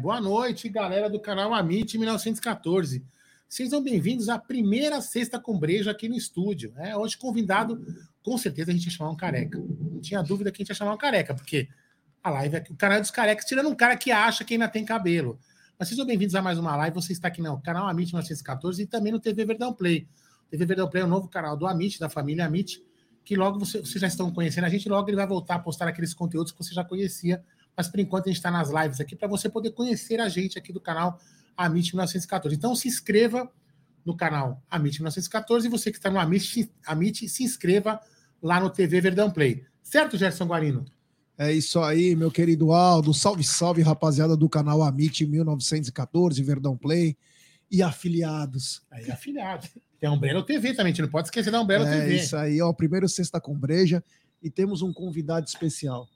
É, boa noite, galera do canal Amit 1914. Sejam bem-vindos à primeira sexta com breja aqui no estúdio. É, hoje, convidado, com certeza a gente ia chamar um careca. Não tinha dúvida que a gente ia chamar um careca, porque a live é o canal dos carecas, tirando um cara que acha que ainda tem cabelo. Mas sejam bem-vindos a mais uma live. Você está aqui no canal Amit 1914 e também no TV Verdão Play. TV Verdão Play é o novo canal do Amit, da família Amit, que logo você, vocês já estão conhecendo a gente, logo ele vai voltar a postar aqueles conteúdos que você já conhecia. Mas por enquanto a gente está nas lives aqui para você poder conhecer a gente aqui do canal Amit 1914. Então se inscreva no canal Amit 1914 e você que está no Amit, Amit, se inscreva lá no TV Verdão Play. Certo, Gerson Guarino? É isso aí, meu querido Aldo. Salve, salve, rapaziada do canal Amit 1914, Verdão Play e afiliados. Aí, afiliados. Tem a Umbrella TV também, a gente não pode esquecer da Umbrella é TV. É isso aí, ó. Primeiro Sexta com Breja e temos um convidado especial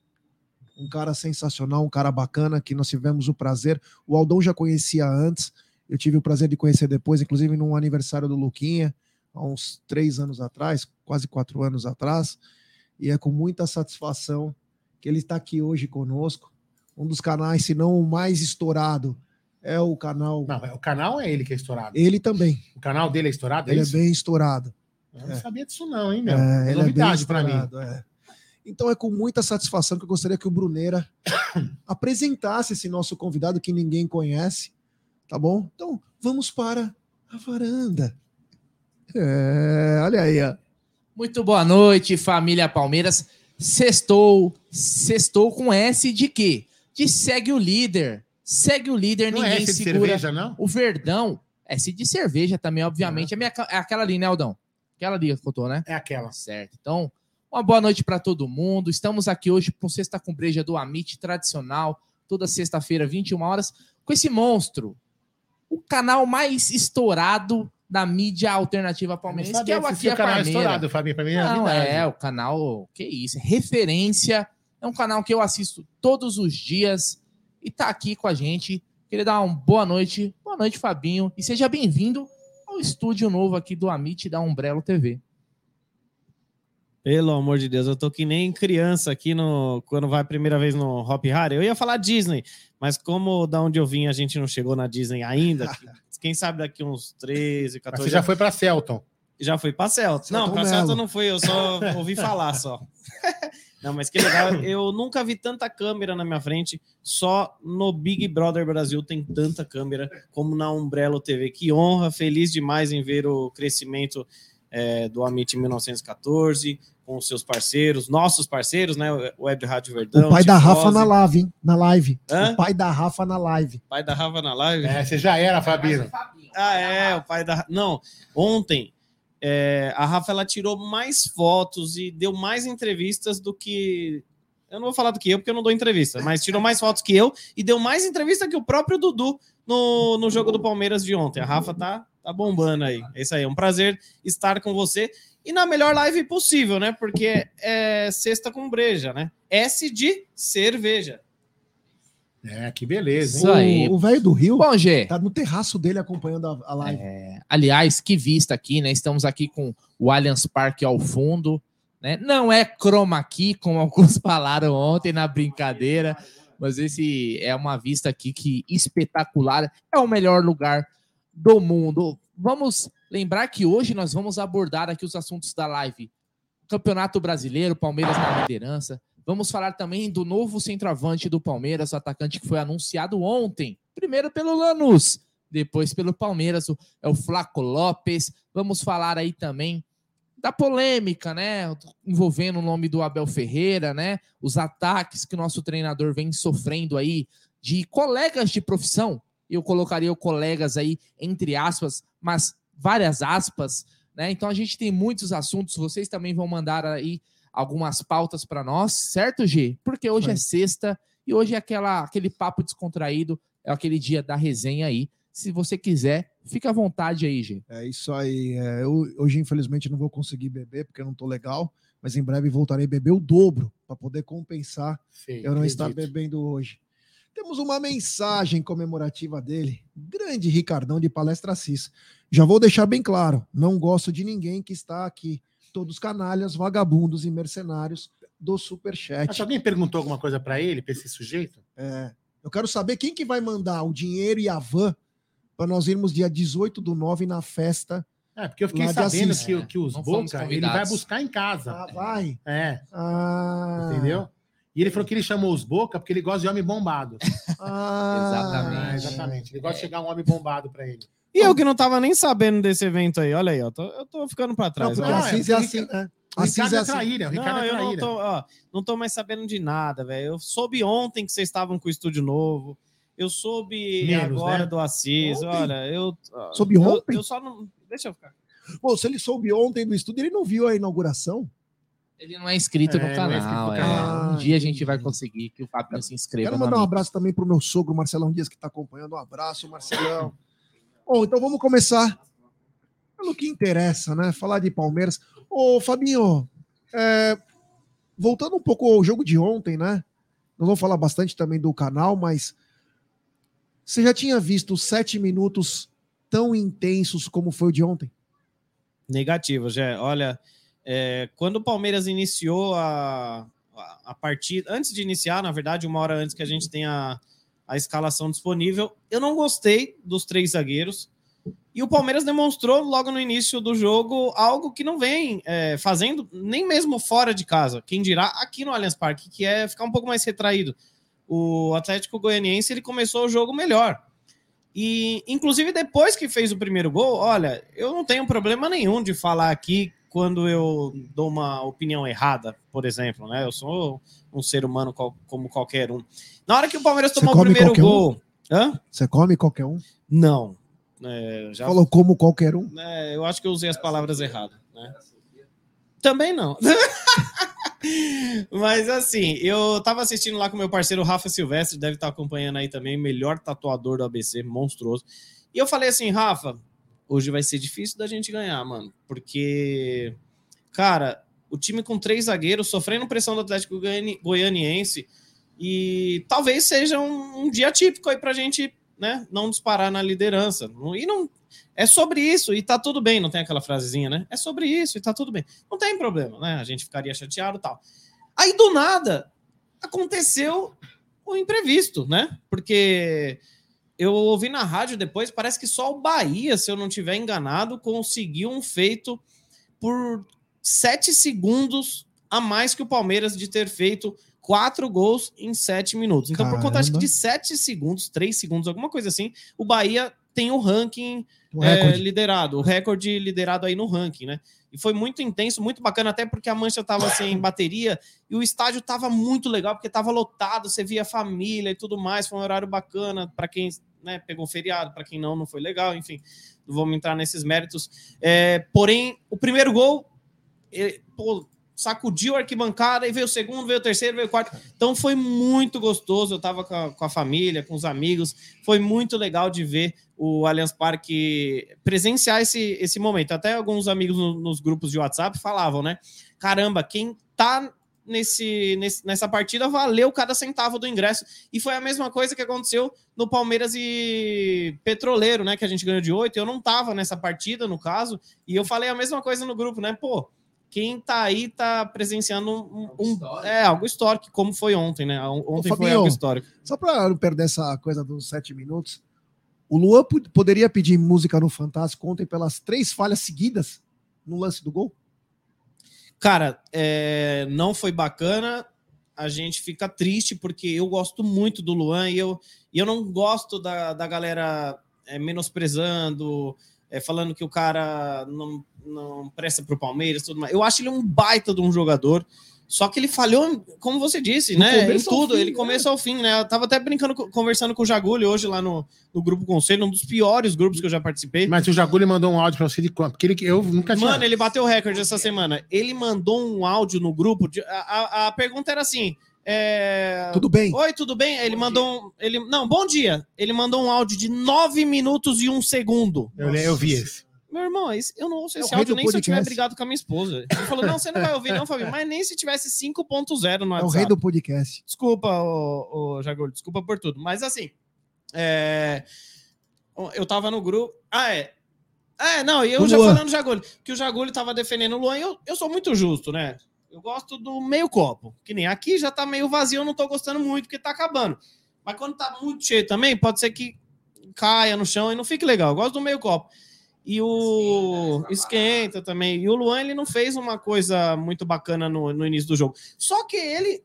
um cara sensacional, um cara bacana que nós tivemos o prazer. O Aldão já conhecia antes, eu tive o prazer de conhecer depois, inclusive num aniversário do Luquinha, há uns três anos atrás, quase quatro anos atrás, e é com muita satisfação que ele está aqui hoje conosco. Um dos canais, se não o mais estourado, é o canal. Não, o canal é ele que é estourado. Ele também. O canal dele é estourado? É ele é bem estourado. Eu não é. sabia disso, não, hein, meu? É, é novidade é para mim. É. Então é com muita satisfação que eu gostaria que o Bruneira apresentasse esse nosso convidado que ninguém conhece, tá bom? Então vamos para a varanda. É, olha aí, ó. Muito boa noite, família Palmeiras. Sextou, sextou com S de quê? De segue o líder. Segue o líder, não ninguém é S segura. De cerveja, não? O Verdão, S de cerveja também, obviamente. É, minha, é aquela ali, né, Aldão? Aquela ali que eu tô, né? É aquela. Certo. Então, uma boa noite para todo mundo. Estamos aqui hoje com Sexta com Breja do Amit tradicional, toda sexta-feira, 21 horas, com esse monstro, o canal mais estourado da mídia alternativa palmeirense, que é o Aqui é canal estourado, Fabinho, para mim é Não, é, o canal, que isso, referência, é um canal que eu assisto todos os dias e tá aqui com a gente. Queria dar uma boa noite, boa noite, Fabinho, e seja bem-vindo ao estúdio novo aqui do Amit da Umbrello TV. Pelo amor de Deus, eu tô que nem criança aqui no quando vai a primeira vez no Hop Harry. Eu ia falar Disney, mas como da onde eu vim a gente não chegou na Disney ainda, quem sabe daqui uns 13, 14 Mas você já foi para Celton? Já fui para Celton. Não, para Celton não fui, eu só ouvi falar só. não, mas que legal, eu nunca vi tanta câmera na minha frente, só no Big Brother Brasil tem tanta câmera como na Umbrello TV. Que honra, feliz demais em ver o crescimento é, do Amit 1914, com seus parceiros, nossos parceiros, né? O Web Rádio Verdão. O pai da Rafa na live, hein? Na live. Hã? O pai da Rafa na live. Pai da Rafa na live? É, você já era, Fabino. Ah, é, o pai da. Não, ontem é, a Rafa ela tirou mais fotos e deu mais entrevistas do que. Eu não vou falar do que eu, porque eu não dou entrevista, mas tirou mais fotos que eu e deu mais entrevista que o próprio Dudu no, no jogo do Palmeiras de ontem. A Rafa tá, tá bombando aí. É isso aí, é um prazer estar com você e na melhor live possível, né? Porque é sexta com breja, né? S de cerveja. É, que beleza. Isso aí. O velho do Rio Bom, G, tá no terraço dele acompanhando a, a live. É, aliás, que vista aqui, né? Estamos aqui com o Allianz Parque ao fundo. Né? Não é chroma key, como alguns falaram ontem na brincadeira, mas esse é uma vista aqui que espetacular. É o melhor lugar do mundo. Vamos lembrar que hoje nós vamos abordar aqui os assuntos da live. Campeonato Brasileiro, Palmeiras na liderança. Vamos falar também do novo centroavante do Palmeiras, o atacante que foi anunciado ontem. Primeiro pelo Lanús, depois pelo Palmeiras, é o Flaco Lopes. Vamos falar aí também da polêmica, né, envolvendo o nome do Abel Ferreira, né, os ataques que o nosso treinador vem sofrendo aí de colegas de profissão. Eu colocaria o colegas aí entre aspas, mas várias aspas, né? Então a gente tem muitos assuntos, vocês também vão mandar aí algumas pautas para nós, certo, G? Porque hoje é sexta e hoje é aquela, aquele papo descontraído, é aquele dia da resenha aí. Se você quiser, fica à vontade aí, G. É isso aí. É, eu, hoje, infelizmente, não vou conseguir beber porque eu não tô legal, mas em breve voltarei a beber o dobro para poder compensar Sim, eu não acredito. estar bebendo hoje. Temos uma mensagem comemorativa dele, grande Ricardão de Palestra Assis. Já vou deixar bem claro, não gosto de ninguém que está aqui. Todos canalhas, vagabundos e mercenários. do Mas Superchat. alguém perguntou alguma coisa pra ele, pra esse sujeito? É, eu quero saber quem que vai mandar o dinheiro e a van para nós irmos dia 18 do 9 na festa. É, porque eu fiquei sabendo que, que os Boca, ele vai buscar em casa. Ah, vai. É, Ah, entendeu? E ele falou que ele chamou os Boca porque ele gosta de homem bombado. Ah, Exatamente. Exatamente. Ele gosta de chegar um homem bombado pra ele. E eu que não tava nem sabendo desse evento aí, olha aí, ó. tô- eu tô ficando pra Não, trás. porque ó. Não, Assis é, é assim, né? O Assis Ricardo é é assim. traíra, o Ricardo Não, é eu não traíra. tô, ó, não tô mais sabendo de nada, velho. Eu soube ontem que vocês estavam com o estúdio novo. Eu soube Menos, agora né? do Assis. Ontem? Olha, eu. ó, Soube eu- ontem? Eu, só não. Deixa eu ficar. Pô, se ele soube ontem do estúdio, ele não viu a inauguração? Ele não é inscrito É, no não é inscrito canal. no é. canal. Um dia a gente vai conseguir que o Fabinho se inscreva. Quero mandar um abraço também pro meu sogro, Marcelão Dias, que está acompanhando. Um abraço, Marcelão. Bom, então vamos começar pelo que interessa, né? Falar de Palmeiras. Ô, Fabinho, é, voltando um pouco ao jogo de ontem, né? Nós vamos falar bastante também do canal, mas você já tinha visto sete minutos tão intensos como foi o de ontem? Negativo, já. Olha, é, quando o Palmeiras iniciou a, a, a partida, antes de iniciar, na verdade, uma hora antes que a gente tenha a escalação disponível, eu não gostei dos três zagueiros. E o Palmeiras demonstrou logo no início do jogo algo que não vem é, fazendo, nem mesmo fora de casa. Quem dirá aqui no Allianz Parque, que é ficar um pouco mais retraído. O Atlético Goianiense ele começou o jogo melhor. E, inclusive, depois que fez o primeiro gol, olha, eu não tenho problema nenhum de falar aqui quando eu dou uma opinião errada, por exemplo, né? Eu sou um ser humano como qualquer um. Na hora que o Palmeiras Você tomou o primeiro qualquer um? gol. Hã? Você come qualquer um? Não. É, já Falou como qualquer um. é, eu acho que eu usei as palavras erradas. Né? Também não. Mas assim, eu tava assistindo lá com meu parceiro Rafa Silvestre, deve estar acompanhando aí também, melhor tatuador do ABC, monstruoso. E eu falei assim, Rafa, hoje vai ser difícil da gente ganhar, mano, porque, cara, o time com três zagueiros sofrendo pressão do Atlético Goiani- Goianiense e talvez seja um, um dia típico aí pra gente, né, não disparar na liderança. E não, é sobre isso e tá tudo bem, não tem aquela frasezinha, né? É sobre isso e tá tudo bem. Não tem problema, né? A gente ficaria chateado tal. Aí do nada aconteceu o imprevisto, né? Porque eu ouvi na rádio depois, parece que só o Bahia, se eu não tiver enganado, conseguiu um feito por sete segundos a mais que o Palmeiras de ter feito quatro gols em sete minutos. Então, por conta acho que Caramba. de sete segundos, três segundos, alguma coisa assim, o Bahia tem o ranking Um é, liderado, o recorde liderado aí no ranking, né? E foi muito intenso, muito bacana, até porque a mancha tava sem bateria e o estádio tava muito legal, porque tava lotado, você via família e tudo mais, foi um horário bacana para quem né, pegou feriado, para quem não, não foi legal, enfim, não vamos entrar nesses méritos. É, porém, o primeiro gol, ele, pô, sacudiu a arquibancada, e veio o segundo, veio o terceiro, veio o quarto. Então foi muito gostoso. Eu tava com com a família, com os amigos. Foi muito legal de ver o Allianz Parque presenciar esse, esse momento. Até alguns amigos no- nos grupos de WhatsApp falavam, né? Caramba, quem tá nesse, nesse- nessa partida valeu cada centavo do ingresso. E foi a mesma coisa que aconteceu no Palmeiras e Petroleiro, né? Que a gente ganhou de oito. Eu não tava nessa partida, no caso, e eu falei a mesma coisa no grupo, né? Pô, quem tá aí tá presenciando um, um- é, algo histórico, como foi ontem, né? Ontem foi Fabinho, algo histórico. Só para não perder essa coisa dos sete minutos, o Luan po- poderia pedir música no Fantástico ontem pelas três falhas seguidas no lance do gol? Cara, é, não foi bacana. A gente fica triste porque eu gosto muito do Luan e eu, e eu não gosto da, da galera é, menosprezando, é, falando que o cara não, não presta pro Palmeiras tudo mais. Eu acho ele um baita de um jogador. Só que ele falhou, como você disse, né? Em tudo, fim, ele né? começou ao fim, né? Eu tava até brincando, com- conversando com o Jagulho hoje lá no, no grupo Conselho, um dos piores grupos que eu já participei. Mas o Jagulho mandou um áudio pra você de quanto? Porque ele, eu nunca tinha. Mano, ele bateu o recorde essa semana. Ele mandou um áudio no grupo. de- a, a- a pergunta era assim: é, Tudo bem? Oi, tudo bem? Ele mandou um. Ele, não, bom dia. Ele mandou um áudio de 9 minutos e um segundo. eu, le- eu vi esse. Meu irmão, esse- eu não ouço É esse rei áudio nem se eu tiver podcast. brigado com a minha esposa. Ele falou: não, você não vai ouvir, não, Fabinho. Mas nem se tivesse 5.0 no É o WhatsApp. rei do podcast. Desculpa, o, Jagulho, desculpa por tudo. Mas assim, é, eu tava no grupo. Ah, é. É, não, e eu já falando do Jagulho, que o Jagulho tava defendendo o Luan, eu, eu sou muito justo, né? Eu gosto do meio copo. Que nem aqui já tá meio vazio, eu não tô gostando muito, porque tá acabando. Mas quando tá muito cheio também, pode ser que caia no chão e não fique legal. Eu gosto do meio copo. E o esquenta também. E o Luan, ele não fez uma coisa muito bacana no, no início do jogo. Só que ele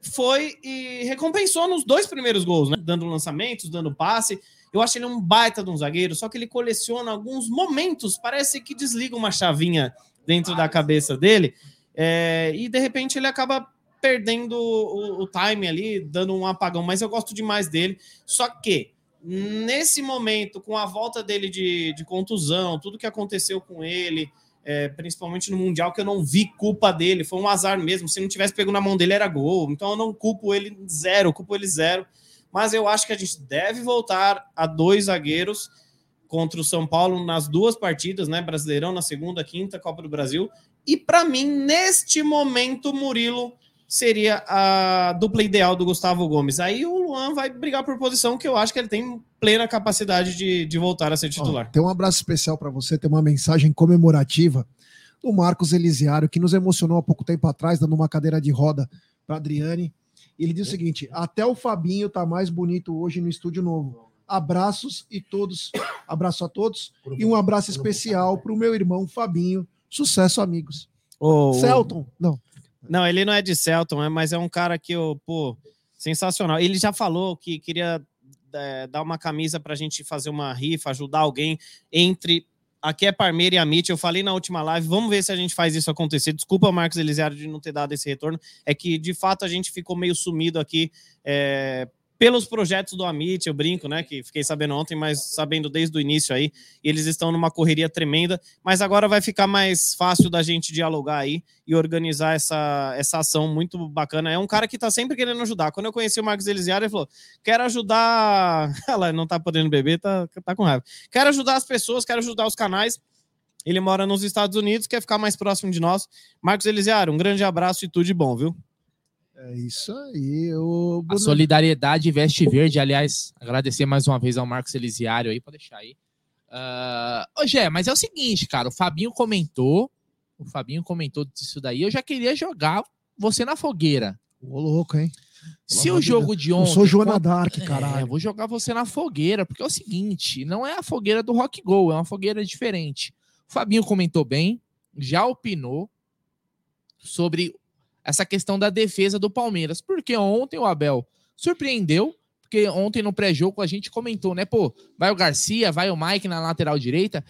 foi e recompensou nos dois primeiros gols, né? Dando lançamentos, dando passe. Eu acho ele um baita de um zagueiro, só que ele coleciona alguns momentos, parece que desliga uma chavinha dentro da cabeça dele, é, e de repente ele acaba perdendo o, o time ali, dando um apagão, mas eu gosto demais dele. Só que nesse momento, com a volta dele de, de contusão, tudo que aconteceu com ele, é, principalmente no Mundial, que eu não vi culpa dele, foi um azar mesmo. Se não tivesse pego na mão dele, era gol. Então eu não culpo ele zero, culpo ele zero. Mas eu acho que a gente deve voltar a dois zagueiros contra o São Paulo nas duas partidas, né? Brasileirão na segunda, quinta, Copa do Brasil. E para mim, neste momento, Murilo seria a dupla ideal do Gustavo Gomes. Aí o Luan vai brigar por posição, que eu acho que ele tem plena capacidade de, de voltar a ser titular. Ó, tem um abraço especial para você, tem uma mensagem comemorativa do Marcos Elisiário, que nos emocionou há pouco tempo atrás, dando uma cadeira de roda para Adriane. Ele diz o seguinte: até o Fabinho tá mais bonito hoje no estúdio novo. Abraços e todos, abraço a todos e um abraço especial para o meu irmão Fabinho. Sucesso, amigos. Ô, Celton, não. Não, ele não é de Celton, é, mas é um cara que, eu, pô, sensacional. Ele já falou que queria é, dar uma camisa para a gente fazer uma rifa, ajudar alguém entre. Aqui é Parmeira e Amit. Eu falei na última live, vamos ver se a gente faz isso acontecer. Desculpa, Marcos Elisiário, de não ter dado esse retorno. É que, de fato, a gente ficou meio sumido aqui é, pelos projetos do Amit, eu brinco, né? Que fiquei sabendo ontem, mas sabendo desde o início aí, eles estão numa correria tremenda, mas agora vai ficar mais fácil da gente dialogar aí e organizar essa, essa ação muito bacana. É um cara que tá sempre querendo ajudar. Quando eu conheci o Marcos Elisiário, ele falou: quero ajudar. Ela não tá podendo beber, tá, tá com raiva. Quero ajudar as pessoas, quero ajudar os canais. Ele mora nos Estados Unidos, quer ficar mais próximo de nós. Marcos Elisiário, um grande abraço e tudo de bom, viu? É isso aí. O A solidariedade veste verde. Aliás, agradecer mais uma vez ao Marcos Elisiário aí, pode deixar aí. Uh, ô, Gé, mas é o seguinte, cara, o Fabinho comentou, o Fabinho comentou disso daí, eu já queria jogar você na fogueira. Ô, louco, hein? Se o jogo de ontem. Eu sou Joana Dark, caralho. É, eu vou jogar você na fogueira, porque é o seguinte: não é a fogueira do Rock Go, é uma fogueira diferente. O Fabinho comentou bem, já opinou sobre essa questão da defesa do Palmeiras. Porque ontem o Abel surpreendeu, porque ontem no pré-jogo a gente comentou, né? Pô, vai o Garcia, vai o Mike na lateral direita.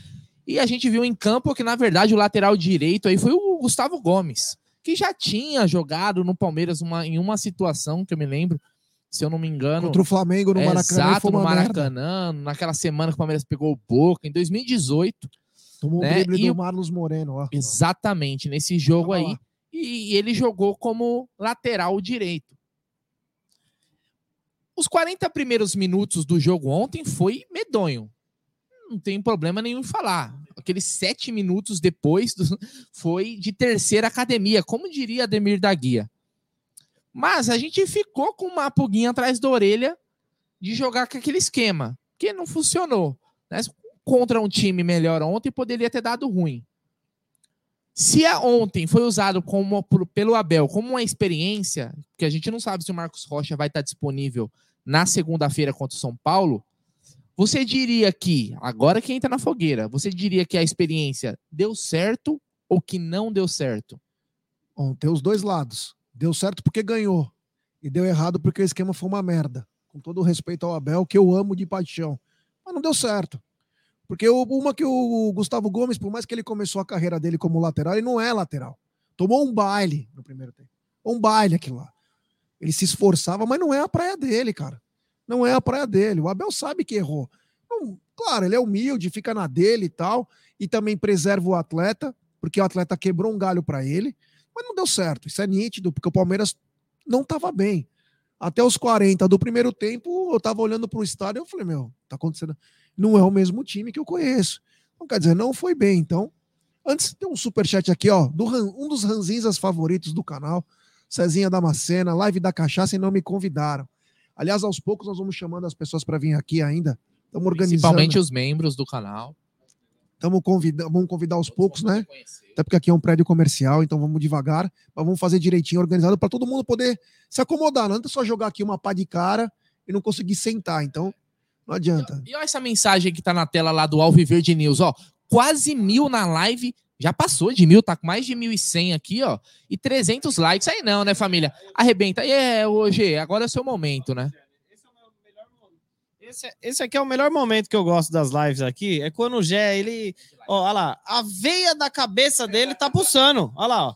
E a gente viu em campo que, na verdade, o lateral direito aí foi o Gustavo Gomes, que já tinha jogado no Palmeiras uma, em uma situação que eu me lembro, se eu não me engano. Contra o Flamengo no Maracanã. Exato, no Maracanã, merda. naquela semana que o Palmeiras pegou o Boca, em 2018. Tomou né? o drible do Marlos Moreno, ó. Exatamente, nesse jogo aí. Lá e ele jogou como lateral direito. Os 40 primeiros minutos do jogo ontem foi medonho. Não tem problema nenhum em falar. Aqueles sete minutos depois do, foi de terceira academia, como diria Ademir da Guia. Mas a gente ficou com uma pulguinha atrás da orelha de jogar com aquele esquema, que não funcionou. Né? Contra um time melhor ontem poderia ter dado ruim. Se a ontem foi usado como, pelo Abel como uma experiência, que a gente não sabe se o Marcos Rocha vai estar disponível na segunda-feira contra o São Paulo, você diria que, agora que entra na fogueira, você diria que a experiência deu certo ou que não deu certo? Bom, tem os dois lados. Deu certo porque ganhou. E deu errado porque o esquema foi uma merda. Com todo o respeito ao Abel, que eu amo de paixão. Mas não deu certo. Porque uma que o Gustavo Gomes, por mais que ele começou a carreira dele como lateral, ele não é lateral. Tomou um baile no primeiro tempo. Um baile aquilo lá. Ele se esforçava, mas não é a praia dele, cara. Não é a praia dele. O Abel sabe que errou. Então, claro, ele é humilde, fica na dele e tal, e também preserva o atleta, porque o atleta quebrou um galho para ele, mas não deu certo. Isso é nítido, porque o Palmeiras não estava bem. Até os 40 do primeiro tempo, eu tava olhando para o estádio e eu falei, meu, tá acontecendo não é o mesmo time que eu conheço. Então, quer dizer, não foi bem. Então, antes tem um superchat aqui, ó, do, um dos ranzinhas favoritos do canal, Cezinha Damascena, live da cachaça e não me convidaram. Aliás, aos poucos nós vamos chamando as pessoas para vir aqui ainda. Estamos organizando. Principalmente os membros do canal. Tamo convida vamos convidar aos poucos, né? Até porque aqui é um prédio comercial, então vamos devagar, mas vamos fazer direitinho, organizado, para todo mundo poder se acomodar. Não adianta só jogar aqui uma pá de cara e não conseguir sentar. Então, não adianta. E olha essa mensagem que tá na tela lá do Alviverde News, ó. Quase mil na live. Já passou de mil, tá com mais de 1.100 aqui, ó. E 300 likes. Aí não, né, família? Arrebenta. E é, hoje, agora é o seu momento, né? Esse, esse aqui é o melhor momento que eu gosto das lives aqui. É quando o Gé, ele. Ó, olha lá. A veia da cabeça dele tá pulsando. Olha lá, ó.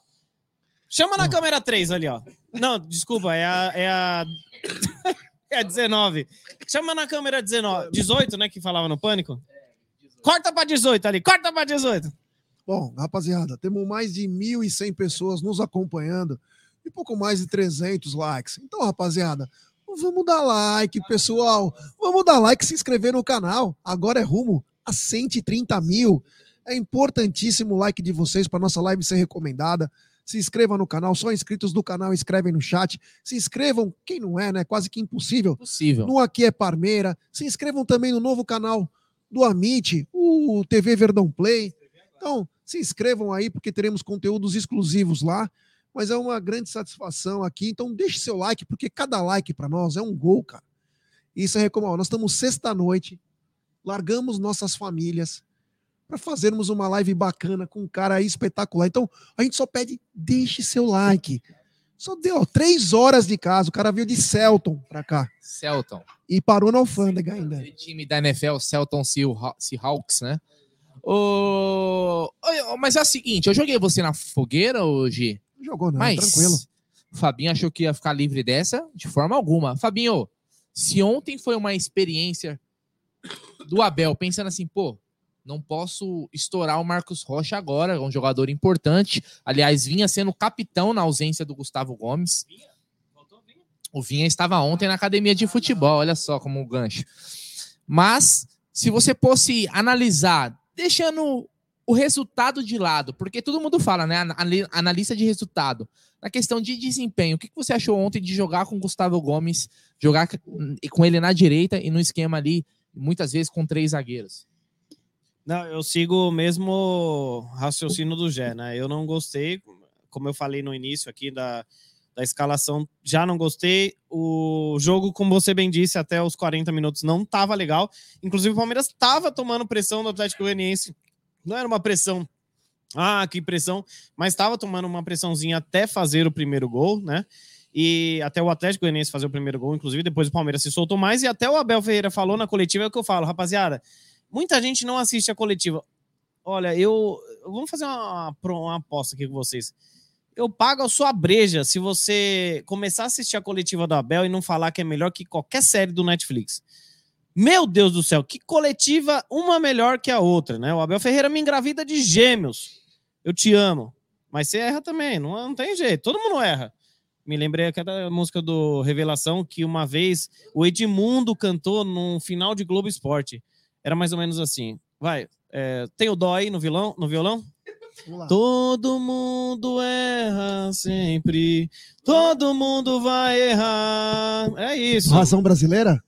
Chama na câmera 3 ali, ó. Não, desculpa, é a. É a... é a 19. Chama na câmera 19. 18, né? Que falava no pânico. Corta pra 18 ali, corta pra 18. Bom, rapaziada, temos mais de 1.100 pessoas nos acompanhando e pouco mais de 300 likes. Então, rapaziada, vamos dar like, pessoal. Vamos dar like se inscrever no canal. Agora é rumo a 130 mil. É importantíssimo o like de vocês para nossa live ser recomendada. Se inscreva no canal, só inscritos do canal escrevem no chat. Se inscrevam, quem não é, né? Quase que impossível. Possível. No Aqui é Parmeira. Se inscrevam também no novo canal do Amit, o TV Verdão Play. Então, se inscrevam aí, porque teremos conteúdos exclusivos lá. Mas é uma grande satisfação aqui. Então, deixe seu like, porque cada like para nós é um gol, cara. Isso é recomendado. Nós estamos sexta-noite, largamos nossas famílias para fazermos uma live bacana com um cara aí espetacular. Então, a gente só pede, deixe seu like. Só deu ó, três horas de casa. O cara veio de Celton para cá. Celton. E parou na alfândega ainda. Aquele time da NFL, Celton Seahawks, né? Ô, mas é o seguinte, eu joguei você na fogueira hoje, Não jogou, não, mas tranquilo. o Fabinho achou que ia ficar livre dessa de forma alguma. Fabinho, se ontem foi uma experiência do Abel, pensando assim, pô, não posso estourar o Marcos Rocha agora, um jogador importante. Aliás, vinha sendo capitão na ausência do Gustavo Gomes. O Vinha estava ontem na academia de futebol, olha só como o gancho. Mas, se você fosse analisar, deixando o resultado de lado, porque todo mundo fala, né? anali- Analista de resultado. Na questão de desempenho, o que você achou ontem de jogar com o Gustavo Gomes, jogar com ele na direita e no esquema ali, muitas vezes com três zagueiros? Não, eu sigo o mesmo raciocínio do Gé, né? Eu não gostei, como eu falei no início aqui da, da escalação, já não gostei. O jogo, como você bem disse, até os 40 minutos não estava legal. Inclusive, o Palmeiras estava tomando pressão do Atlético Goianiense. Não era uma pressão, ah, que pressão, mas estava tomando uma pressãozinha até fazer o primeiro gol, né? E até o Atlético Goianiense fazer o primeiro gol, inclusive depois o Palmeiras se soltou mais. E até o Abel Ferreira falou na coletiva, é o que eu falo, rapaziada. Muita gente não assiste a coletiva. Olha, eu. Vamos fazer uma, uma aposta aqui com vocês. Eu pago a sua breja se você começar a assistir a coletiva do Abel e não falar que é melhor que qualquer série do Netflix. Meu Deus do céu, que coletiva uma melhor que a outra, né? O Abel Ferreira me engravida de gêmeos. Eu te amo. Mas você erra também, não, não tem jeito. Todo mundo erra. Me lembrei aquela música do Revelação que uma vez o Edmundo cantou num final de Globo Esporte. Era mais ou menos assim. Vai, é, tem o dó aí no violão? No violão? Todo mundo erra sempre. Todo mundo vai errar. É isso. Razão brasileira?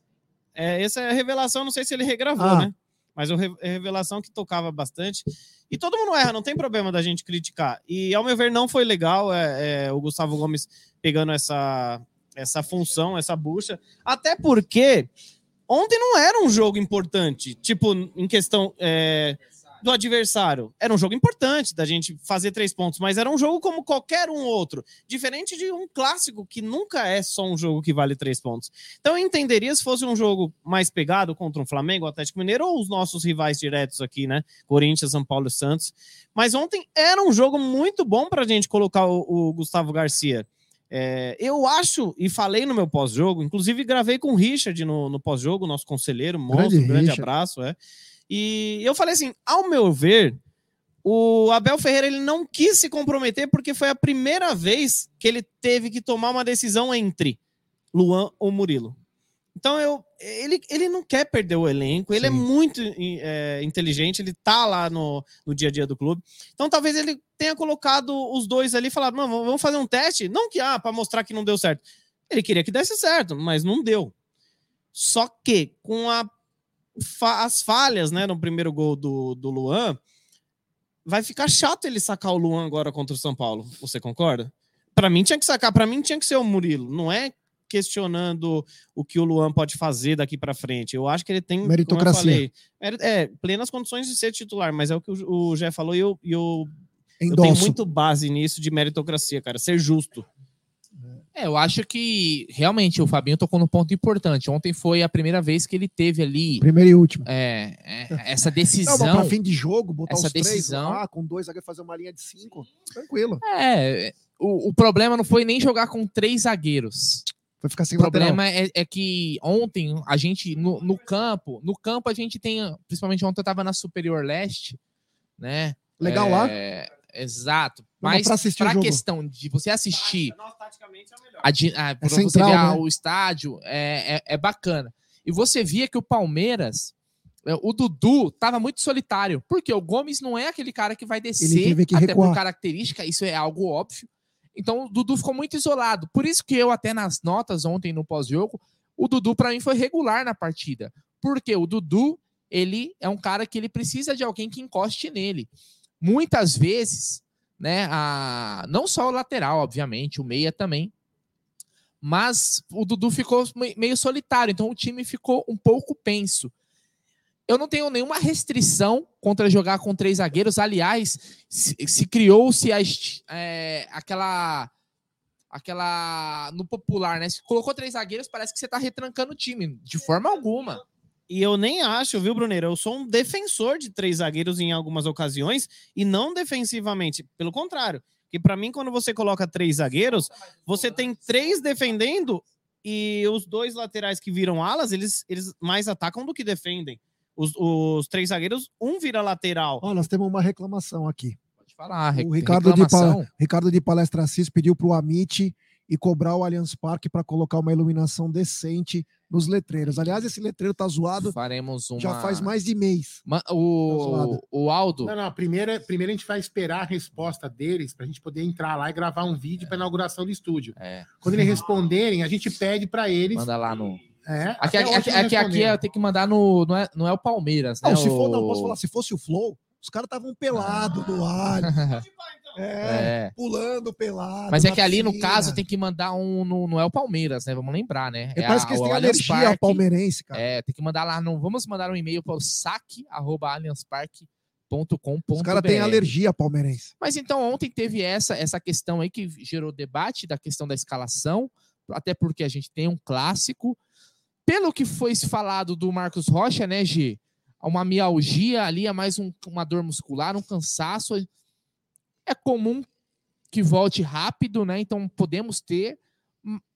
É, essa é a revelação, não sei se ele regravou, Ah. né? Mas é revelação que tocava bastante. E todo mundo erra, não tem problema da gente criticar. E ao meu ver, não foi legal é, é, o Gustavo Gomes pegando essa, essa função, essa bucha. Até porque ontem não era um jogo importante, tipo, em questão é, do adversário. Era um jogo importante da gente fazer três pontos, mas era um jogo como qualquer um outro. Diferente de um clássico que nunca é só um jogo que vale três pontos. Então eu entenderia se fosse um jogo mais pegado contra um Flamengo, Atlético Mineiro ou os nossos rivais diretos aqui, né? Corinthians, São Paulo e Santos. Mas ontem era um jogo muito bom para a gente colocar o, o Gustavo Garcia. É, eu acho, e falei no meu pós-jogo, inclusive gravei com o Richard no, no pós-jogo, nosso conselheiro, monstro, Grande um grande abraço, é. E eu falei assim, ao meu ver, o Abel Ferreira ele não quis se comprometer porque foi a primeira vez que ele teve que tomar uma decisão entre Luan ou Murilo. Então eu, ele, ele não quer perder o elenco, ele é Sim. muito é, inteligente, ele tá lá no, no dia a dia do clube. Então talvez ele tenha colocado os dois ali e falado: "Não, vamos fazer um teste, não que ah, para mostrar que não deu certo. Ele queria que desse certo, mas não deu. Só que com a as falhas, né, no primeiro gol do, do Luan, vai ficar chato ele sacar o Luan agora contra o São Paulo. Você concorda? Pra mim tinha que sacar, pra mim tinha que ser o Murilo. Não é questionando o que o Luan pode fazer daqui pra frente. Eu acho que ele tem, como eu Meritocracia. falei, é, plenas condições de ser titular, mas é o que o, o Jé falou e eu, eu, eu tenho muito base nisso de meritocracia, cara, ser justo. É, eu acho que realmente o Fabinho tocou num ponto importante. Ontem foi a primeira vez que ele teve ali Primeiro e último. é, é, essa Não, decisão. mas pra fim de jogo, botar essa os três decisão- lá, com dois zagueiros, fazer uma linha de cinco, tranquilo. É, o, o problema não foi nem jogar com três zagueiros. Vai ficar sem O lateral. problema é, é que ontem a gente, no, no campo, no campo a gente tem, principalmente ontem eu tava na Superior Leste, né? Legal lá. É, Exato. Não, mas pra jogo. questão de você assistir Nós, taticamente, é o melhor. a, di- a, pra você central, ver a- né? o estádio, é, é, é bacana. E você via que o Palmeiras, é, o Dudu tava muito solitário, porque o Gomes não é aquele cara que vai descer, teve que até recuar. por característica, isso é algo óbvio. Então o Dudu ficou muito isolado. Por isso que eu, até nas notas ontem no pós-jogo, o Dudu para mim foi regular na partida. Porque o Dudu, ele é um cara que ele precisa de alguém que encoste nele. Muitas vezes, né, a, não só o lateral, obviamente, o meia também, mas o Dudu ficou me- meio solitário, então o time ficou um pouco penso. Eu não tenho nenhuma restrição contra jogar com três zagueiros. Aliás, se, se criou-se é, aquela. aquela. no popular, né? Se colocou três zagueiros, parece que você tá retrancando o time. De forma alguma. E eu nem acho, viu, Bruneiro? Eu sou um defensor de três zagueiros em algumas ocasiões e não defensivamente. Pelo contrário. Que para mim, quando você coloca três zagueiros, você tem três defendendo e os dois laterais que viram alas, eles, eles mais atacam do que defendem. Os, os três zagueiros, um vira lateral. Ó, nós temos uma reclamação aqui. Pode falar, O re- Ricardo de, reclamação. Pa- Ricardo de Palestra Assis pediu para o Amit e cobrar o Allianz Parque para colocar uma iluminação decente nos letreiros. Aliás, esse letreiro tá zoado Faremos uma. já faz mais de mês. Ma- Tá O, zoado. o Aldo. Não, não, primeiro, primeiro a gente vai esperar a resposta deles para a gente poder entrar lá e gravar um vídeo para inauguração do estúdio. É, Quando eles responderem, a gente pede para eles. manda lá no. É, Aqui, aqui, aqui, aqui, é, tem que mandar no. Não é, não é o Palmeiras, né? Não, se for, o- não, posso falar, se fosse o Flow, os caras estavam pelados no ar. É, É. pulando pelado. Mas é que ali, no piscina. caso, tem que mandar um. No, não é o Palmeiras, né? Vamos lembrar, né? É, parece que eles o têm alergia ao Parque. palmeirense, cara. É, tem que mandar lá. No, vamos mandar um e-mail para o saque.allianzparque.com.br. Os caras têm alergia ao palmeirense. Mas então ontem teve essa essa questão aí que gerou debate da questão da escalação, até porque a gente tem um clássico. Pelo que foi falado do Marcos Rocha, né, G? Uma mialgia ali, é mais um- uma dor muscular, um cansaço. É comum que volte rápido, né? Então podemos ter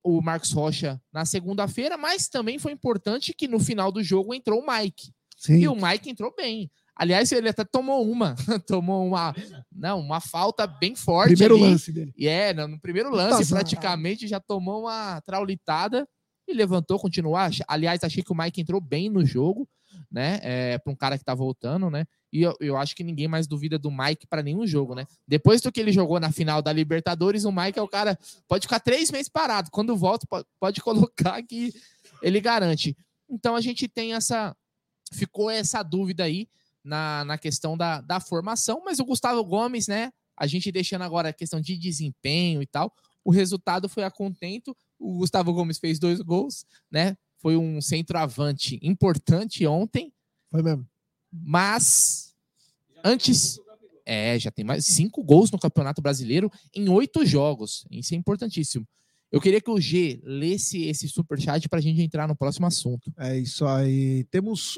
o Marcos Rocha na segunda-feira, mas também foi importante que no final do jogo entrou o Mike. Sim. E o Mike entrou bem. Aliás, ele até tomou uma, tomou uma, não, uma falta bem forte Primeiro ali. lance dele. E é, no primeiro lance, praticamente já tomou uma traulitada e levantou, continuou. Aliás, achei que o Mike entrou bem no jogo, né? É, para um cara que tá voltando, né? E eu, eu acho que ninguém mais duvida do Mike para nenhum jogo, né? Depois do que ele jogou na final da Libertadores, o Mike é o cara. Pode ficar três meses parado. Quando volta, pode, pode colocar que ele garante. Então a gente tem essa. Ficou essa dúvida aí na, na questão da, da formação, mas o Gustavo Gomes, né? A gente deixando agora a questão de desempenho e tal. O resultado foi a contento. O Gustavo Gomes fez dois gols, né? Foi um centroavante importante ontem, Foi mesmo. mas antes. É, já tem mais cinco gols no Campeonato Brasileiro em oito jogos. Isso é importantíssimo. Eu queria que o G lesse esse superchat para a gente entrar no próximo assunto. É isso aí. Temos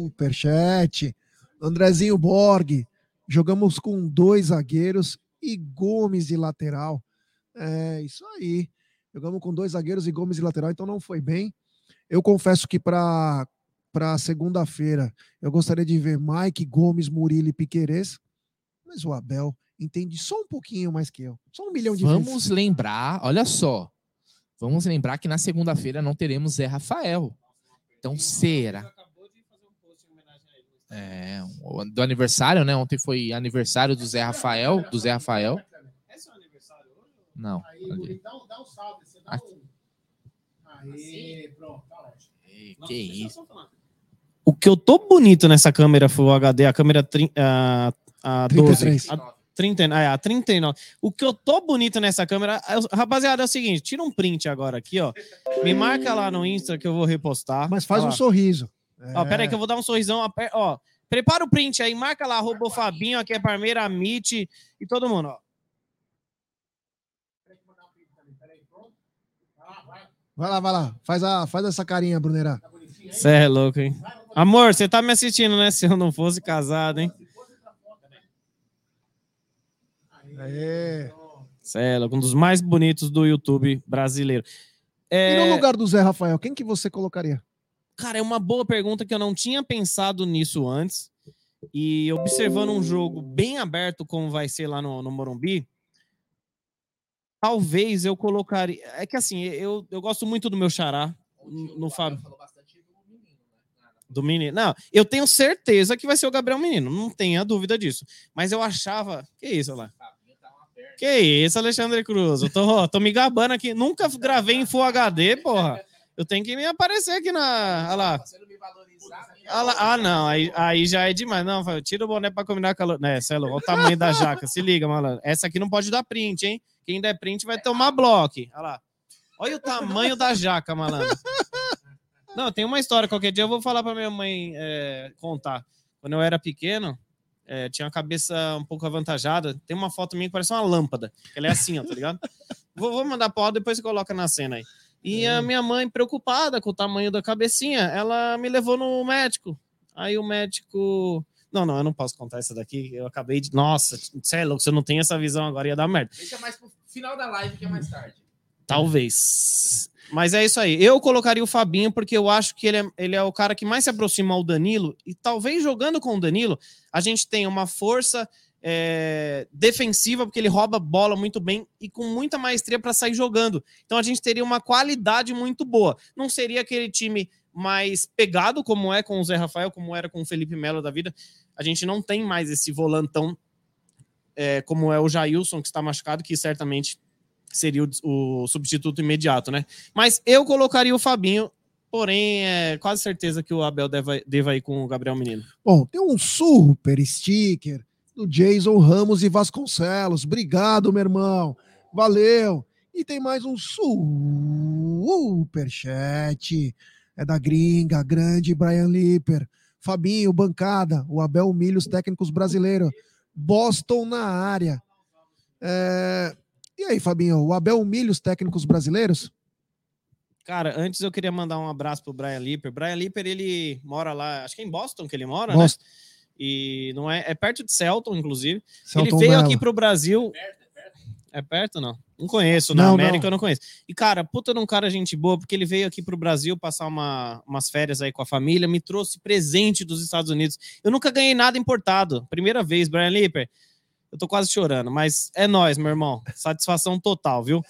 superchat. Andrezinho Borg. Jogamos com dois zagueiros e Gomes de lateral. É isso aí. Jogamos com dois zagueiros e Gomes de lateral, então não foi bem. Eu confesso que para para segunda-feira eu gostaria de ver Mike, Gomes, Murilo e Piquerez, mas o Abel entende só um pouquinho mais que eu. Só um milhão de Vamos vezes. lembrar, olha só. Vamos lembrar que na segunda-feira não teremos Zé Rafael. Então será. É, do aniversário, né? Ontem foi aniversário do Zé Rafael, do Zé Rafael. Não. Aí, ali. dá, um- dá um salve. Você dá Aqui. um... Aí, pronto, tá ótimo. Que isso. O que eu tô bonito nessa câmera Full HD, a câmera tri- a, a 12. 33. A 30, ah, é, a 39. O que eu tô bonito nessa câmera, é- rapaziada, é o seguinte, tira um print agora aqui, ó. Me marca lá no Insta que eu vou repostar. Mas faz Ó um sorriso. Ó, É. pera aí que eu vou dar um sorrisão. Ó, prepara o print aí, marca lá, arroba o Fabinho, aqui é Parmeira, Amit e todo mundo, ó. Vai lá, vai lá. Faz, a, faz essa carinha, Brunerá. Você é louco, hein? Amor, você tá me assistindo, né? Se eu não fosse casado, hein? É louco, um dos mais bonitos do YouTube brasileiro. E É, no lugar do Zé Rafael, quem que você colocaria? Cara, é uma boa pergunta que eu não tinha pensado nisso antes. E observando um jogo bem aberto como vai ser lá no, no Morumbi, talvez eu colocaria. É que assim, eu, eu gosto muito do meu xará, no Fábio. Do menino. Não, eu tenho certeza que vai ser o Gabriel Menino, não tenha dúvida disso. Mas eu achava. Que isso, lá? Que isso, Alexandre Cruz? Eu tô, tô me gabando aqui. Nunca gravei em Full HD, porra. Eu tenho que me aparecer aqui na. Olha lá. Ah, lá- ah, não, aí, aí já é demais. Não, tira o boné pra combinar com a. Né, Celo, olha o tamanho da jaca. Se liga, malandro. Essa aqui não pode dar print, hein? Quem der print vai tomar bloco. Olha lá. Olha o tamanho da jaca, malandro. Não, tem uma história. Qualquer dia eu vou falar pra minha mãe é, contar. Quando eu era pequeno, é, tinha a cabeça um pouco avantajada. Tem uma foto minha que parece uma lâmpada. Ela é assim, ó, tá ligado? Vou, vou mandar pra ela, depois você coloca na cena aí. E a minha mãe, preocupada com o tamanho da cabecinha, ela me levou no médico. Aí o médico. Não, não, eu não posso contar essa daqui. Eu acabei de. Nossa, você é louco, se eu não tenho essa visão agora, ia dar merda. Deixa mais pro final da live, que é mais tarde. Talvez. Mas é isso aí. Eu colocaria o Fabinho porque eu acho que ele é, ele é o cara que mais se aproxima ao Danilo. E talvez jogando com o Danilo, a gente tenha uma força é, defensiva, porque ele rouba bola muito bem e com muita maestria para sair jogando. Então a gente teria uma qualidade muito boa. Não seria aquele time mais pegado, como é com o Zé Rafael, como era com o Felipe Melo da vida. A gente não tem mais esse volantão é, como é o Jailson, que está machucado, que certamente seria o, o substituto imediato, né? Mas eu colocaria o Fabinho, porém, é quase certeza que o Abel deva, deva ir com o Gabriel Menino. Bom, tem um super sticker do Jason Ramos e Vasconcelos. Obrigado, meu irmão. Valeu. E tem mais um super chat. É da gringa, grande Brian Lipper. Fabinho, bancada, o Abel Milho, os técnicos brasileiros. Boston na área. É, E aí, Fabinho, o Abel humilha os técnicos brasileiros? Cara, antes eu queria mandar um abraço pro Brian Lipper. Brian Lipper, ele mora lá, acho que é em Boston que ele mora, Boston. né? E não é, é perto de Celton, inclusive. Celton ele veio Mello. aqui pro Brasil. É perto, não? Não conheço, na Não, América não. eu não conheço. E, cara, puta de um cara gente boa, porque ele veio aqui pro Brasil passar uma, umas férias aí com a família, me trouxe presente dos Estados Unidos. Eu nunca ganhei nada importado. Primeira vez, Brian Lipper. Eu tô quase chorando, mas é nós, meu irmão. Satisfação total, viu?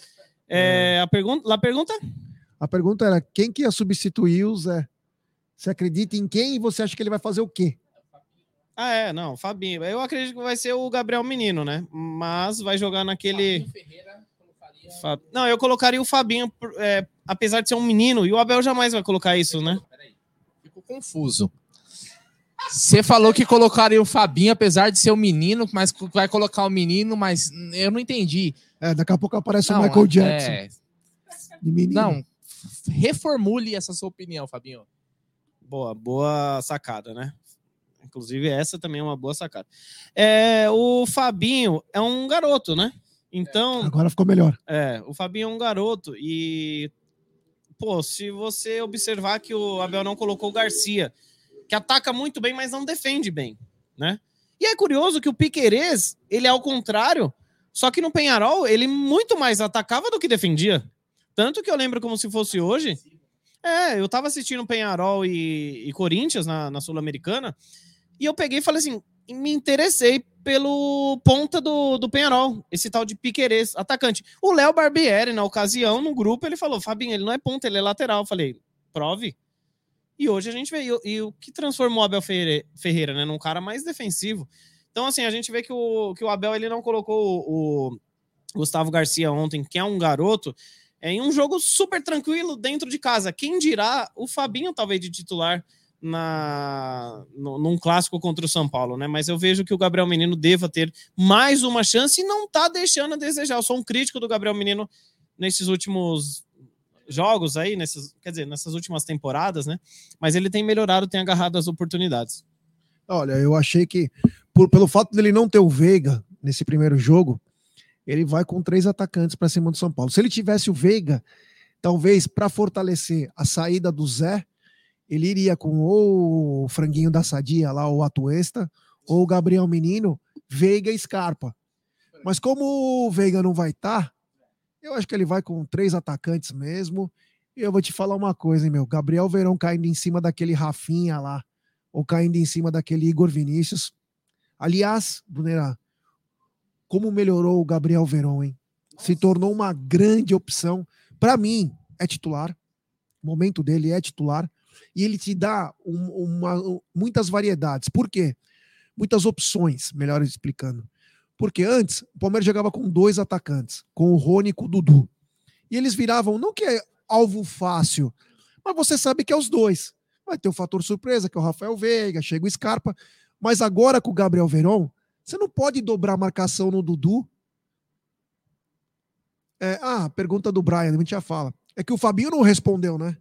É, a pergunta, a pergunta? A pergunta era: quem que ia substituir o Zé? Você acredita em quem e você acha que ele vai fazer o quê? Ah, é, não, Fabinho. Eu acredito que vai ser o Gabriel Menino, né? Mas vai jogar naquele. Fa- Não, eu colocaria o Fabinho, é, apesar de ser um menino, e o Abel jamais vai colocar isso, né? Peraí, fico confuso. Você falou que colocaria o Fabinho, apesar de ser um menino, mas vai colocar o menino, mas eu não entendi. É, daqui a pouco aparece Não, o Michael Jackson. é, de menino. não, reformule essa sua opinião, Fabinho. Boa, boa sacada, né? Inclusive, essa também é uma boa sacada. É, o Fabinho é um garoto, né? Então, Agora ficou melhor. É, o Fabinho é um garoto e, pô, se você observar que o Abel não colocou o Garcia, que ataca muito bem, mas não defende bem, né? E é curioso que o Piquerez, ele é ao contrário, só que no Penharol, ele muito mais atacava do que defendia. Tanto que eu lembro como se fosse hoje. É, eu tava assistindo Penharol e, e Corinthians na, na Sul-Americana, e eu peguei e falei assim, me interessei pelo ponta do, do Penharol, esse tal de Piquerez, atacante. O Léo Barbieri, na ocasião, no grupo, ele falou, Fabinho, ele não é ponta, ele é lateral. Eu falei, prove. E hoje a gente vê, e, o- e o que transformou o Abel Ferreira, Ferreira, né, num cara mais defensivo. Então, assim, a gente vê que o, que o Abel, ele não colocou o, o Gustavo Garcia ontem, que é um garoto, é, em um jogo super tranquilo dentro de casa. Quem dirá o Fabinho, talvez, de titular na, no, num clássico contra o São Paulo, né? Mas eu vejo que o Gabriel Menino deva ter mais uma chance e não tá deixando a desejar. Eu sou um crítico do Gabriel Menino nesses últimos jogos aí, nessas, quer dizer, nessas últimas temporadas, né? Mas ele tem melhorado, tem agarrado as oportunidades. Olha, eu achei que, por, pelo fato dele não ter o Veiga nesse primeiro jogo, ele vai com três atacantes para cima do São Paulo. Se ele tivesse o Veiga, talvez para fortalecer a saída do Zé, ele iria com ou o franguinho da Sadia lá, o Atuesta, ou o Gabriel Menino, Veiga e Scarpa. Mas como o Veiga não vai estar, tá, eu acho que ele vai com três atacantes mesmo. E eu vou te falar uma coisa, hein, meu. Gabriel Verão caindo em cima daquele Rafinha lá, ou caindo em cima daquele Igor Vinícius. Aliás, Brunera, como melhorou o Gabriel Verão, hein? Se tornou uma grande opção. Para mim, é titular. O momento dele é titular. E ele te dá um, uma, muitas variedades. Por quê? Muitas opções, melhor explicando. Porque antes, o Palmeiras jogava com dois atacantes, com o Rony e com o Dudu. E eles viravam, não que é alvo fácil, mas você sabe que é os dois. Vai ter o fator surpresa, que é o Rafael Veiga, chega o Scarpa. Mas agora com o Gabriel Veron, você não pode dobrar a marcação no Dudu. É, ah, pergunta do Brian, a gente já fala. É que o Fabinho não respondeu, né?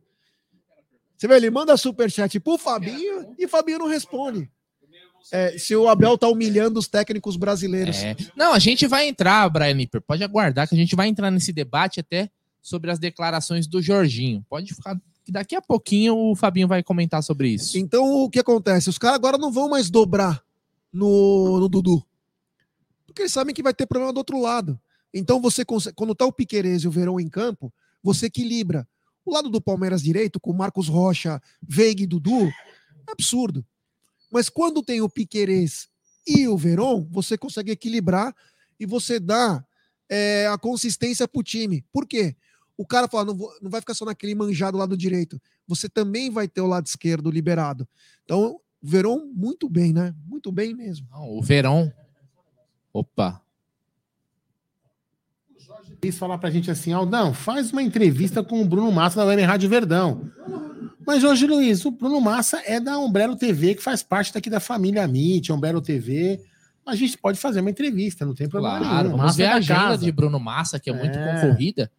Você vê, ele manda superchat pro Fabinho e o Fabinho não responde é, se o Abel tá humilhando os técnicos brasileiros. É. Não, a gente vai entrar, Brian Nipper, pode aguardar que a gente vai entrar nesse debate até sobre as declarações do Jorginho. Pode ficar que daqui a pouquinho o Fabinho vai comentar sobre isso. Então o que acontece? Os caras agora não vão mais dobrar no, no Dudu. Porque eles sabem que vai ter problema do outro lado. Então você consegue, quando tá o Piquerez e o Verão em campo, você equilibra. O lado do Palmeiras direito, com Marcos Rocha, Veiga e Dudu, é absurdo. Mas quando tem o Piquerez e o Veron, você consegue equilibrar e você dá é, a consistência para o time. Por quê? O cara fala, não, vou, não vai ficar só naquele manjado lado direito. Você também vai ter o lado esquerdo liberado. Então, o Veron, muito bem, né? Muito bem mesmo. Não, o Verão. Opa. Quis falar pra gente assim, Aldão, faz uma entrevista com o Bruno Massa da Web Rádio Verdão. Mas, Jorge Luiz, o Bruno Massa é da Umbrello TV, que faz parte daqui da família MIT, Umbrello TV. A gente pode fazer uma entrevista, não tem problema claro, nenhum. Vamos ver é a agenda casa. de Bruno Massa, que é, muito É. concorrida.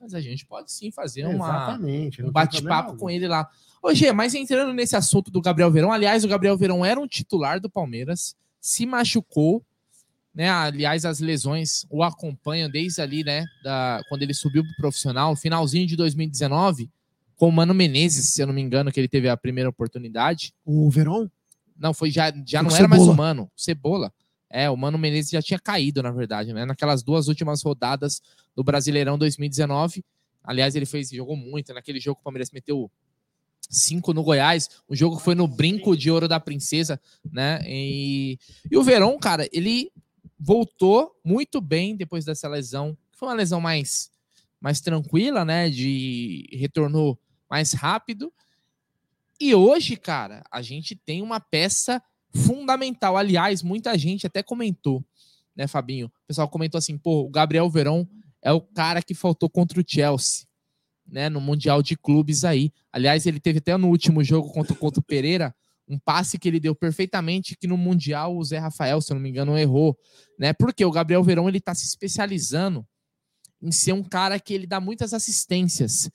Mas a gente pode sim fazer uma, um bate-papo com ele lá. Ô, Gê, mas entrando nesse assunto do Gabriel Verão, aliás, o Gabriel Verão era um titular do Palmeiras, se machucou, né? Aliás, as lesões o acompanham desde ali, né? Da, quando ele subiu pro profissional, finalzinho de 2019, com o Mano Menezes, se eu não me engano, que ele teve a primeira oportunidade. O Veron? Não, foi já, já Foi não era mais o Cebola. Mano, Cebola. É, o Mano Menezes já tinha caído, na verdade, né? Naquelas duas últimas rodadas do Brasileirão 2019. Aliás, ele fez, jogou muito. Naquele jogo, o Palmeiras meteu cinco no Goiás. O jogo foi no brinco de ouro da princesa, né? E, e o Verão, cara, ele voltou muito bem depois dessa lesão. Foi uma lesão mais, mais tranquila, né? De retornou mais rápido. E hoje, cara, a gente tem uma peça fundamental. Aliás, muita gente até comentou, né, Fabinho? O pessoal comentou assim, pô, o Gabriel Verão é o cara que faltou contra o Chelsea, né, no Mundial de Clubes aí. Aliás, ele teve até no último jogo contra, contra o Pereira um passe que ele deu perfeitamente que no Mundial o Zé Rafael, se eu não me engano, errou, né? Porque o Gabriel Verão ele tá se especializando em ser um cara que ele dá muitas assistências,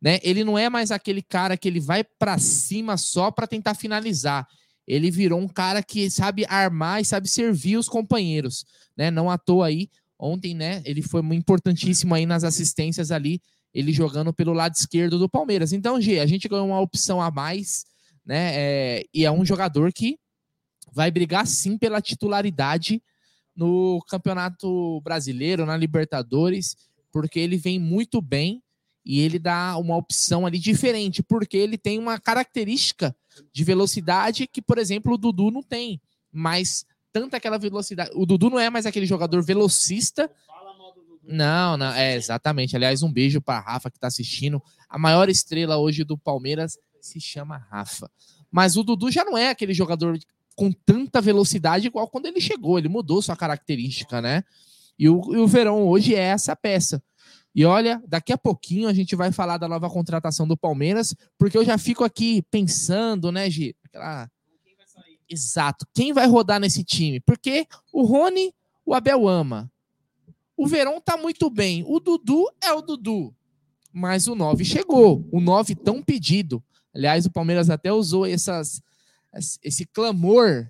né? Ele não é mais aquele cara que ele vai para cima só para tentar finalizar. Ele virou um cara que sabe armar e sabe servir os companheiros, né? Não à toa aí, ontem, né? Ele foi importantíssimo aí nas assistências ali, ele jogando pelo lado esquerdo do Palmeiras. Então, G, a gente ganhou uma opção a mais, né? É, e é um jogador que vai brigar sim pela titularidade no Campeonato Brasileiro, na Libertadores, porque ele vem muito bem e ele dá uma opção ali diferente, porque ele tem uma característica de velocidade que, por exemplo, o Dudu não tem, mas tanta aquela velocidade. O Dudu não é mais aquele jogador velocista. Não, não, é exatamente. Aliás, um beijo para Rafa que está assistindo. A maior estrela hoje do Palmeiras se chama Rafa. Mas o Dudu já não é aquele jogador com tanta velocidade igual quando ele chegou. Ele mudou sua característica, né? E o, e o Verão hoje é essa peça. E olha, daqui a pouquinho a gente vai falar da nova contratação do Palmeiras, porque eu já fico aqui pensando, né, Gi? Aquela... Exato. Quem vai rodar nesse time? Porque o Rony, o Abel ama. O Verón tá muito bem. O Dudu é o Dudu. Mas o 9 chegou. O 9 tão pedido. Aliás, o Palmeiras até usou essas, esse clamor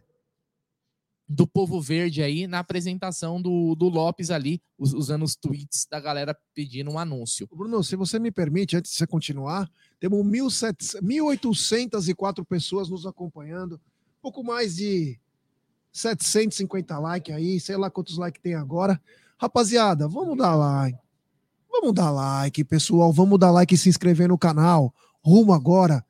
do povo verde aí na apresentação do, do Lopes ali, us- usando os tweets da galera pedindo um anúncio. Bruno, se você me permite, antes de você continuar, temos 1.700 1.804 pessoas nos acompanhando, pouco mais de 750 likes aí, sei lá quantos likes tem agora. Rapaziada, vamos dar like. Vamos dar like, pessoal. Vamos dar like e se inscrever no canal. Rumo agora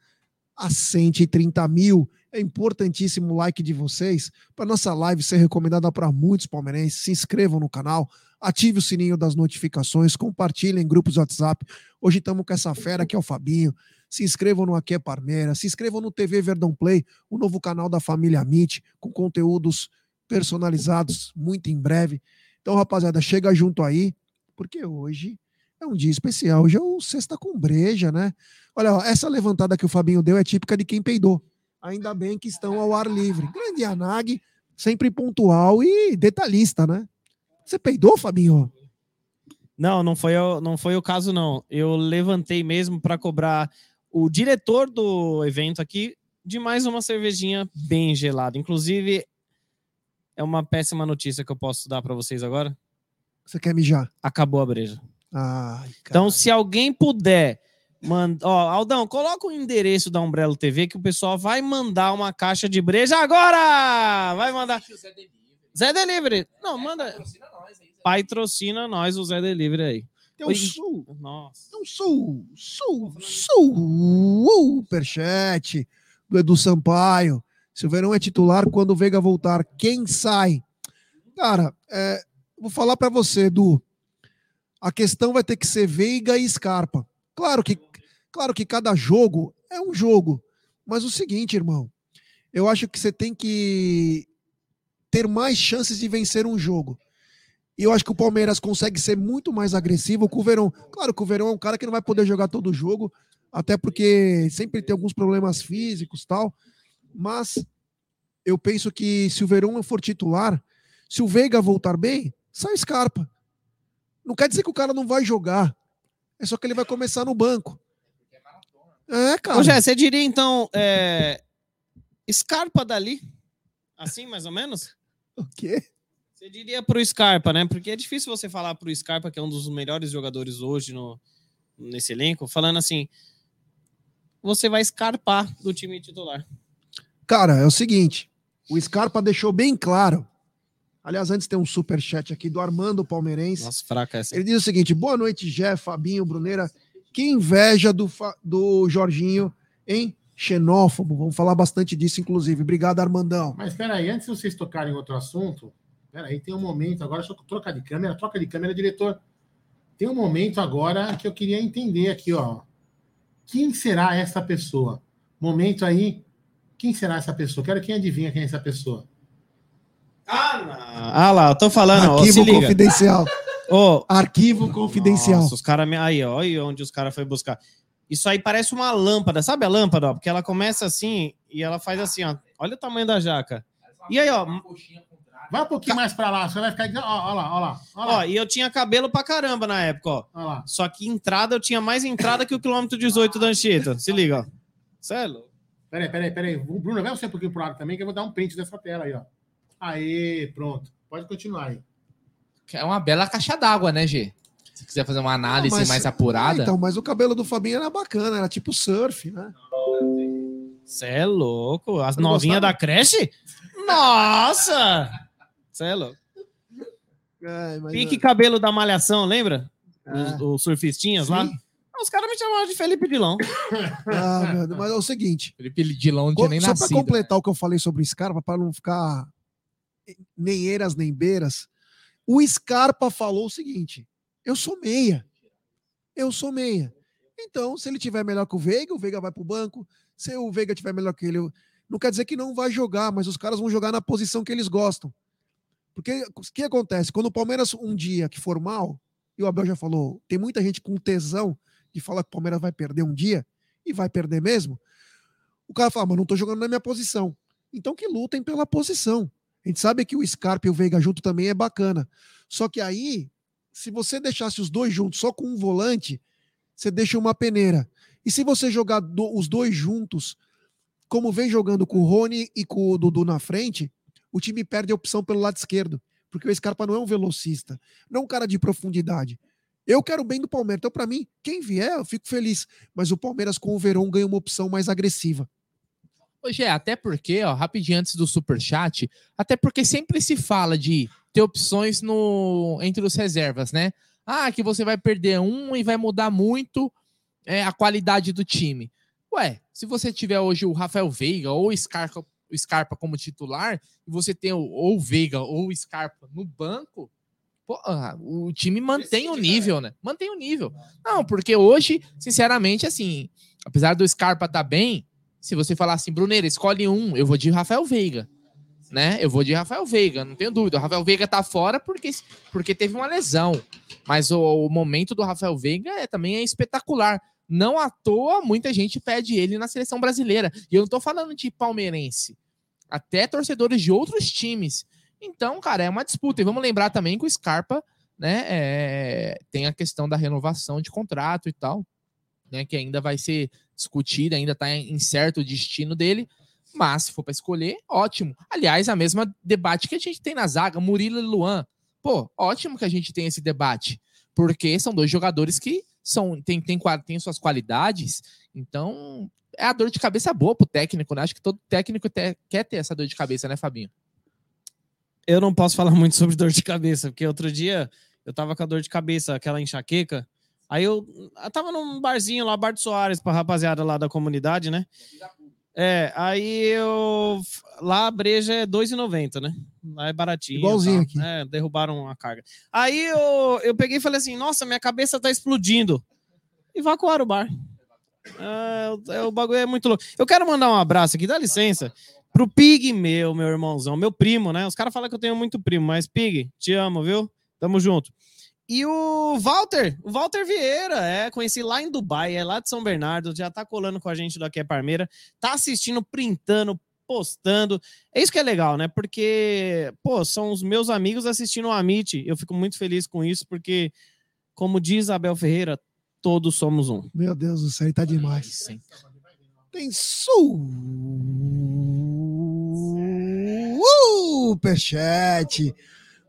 a 130 mil. É importantíssimo o like de vocês para nossa live ser recomendada para muitos palmeirenses. Se inscrevam no canal, ative o sininho das notificações, compartilhem em grupos WhatsApp. Hoje estamos com essa fera que é o Fabinho. Se inscrevam no Aqui é Parmeira, se inscrevam no TV Verdão Play, o novo canal da família Amit, com conteúdos personalizados muito em breve. Então, rapaziada, chega junto aí, porque hoje é um dia especial. Hoje é o Sexta com Breja, né? Olha, ó, essa levantada que o Fabinho deu é típica de quem peidou. Ainda bem que estão ao ar livre. Grande Yanag, sempre pontual e detalhista, né? Você peidou, Fabinho? Não, não foi, não foi o caso, não. Eu levantei mesmo para cobrar o diretor do evento aqui de mais uma cervejinha bem gelada. Inclusive, é uma péssima notícia que eu posso dar para vocês agora. Você quer mijar? Acabou a breja. Ai, Então, se alguém puder mandar. Ó, Aldão, coloca o endereço da Umbrella TV que o pessoal vai mandar uma caixa de breja agora! Vai mandar. Zé Delivery! Não, manda. Patrocina nós, o Zé Delivery aí. Tem um Oi. sul, Nossa. tem um sul, sul, sul, superchat do Edu Sampaio. Se o Verão é titular, quando o Veiga voltar, quem sai? Cara, é, vou falar pra você, Edu. A questão vai ter que ser Veiga e Scarpa. Claro que, claro que cada jogo é um jogo. Mas o seguinte, irmão, eu acho que você tem que ter mais chances de vencer um jogo. E eu acho que o Palmeiras consegue ser muito mais agressivo com o Verão. Claro que o Verão é um cara que não vai poder jogar todo jogo, até porque sempre tem alguns problemas físicos tal. Mas eu penso que se o Verão for titular, se o Veiga voltar bem, sai Scarpa. Não quer dizer que o cara não vai jogar. É só que ele vai começar no banco. É, cara. Ô, Jé, você diria então. É... Scarpa dali? Assim, mais ou menos? O quê? Você diria pro Scarpa, né? Porque é difícil você falar pro Scarpa, que é um dos melhores jogadores hoje no, nesse elenco, falando assim: você vai escarpar do time titular. Cara, é o seguinte. O Scarpa deixou bem claro. Aliás, antes tem um super chat aqui do Armando Palmeirense. Nossa, fraca essa. Ele diz o seguinte: boa noite, Jé, Fabinho, Bruneira. Que inveja do, do Jorginho, hein? Xenófobo. Vamos falar bastante disso, inclusive. Obrigado, Armandão. Mas peraí, antes de vocês tocarem em outro assunto, peraí, tem um momento agora, deixa eu trocar de câmera, troca de câmera, diretor. Tem um momento agora que eu queria entender aqui, ó. Quem será essa pessoa? Momento aí, quem será essa pessoa? Quero quem adivinha quem é essa pessoa. Ah, lá, eu tô falando, ó, se Arquivo liga. confidencial. Ô, Arquivo confidencial. Nossa, os caras. me- Aí, ó, olha onde os caras foram buscar. Isso aí parece uma lâmpada, sabe a lâmpada? Ó? Porque ela começa assim e ela faz assim, ó. Olha o tamanho da jaca. E aí, ó. Vai um pouquinho mais pra lá, você vai ficar. Ó, ó lá, ó lá. Ó Ó, lá, e eu tinha cabelo pra caramba na época, ó. ó lá. Só que entrada eu tinha mais entrada que o quilômetro 18 da Anchieta. Se liga, ó. Sério? Peraí, peraí, peraí. O Bruno, vai você um pouquinho pro lado também, que eu vou dar um print dessa tela aí, ó. Aê, pronto. Pode continuar aí. É uma bela caixa d'água, né, G? Se quiser fazer uma análise Não, mas- mais apurada. Então, mas o cabelo do Fabinho era bacana, era tipo surf, né? Cê é louco? As novinhas da creche? Nossa! Cê é louco. É, mas, Pique cabelo da malhação, lembra? é. Os, os surfistinhas lá. Sim. Os caras me chamavam de Felipe Dilão. Ah, meu Deus, mas é o seguinte. Felipe Dilão não tinha nem Só para nascido. completar o que eu falei sobre o Scarpa, para não ficar nem eiras nem beiras, o Scarpa falou o seguinte: eu sou meia. Eu sou meia. Então, se ele tiver melhor que o Veiga, o Veiga vai pro banco. Se o Veiga tiver melhor que ele, não quer dizer que não vai jogar, mas os caras vão jogar na posição que eles gostam. Porque o que acontece? Quando o Palmeiras um dia que for mal, e o Abel já falou, tem muita gente com tesão de falar que o Palmeiras vai perder um dia, e vai perder mesmo. O cara fala, mas não tô jogando na minha posição. Então que lutem pela posição. A gente sabe que o Scarpa e o Veiga junto também é bacana. Só que aí, se você deixasse os dois juntos só com um volante, você deixa uma peneira. E se você jogar do, os dois juntos, como vem jogando com o Rony e com o Dudu na frente, o time perde a opção pelo lado esquerdo. Porque o Scarpa não é um velocista, não é um cara de profundidade. Eu quero bem do Palmeiras. Então, para mim, quem vier, eu fico feliz. Mas o Palmeiras com o Verón ganha uma opção mais agressiva. Hoje é, até porque, ó, rapidinho antes do super chat, até porque sempre se fala de ter opções no entre os reservas, né? Ah, que você vai perder um e vai mudar muito é, a qualidade do time. Ué, se você tiver hoje o Rafael Veiga ou o Scarpa, o Scarpa como titular, e você tem o, ou o Veiga ou o Scarpa no banco, pô, o time mantém o nível, né? Mantém o nível. Não, porque hoje, sinceramente, assim, apesar do Scarpa estar tá bem, se você falar assim, Bruneira, escolhe um, eu vou de Rafael Veiga. Né? Eu vou de Rafael Veiga, não tenho dúvida. O Rafael Veiga tá fora porque, porque teve uma lesão. Mas o, o momento do Rafael Veiga é, também é espetacular. Não à toa, muita gente pede ele na seleção brasileira. E eu não tô falando de palmeirense. Até torcedores de outros times. Então, cara, é uma disputa. E vamos lembrar também que o Scarpa né, é, tem a questão da renovação de contrato e tal, né, que ainda vai ser discutida, ainda está incerto o destino dele. Mas se for para escolher, ótimo. Aliás, a mesma debate que a gente tem na zaga, Murilo e Luan. Pô, ótimo que a gente tem esse debate, porque são dois jogadores que são têm tem, tem, suas qualidades, então é a dor de cabeça boa pro técnico, né? Acho que todo técnico te, quer ter essa dor de cabeça, né, Fabinho? Eu não posso falar muito sobre dor de cabeça, porque outro dia eu tava com a dor de cabeça, aquela enxaqueca, Aí eu, eu tava num barzinho lá, Bar do Soares, pra rapaziada lá da comunidade, né? É, aí eu. Lá a breja é R$2,90, né? Lá é baratinho. Igualzinho tá? aqui. É, derrubaram a carga. Aí eu, eu peguei e falei assim: nossa, minha cabeça tá explodindo. Evacuaram o bar. É, o bagulho é muito louco. Eu quero mandar um abraço aqui, dá licença, pro Pig meu, meu irmãozão, meu primo, né? Os caras falam que eu tenho muito primo, mas Pig, te amo, viu? Tamo junto. E o Walter, o Walter Vieira, é, conheci lá em Dubai, é lá de São Bernardo, já tá colando com a gente do Aqui é Parmeira, tá assistindo, printando, postando. É isso que é legal, né? Porque, pô, são os meus amigos assistindo o Amit. Eu fico muito feliz com isso, porque, como diz Abel Ferreira, todos somos um. Meu Deus, isso aí tá demais. Sim. Tem superchat.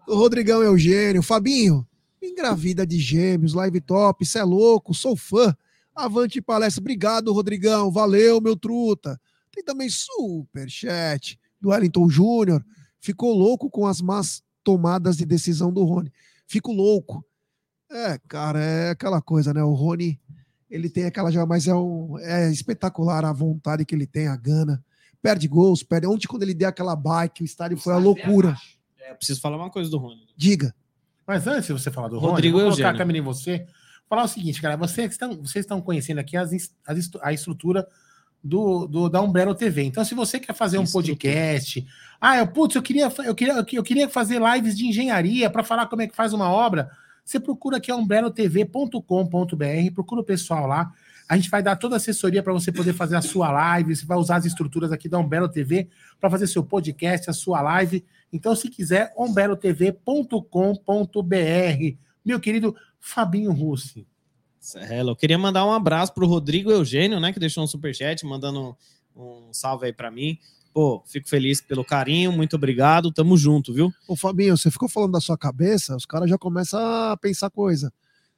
O Rodrigão Eugênio. Fabinho, Engravida de gêmeos, live top, cê é louco, sou fã. Avante palestra, obrigado, Rodrigão, valeu, meu truta. Tem também super chat do Wellington Júnior. Ficou louco com as más tomadas de decisão do Rony. Fico louco. É, cara, é aquela coisa, né? O Rony, ele tem aquela já, mas é, um, é espetacular a vontade que ele tem, a gana. Perde gols, perde. Ontem, quando ele deu aquela bike, o estádio foi a loucura. É, preciso falar uma coisa do Rony. Diga. Mas antes de você falar do Rodrigo Rony, vou colocar Eugênio. a câmera em você. Falar o seguinte, cara, vocês estão, vocês estão conhecendo aqui as, as a estrutura do, do, da Umbrella TV. Então, se você quer fazer um Estrutura. podcast, ah, eu, putz, eu queria, eu queria, eu queria fazer lives de engenharia para falar como é que faz uma obra, você procura aqui umbrelatv.com.br, procura o pessoal lá. A gente vai dar toda a assessoria para você poder fazer a sua live. Você vai usar as estruturas aqui da Umbrella TV para fazer seu podcast, a sua live. Então, se quiser, umbrelotv.com.br. Meu querido Fabinho Russi. Hello. Eu queria mandar um abraço pro Rodrigo Eugênio, né, que deixou um superchat, mandando um, um salve aí pra mim. Pô, fico feliz pelo carinho, muito obrigado, tamo junto, viu? Ô, Fabinho, você ficou falando da sua cabeça, os caras já começam a pensar coisa.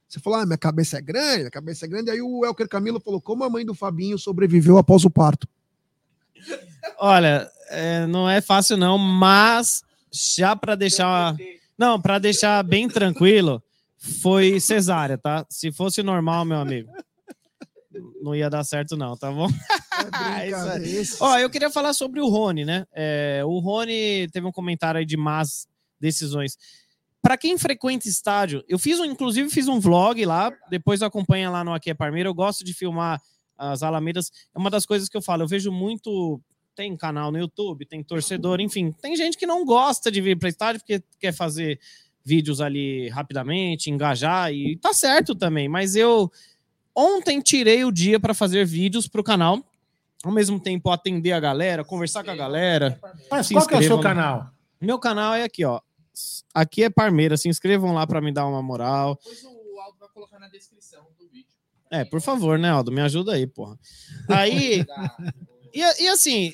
Você falou, ah, minha cabeça é grande, minha cabeça é grande. Aí o Elker Camilo falou, como a mãe do Fabinho sobreviveu após o parto. Olha, é, não é fácil não, mas já pra deixar... Não, pra deixar bem tranquilo, foi cesárea, tá? Se fosse normal, meu amigo, não ia dar certo não, tá bom? É Ó, eu queria falar sobre o Rony, né? É, o Rony teve um comentário aí de más decisões. Para quem frequenta estádio, eu fiz um, inclusive fiz um vlog lá, depois acompanha lá no Aqui é Parmeira. Eu gosto de filmar as Alamedas. É uma das coisas que eu falo. Eu vejo muito. Tem canal no YouTube, tem torcedor, enfim, tem gente que não gosta de vir para estádio porque quer fazer vídeos ali rapidamente, engajar, e tá certo também, mas eu ontem tirei o dia para fazer vídeos pro canal, ao mesmo tempo atender a galera, conversar com a galera. Mas qual que é o seu canal? Meu canal é aqui, ó. Aqui é Parmeira, se inscrevam lá para me dar uma moral. Depois o Aldo vai colocar na descrição do vídeo. É, por favor, né, Aldo? Me ajuda aí, porra. Aí, e, e assim,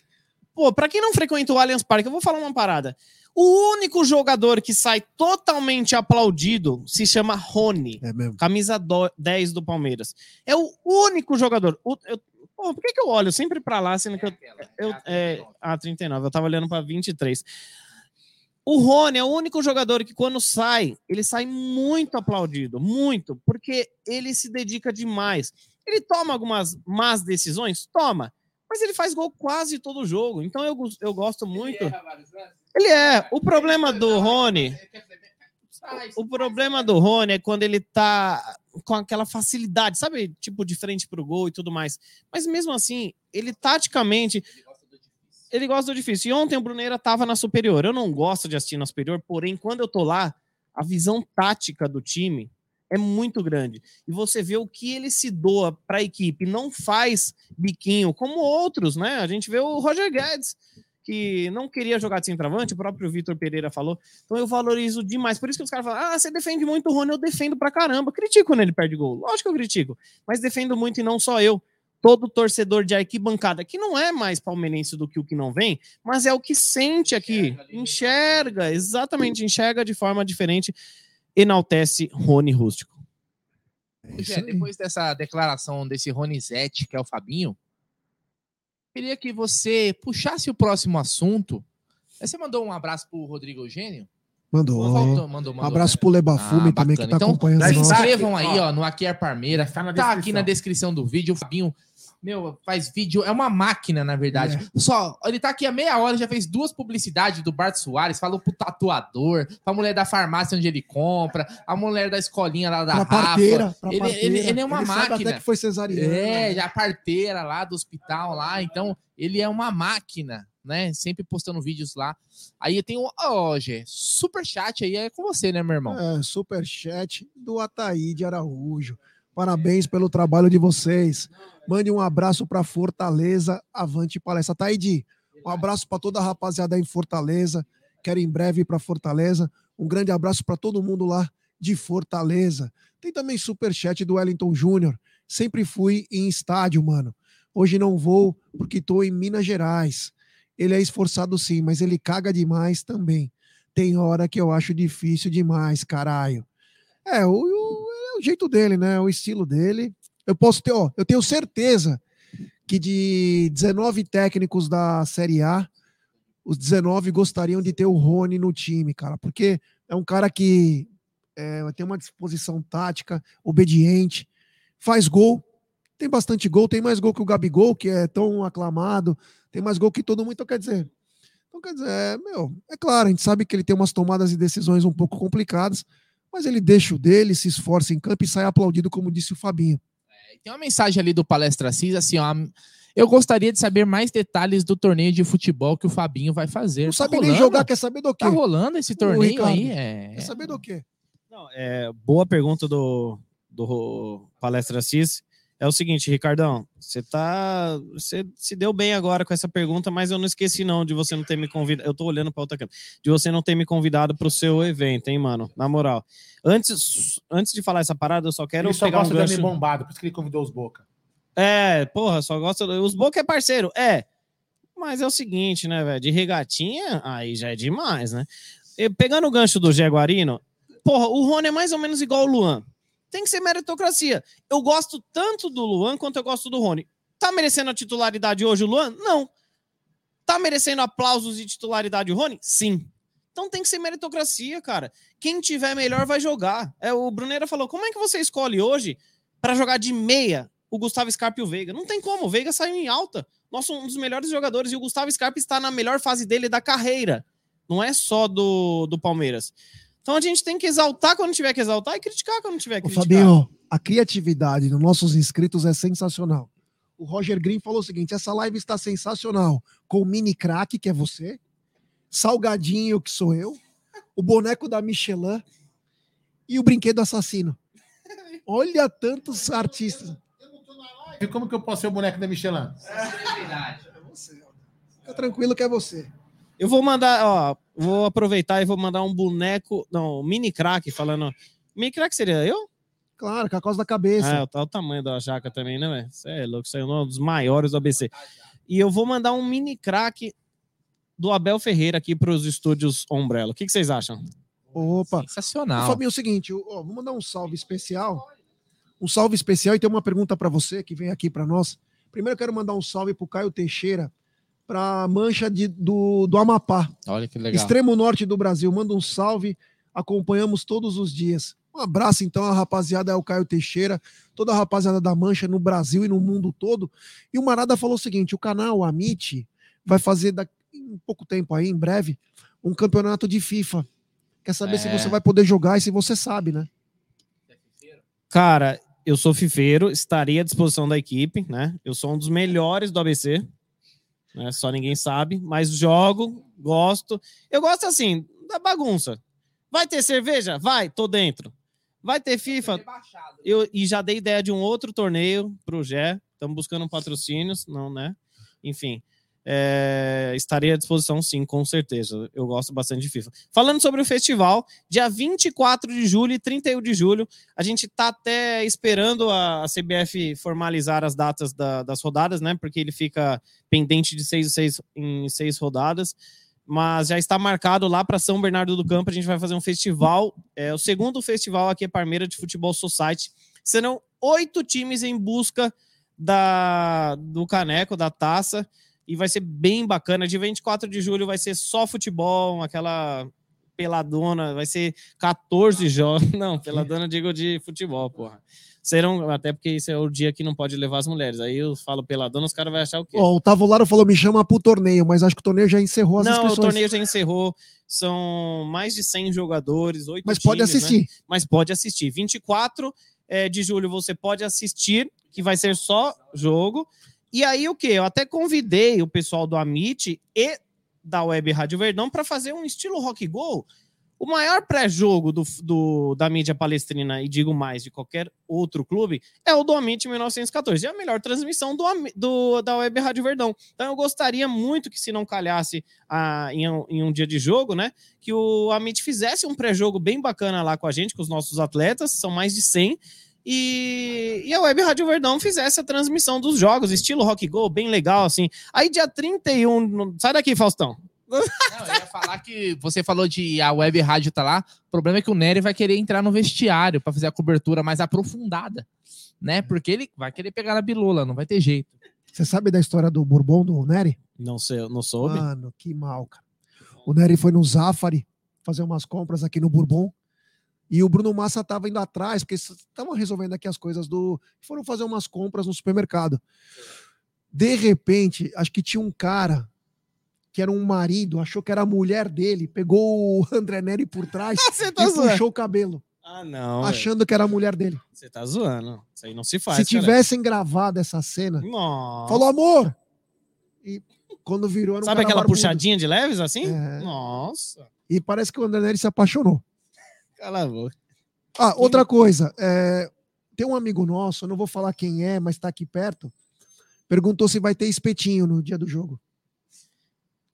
pô, pra quem não frequenta o Allianz Parque, eu vou falar uma parada. O único jogador que sai totalmente aplaudido se chama Rony, É mesmo. camisa do- 10 do Palmeiras. É o único jogador. O- eu- pô, por que, que eu olho sempre pra lá, sendo que eu. eu é, ah, 39, eu tava olhando pra 23. O Rony é o único jogador que, quando sai, ele sai muito aplaudido, muito, porque ele se dedica demais. Ele toma algumas más decisões? Toma. Mas ele faz gol quase todo jogo. Então eu, eu gosto muito. Ele é. O problema do Rony. O problema do Rony é quando ele tá com aquela facilidade, sabe? Tipo, de frente pro gol e tudo mais. Mas mesmo assim, ele taticamente. Ele gosta do difícil. E ontem o Bruneira tava na superior. Eu não gosto de assistir na superior, porém, quando eu tô lá, a visão tática do time é muito grande. E você vê o que ele se doa para a equipe, não faz biquinho como outros, né? A gente vê o Roger Guedes, que não queria jogar de centroavante, o próprio Vitor Pereira falou. Então eu valorizo demais. Por isso que os caras falam: ah, você defende muito o Rony, eu defendo pra caramba. Critico quando ele perde gol. Lógico que eu critico, mas defendo muito e não só eu. Todo torcedor de arquibancada, que não é mais palmeirense do que o que não vem, mas é o que sente aqui. Enxerga, exatamente, enxerga de forma diferente, enaltece Rony Rústico. É aí. depois dessa declaração desse Ronizete, que é o Fabinho, queria que você puxasse o próximo assunto. Você mandou um abraço pro Rodrigo Eugênio? Mandou. Mandou, mandou, Um mandou. abraço pro Lebafume Ah, também, que bacana. tá Então, acompanhando se inscrevam aí, ó, no Aqui é Parmeira. Tá na Tá aqui na descrição do vídeo. O Fabinho, meu, faz vídeo. É uma máquina, na verdade. Só, ele tá aqui há meia hora, já fez duas publicidades do Bart Soares. Falou pro tatuador, pra mulher da farmácia onde ele compra, a mulher da escolinha lá da Pra Rafa. parteira. Pra Ele- parteira. ele- ele é uma sabe máquina. até que foi cesariana. É, já a parteira lá do hospital lá, então ele é uma máquina, né? Sempre postando vídeos lá. Aí eu tenho, ó, Gê, super chat aí é com você, né, meu irmão? É, superchat do Ataíde Araújo. Parabéns pelo trabalho de vocês. Mande um abraço para Fortaleza, avante palestra. Ataíde, um abraço para toda a rapaziada em Fortaleza. Quero em breve ir para Fortaleza. Um grande abraço para todo mundo lá de Fortaleza. Tem também superchat do Wellington Júnior. Sempre fui em estádio, mano. Hoje não vou porque estou em Minas Gerais. Ele é esforçado sim, mas ele caga demais também. Tem hora que eu acho difícil demais, caralho. É, o, jeito dele, né? O estilo dele. Eu posso ter, ó, eu tenho certeza que de 19 técnicos da Série A, os 19 gostariam de ter o Rony no time, cara, porque é um cara que é, tem uma disposição tática, obediente, faz gol, tem bastante gol, tem mais gol que o Gabigol, que é tão aclamado, tem mais gol que todo mundo, então quer dizer. Então, quer dizer, é, meu, é claro, a gente sabe que ele tem umas tomadas de decisões um pouco complicadas, mas ele deixa o dele, se esforça em campo e sai aplaudido, como disse o Fabinho. Tem uma mensagem ali do Palestra Cis, assim, ó. Eu gostaria de saber mais detalhes do torneio de futebol que o Fabinho vai fazer. Não Tá sabe nem rolando? jogar, quer saber do quê? Tá rolando esse torneio Ricardo, aí? É... Quer saber do quê? Não, é, boa pergunta do, do Palestra Assis. É o seguinte, Ricardão, você tá. Você se deu bem agora com essa pergunta, mas eu não esqueci, não, de você não ter me convidado. Eu tô olhando para outra câmera. De você não ter me convidado para o seu evento, hein, mano? Na moral. Antes, antes de falar essa parada, eu só quero Ele só pegar um gosta de gancho. homem bombado, por isso que ele convidou os Boca. É, porra, só gosta. Os Boca é parceiro, é. Mas é o seguinte, né, velho? De regatinha, aí já é demais, né? E pegando o gancho do Jaguarino, porra, o Rony é mais ou menos igual o Luan. Tem que ser meritocracia. Eu gosto tanto do Luan quanto eu gosto do Rony. Tá merecendo a titularidade hoje o Luan? Não. Tá merecendo aplausos e titularidade o Rony? Sim. Então tem que ser meritocracia, cara. Quem tiver melhor vai jogar. É, o Bruneira falou: como é que você escolhe hoje para jogar de meia o Gustavo Scarpa e o Veiga? Não tem como. O Veiga saiu em alta. Nosso um dos melhores jogadores. E o Gustavo Scarpa está na melhor fase dele da carreira. Não é só do, do Palmeiras. Então a gente tem que exaltar quando tiver que exaltar e criticar quando tiver que Ô, criticar. Fabinho, a criatividade dos nossos inscritos é sensacional. O Roger Green falou o seguinte: essa live está sensacional. Com o mini crack, que é você, Salgadinho, que sou eu, o boneco da Michelin, e o brinquedo assassino. Olha tantos artistas. E como que eu posso ser o boneco da Michelin? Fica tranquilo que é você. Eu vou mandar, ó, vou aproveitar e vou mandar um boneco, não, um mini crack falando. Mini crack seria eu? Claro, com a causa da cabeça. É, tá o tamanho da jaca também, né, velho? Você é louco, você é um dos maiores do ABC. E eu vou mandar um mini crack do Abel Ferreira aqui para os estúdios Umbrella. O que, que vocês acham? Opa. Sensacional. Fabinho, é o seguinte, ó, vou mandar um salve especial. Um salve especial e tem uma pergunta para você que vem aqui para nós. Primeiro eu quero mandar um salve pro Caio Teixeira, para Mancha de, do, do Amapá, Olha que legal. extremo norte do Brasil. Manda um salve, acompanhamos todos os dias. Um abraço então à rapaziada, é o Caio Teixeira, toda a rapaziada da Mancha no Brasil e no mundo todo. E o Marada falou o seguinte: o canal Amit vai fazer daqui em pouco tempo aí, em breve, um campeonato de FIFA. Quer saber se É. você vai poder jogar e se você sabe, né? Cara, eu sou fifeiro, estarei à disposição da equipe, né? Eu sou um dos melhores do ABC, né? Só ninguém sabe, mas jogo, gosto. Eu gosto assim, da bagunça. Vai ter cerveja? Vai, tô dentro. Vai ter FIFA? Eu, e já dei ideia de um outro torneio pro Gé. Estamos buscando patrocínios, não, né? Enfim. É, estarei à disposição, sim, com certeza. Eu gosto bastante de FIFA. Falando sobre o festival, dia 24 de julho e 31 de julho, a gente tá até esperando a, CBF formalizar as datas da- das rodadas, né? Porque ele fica pendente de seis, seis, em seis rodadas. Mas já está marcado lá para São Bernardo do Campo. A gente vai fazer um festival, é o segundo festival aqui é Parmeira de Futebol Society. Serão oito times em busca da, do caneco, da taça, e vai ser bem bacana. De 24 de julho vai ser só futebol, aquela peladona, vai ser 14 jogos. Não, peladona digo de futebol, porra. Serão, até porque esse é o dia que não pode levar as mulheres. Aí eu falo peladona, os caras vão achar o quê? Ó, o Tavolaro falou: me chama pro torneio, mas acho que o torneio já encerrou as não, o inscrições. torneio já encerrou. São mais de 100 jogadores, oito mas pode times, né? assistir. mas pode assistir. 24 eh, de julho você pode assistir, que vai ser só jogo. E aí o que? Eu até convidei o pessoal do Amit e da Web Rádio Verdão para fazer um estilo rock go. O maior pré-jogo do, do- da mídia palestrina, e digo mais, de qualquer outro clube, é o do Amit 1914. É a melhor transmissão do, do- da Web Rádio Verdão. Então eu gostaria muito que, se não calhasse ah, em, um, em um dia de jogo, né? que o Amit fizesse um pré-jogo bem bacana lá com a gente, com os nossos atletas, são mais de 100, e, e a Web Rádio Verdão fizesse a transmissão dos jogos, estilo rock go, bem legal, assim. Aí dia 31, no- sai daqui, Faustão. Não, eu ia falar que você falou de a web rádio tá lá. O problema é que o Nery vai querer entrar no vestiário para fazer a cobertura mais aprofundada, né? Porque ele vai querer pegar na bilula, não vai ter jeito. Você sabe da história do Bourbon, do Nery? Não sei, não soube. Mano, que mal, cara. O Nery foi no Zafari fazer umas compras aqui no Bourbon. E o Bruno Massa tava indo atrás, porque estavam resolvendo aqui as coisas do. Foram fazer umas compras no supermercado. De repente, acho que tinha um cara que era um marido, achou que era a mulher dele, pegou o André Neri por trás Você e tá zoando. puxou o cabelo, Ah, não. achando que era a mulher dele. Você tá zoando. Isso aí não se faz. Se cara. tivessem gravado essa cena, Nossa. falou amor! E quando virou, era um Sabe cara aquela barbudo. puxadinha de leves assim? É. Nossa. E parece que o André Neri se apaixonou. Cala a boca. Ah, outra coisa, é, tem um amigo nosso, eu não vou falar quem é, mas tá aqui perto, perguntou se vai ter espetinho no dia do jogo.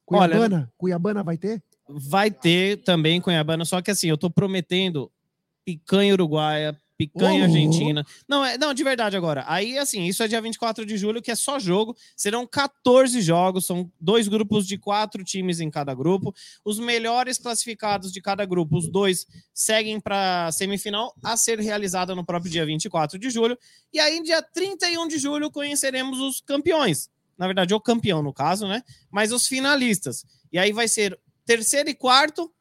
Olha, Cuiabana? Cuiabana vai ter? Vai ter também Cunhabana, só que assim, eu tô prometendo picanha uruguaia, picanha Ô, argentina. Não, é, não, de verdade agora. Aí, assim, isso é dia 24 de julho, que é só jogo. Serão 14 jogos, são dois grupos de quatro times em cada grupo. Os melhores classificados de cada grupo, os dois, seguem para semifinal a ser realizada no próprio dia 24 de julho. E aí, dia 31 de julho, conheceremos os campeões. Na verdade, o campeão, no caso, né? Mas os finalistas. E aí vai ser terceiro e quarto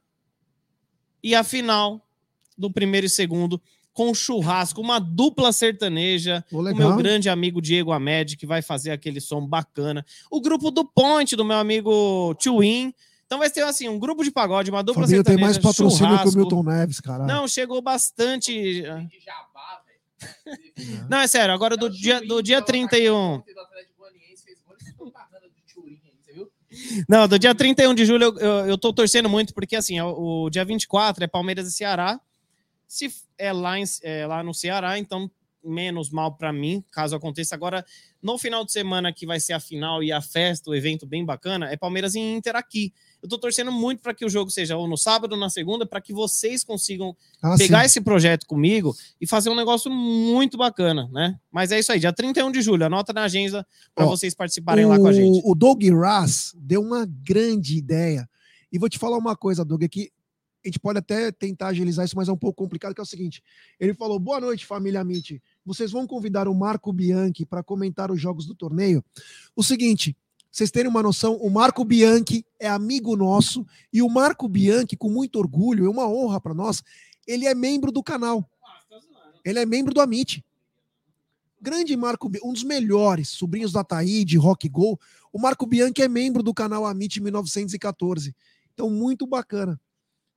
e a final do primeiro e segundo com churrasco, uma dupla sertaneja, Ô, o meu grande amigo Diego Amed, que vai fazer aquele som bacana, o grupo do Ponte, do meu amigo Tchuin. Então vai ter assim, um grupo de pagode, uma dupla Fabinho tem sertaneja, mais patrocínio que o churrasco. Milton Neves, cara. Não, chegou bastante. Não, é sério, agora do dia, do dia 31. Não, do dia 31 de julho eu, eu, eu tô torcendo muito, porque assim, o, o dia 24 é Palmeiras e Ceará. Se é lá, em- é lá no Ceará, então menos mal para mim, caso aconteça. Agora, no final de semana que vai ser a final e a festa, o evento bem bacana, é Palmeiras e Inter aqui. Eu tô torcendo muito para que o jogo seja ou no sábado ou na segunda, para que vocês consigam Ah, pegar sim. esse projeto comigo e fazer um negócio muito bacana, né? Mas é isso aí, dia 31 de julho, anota na agenda para vocês participarem lá com a gente. O Doug Raz deu uma grande ideia. E vou te falar uma coisa, Doug, que a gente pode até tentar agilizar isso, mas é um pouco complicado, que é o seguinte. Ele falou, boa noite, família Amit. Vocês vão convidar o Marco Bianchi para comentar os jogos do torneio? O seguinte, vocês terem uma noção, o Marco Bianchi é amigo nosso, e o Marco Bianchi, com muito orgulho, é uma honra para nós, ele é membro do canal. Ele é membro do Amit. Grande Marco, um dos melhores, sobrinhos da Taíde, Rock Go. O Marco Bianchi é membro do canal Amit 1914. Então, muito bacana.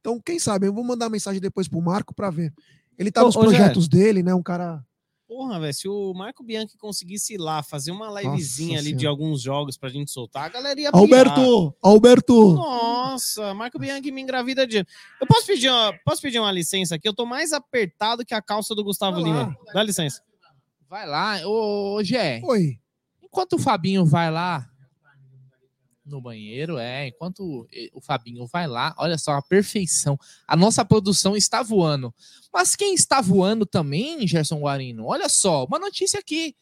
Então, quem sabe, eu vou mandar mensagem depois pro Marco para ver. Ele tá Ô, nos ô, projetos dele, né? Um cara. Porra, velho, se o Marco Bianchi conseguisse ir lá fazer uma livezinha ali Senhora. de alguns jogos pra gente soltar, a galera ia pirar. Alberto! Alberto! Nossa, Marco Bianchi me engravida de. Eu posso pedir, uma, posso pedir uma licença aqui? Eu tô mais apertado que a calça do Gustavo Vai lá. Lima. Dá licença. Vai lá, ô, ô Gé. Oi. Enquanto o Fabinho vai lá no banheiro, é, enquanto o Fabinho vai lá, olha só a perfeição. A nossa produção está voando. Mas quem está voando também, Gerson Guarino? Olha só, uma notícia aqui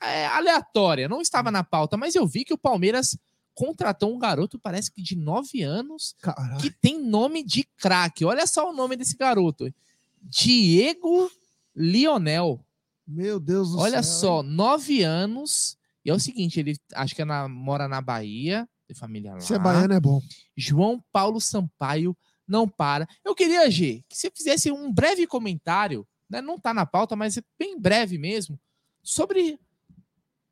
é, aleatória, não estava na pauta, mas eu vi que o Palmeiras contratou um garoto, parece que de 9 anos, Caralho. que tem nome de craque. Olha só o nome desse garoto. Diego Lionel. Meu Deus do Olha céu. só, nove anos. E é o seguinte, ele acho que é na- mora na Bahia, tem família lá. Ser baiano é bom. João Paulo Sampaio não para. Eu queria, G, que você fizesse um breve comentário, né? Não tá na pauta, mas é bem breve mesmo, sobre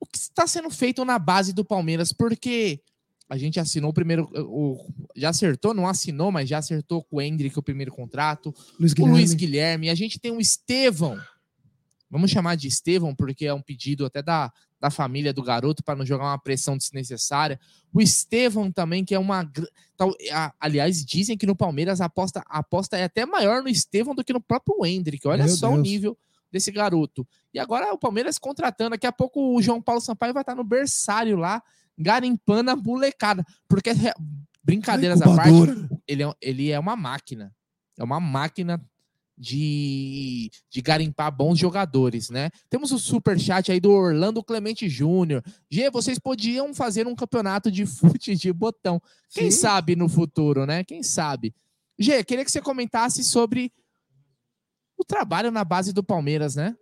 o que está sendo feito na base do Palmeiras, porque a gente assinou o primeiro. O, já acertou, não assinou, mas já acertou com o Hendrick o primeiro contrato Luiz o Guilherme. Luiz Guilherme, a gente tem o Estevão. Vamos chamar de Estevão, porque é um pedido até da, da família do garoto para não jogar uma pressão desnecessária. O Estevão também, que é uma. tal- aliás, dizem que no Palmeiras a aposta, a aposta é até maior no Estevão do que no próprio Hendrick. Olha Meu só o Deus. nível desse garoto. E agora o Palmeiras contratando. Daqui a pouco o João Paulo Sampaio vai estar no berçário lá, garimpando a molecada. Porque, brincadeiras à parte, ele é, ele é uma máquina. É uma máquina de, de garimpar bons jogadores, né? Temos o super chat aí do Orlando Clemente Júnior. G, vocês podiam fazer um campeonato de fute de botão. Quem Sim. sabe no futuro, né? Quem sabe? G, queria que você comentasse sobre o trabalho na base do Palmeiras, né?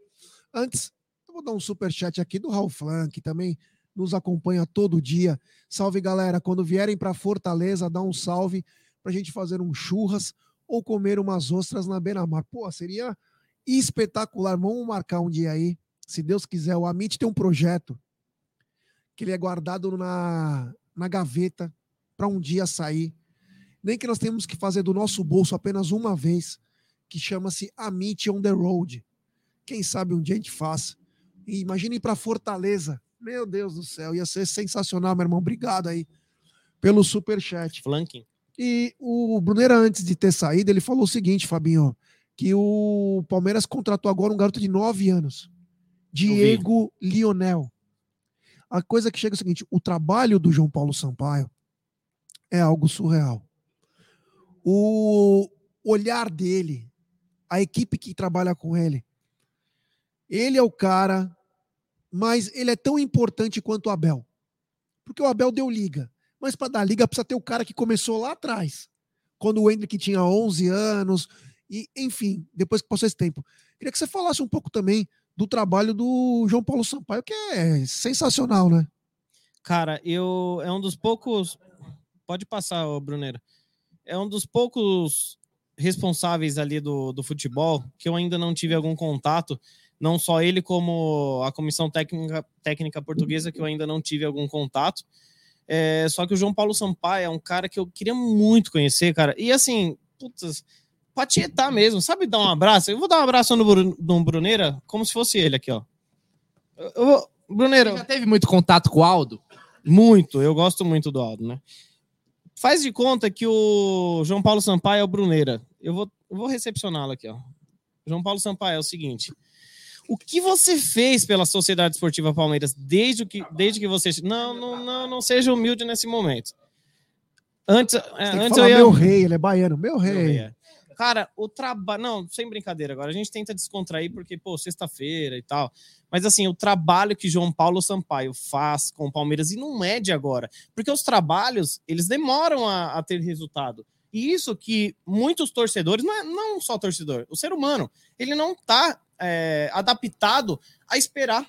Antes, eu vou dar um super chat aqui do Raul Flan, que também nos acompanha todo dia. Salve, galera. Quando vierem para Fortaleza, dá um salve pra gente fazer um churras ou comer umas ostras na beira-mar. Pô, seria espetacular. Vamos marcar um dia aí. Se Deus quiser, o Amit tem um projeto que ele é guardado na, na gaveta para um dia sair. Nem que nós temos que fazer do nosso bolso apenas uma vez, que chama-se Amit on the Road. Quem sabe um dia a gente faça. E imagine ir para Fortaleza. Meu Deus do céu, ia ser sensacional, meu irmão. Obrigado aí pelo super chat. Flanking. E o Bruneira, antes de ter saído, ele falou o seguinte, Fabinho, que o Palmeiras contratou agora um garoto de 9 anos, Diego Lionel. A coisa que chega é o seguinte: o trabalho do João Paulo Sampaio é algo surreal. O olhar dele, a equipe que trabalha com ele, ele é o cara, mas ele é tão importante quanto o Abel. Porque o Abel deu liga. Mas para dar liga precisa ter o cara que começou lá atrás, quando o Hendrick tinha 11 anos, e enfim, depois que passou esse tempo. Queria que você falasse um pouco também do trabalho do João Paulo Sampaio, que é sensacional, né? Cara, eu é um dos poucos. Pode passar, ô Bruneira. É um dos poucos responsáveis ali do, do futebol que eu ainda não tive algum contato. Não só ele, como a comissão técnica, técnica portuguesa, que eu ainda não tive algum contato. É, só que o João Paulo Sampaio é um cara que eu queria muito conhecer, cara. E assim, putz, pra tietar mesmo, sabe dar um abraço? Eu vou dar um abraço no, Bru- no Bruneira como se fosse ele aqui, ó. Eu, eu vou- Bruneira, Você já teve muito contato com o Aldo? muito, eu gosto muito do Aldo, né? Faz de conta que o João Paulo Sampaio é o Bruneira. Eu vou, eu vou recepcioná-lo aqui, ó. João Paulo Sampaio, é o seguinte. O que você fez pela Sociedade Esportiva Palmeiras desde que, desde que você. Não, não, não, não seja humilde nesse momento. Antes, antes eu ia. meu rei, ele é baiano. Meu rei. É. Cara, o trabalho. Não, sem brincadeira agora. A gente tenta descontrair porque, pô, sexta-feira e tal. Mas, assim, o trabalho que João Paulo Sampaio faz com o Palmeiras, e não é de agora. Porque os trabalhos, eles demoram a, a ter resultado. E isso que muitos torcedores, não, é, não só torcedor, o ser humano, ele não tá é, adaptado a esperar.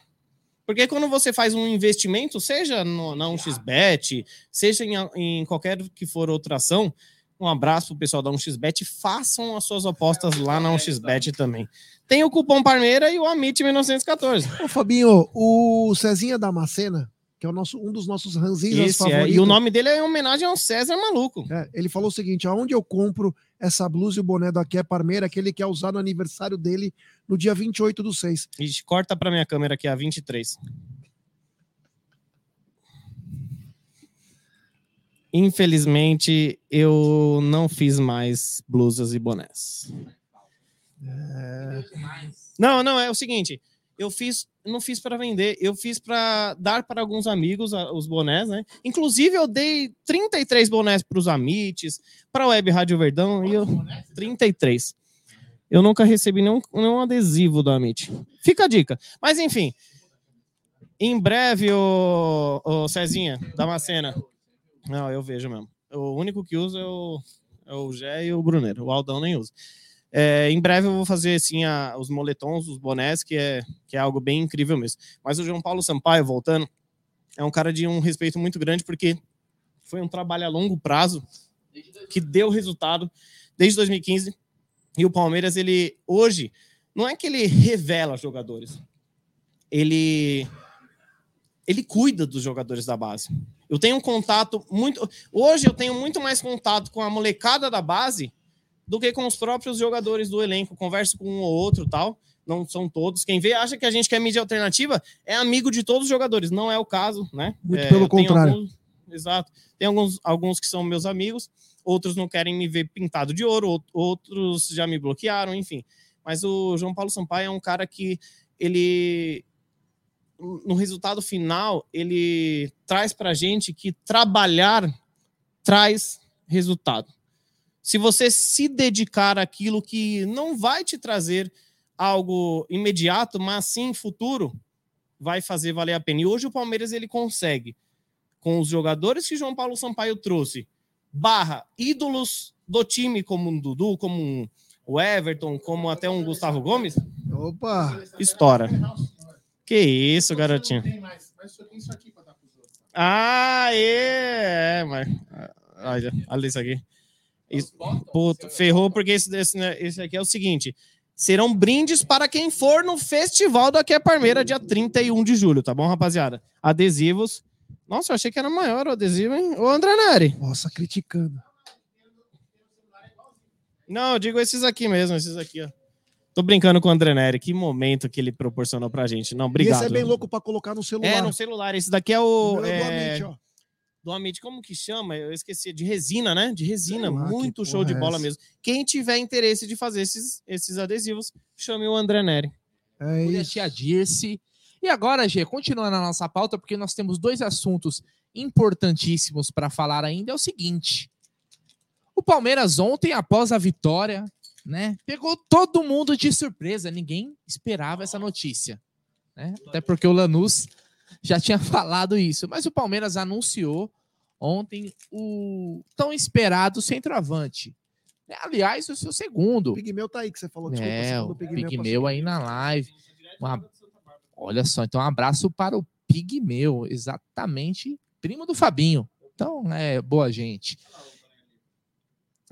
Porque quando você faz um investimento, seja no, na 1xBet, seja em, em qualquer que for outra ação, um abraço pro pessoal da 1xBet, façam as suas apostas lá na 1xBet também. Tem o cupom Parmeira e o Amit 1914. Ô, Fabinho, o Cezinha Damascena, que é o nosso, um dos nossos ranzinhos Esse é, favoritos. e o nome dele é em homenagem ao César Maluco. É, ele falou o seguinte: aonde eu compro essa blusa e o boné daqui é Parmeira, que ele quer usar no aniversário dele no dia 28 do 6. Ixi, corta pra minha câmera aqui, a 23. Infelizmente, eu não fiz mais blusas e bonés. Não, não, é o seguinte, eu fiz, não fiz para vender, eu fiz para dar para alguns amigos a- os bonés, né? Inclusive eu dei 33 bonés para os amites, para a Web Rádio Verdão e eu 33. Eu nunca recebi nenhum, nenhum adesivo do Amit. Fica a dica. Mas enfim, em breve o, o Cezinha Damascena. Não, eu vejo mesmo. O único que usa é o, é o Gé e o Bruneiro. O Aldão nem usa. É, em breve eu vou fazer assim a- os moletons, os bonés, que é, que é algo bem incrível mesmo. Mas o João Paulo Sampaio, voltando, é um cara de um respeito muito grande, porque foi um trabalho a longo prazo que deu resultado desde 2015. E o Palmeiras, ele hoje, não é que ele revela jogadores, ele ele cuida dos jogadores da base. Eu tenho um contato muito. Hoje eu tenho muito mais contato com a molecada da base do que com os próprios jogadores do elenco. Converso com um ou outro tal. Não são todos. Quem vê acha que a gente quer mídia alternativa é amigo de todos os jogadores. Não é o caso, né? Muito É, pelo contrário. alguns- exato. Tem alguns, alguns que são meus amigos, outros não querem me ver pintado de ouro, out- outros já me bloquearam, enfim. Mas o João Paulo Sampaio é um cara que ele no resultado final, ele traz para a gente que trabalhar traz resultado. Se você se dedicar àquilo que não vai te trazer algo imediato, mas sim futuro, vai fazer valer a pena. E hoje o Palmeiras ele consegue, com os jogadores que João Paulo Sampaio trouxe, barra ídolos do time, como um Dudu, como um o Everton, como até um Gustavo Gomes, Opa! estoura. Que isso, garotinho. Outros. Ah, é, é, mas. Olha, olha isso aqui. Isso, puta, ferrou, porque esse, esse, né, esse aqui é o seguinte: serão brindes para quem for no Festival da Aqui é Parmeira, dia 31 de julho, tá bom, rapaziada? Adesivos. Nossa, eu achei que era maior o adesivo, hein? Ô, André Neri. Nossa, criticando. Não, eu digo esses aqui mesmo, esses aqui, ó. Tô brincando com o André Neri. Que momento que ele proporcionou pra gente. Não, E obrigado. esse é bem louco pra colocar no celular. É, no celular. Esse daqui é o. Do é, Amit, ó. Do Amit, como que chama? Eu esqueci, de resina, né? De resina, lá, muito show de é bola essa? mesmo. Quem tiver interesse de fazer esses, esses adesivos, chame o André Neri. É isso. tia Dirce. E agora, Gê, continuando a nossa pauta, porque nós temos dois assuntos importantíssimos para falar ainda, é o seguinte. O Palmeiras ontem, após a vitória, né, pegou todo mundo de surpresa. Ninguém esperava essa notícia. Né? Até porque o Lanús já tinha falado isso. Mas o Palmeiras anunciou ontem o tão esperado centroavante. É, Aliás, o seu O segundo. Pigmeu tá aí que você falou. Desculpa, É, segundo o Pigmeu Pigmeu aí na live. Uma- Olha só, então um abraço para o Pigmeu, exatamente, primo do Fabinho. Então, é boa gente.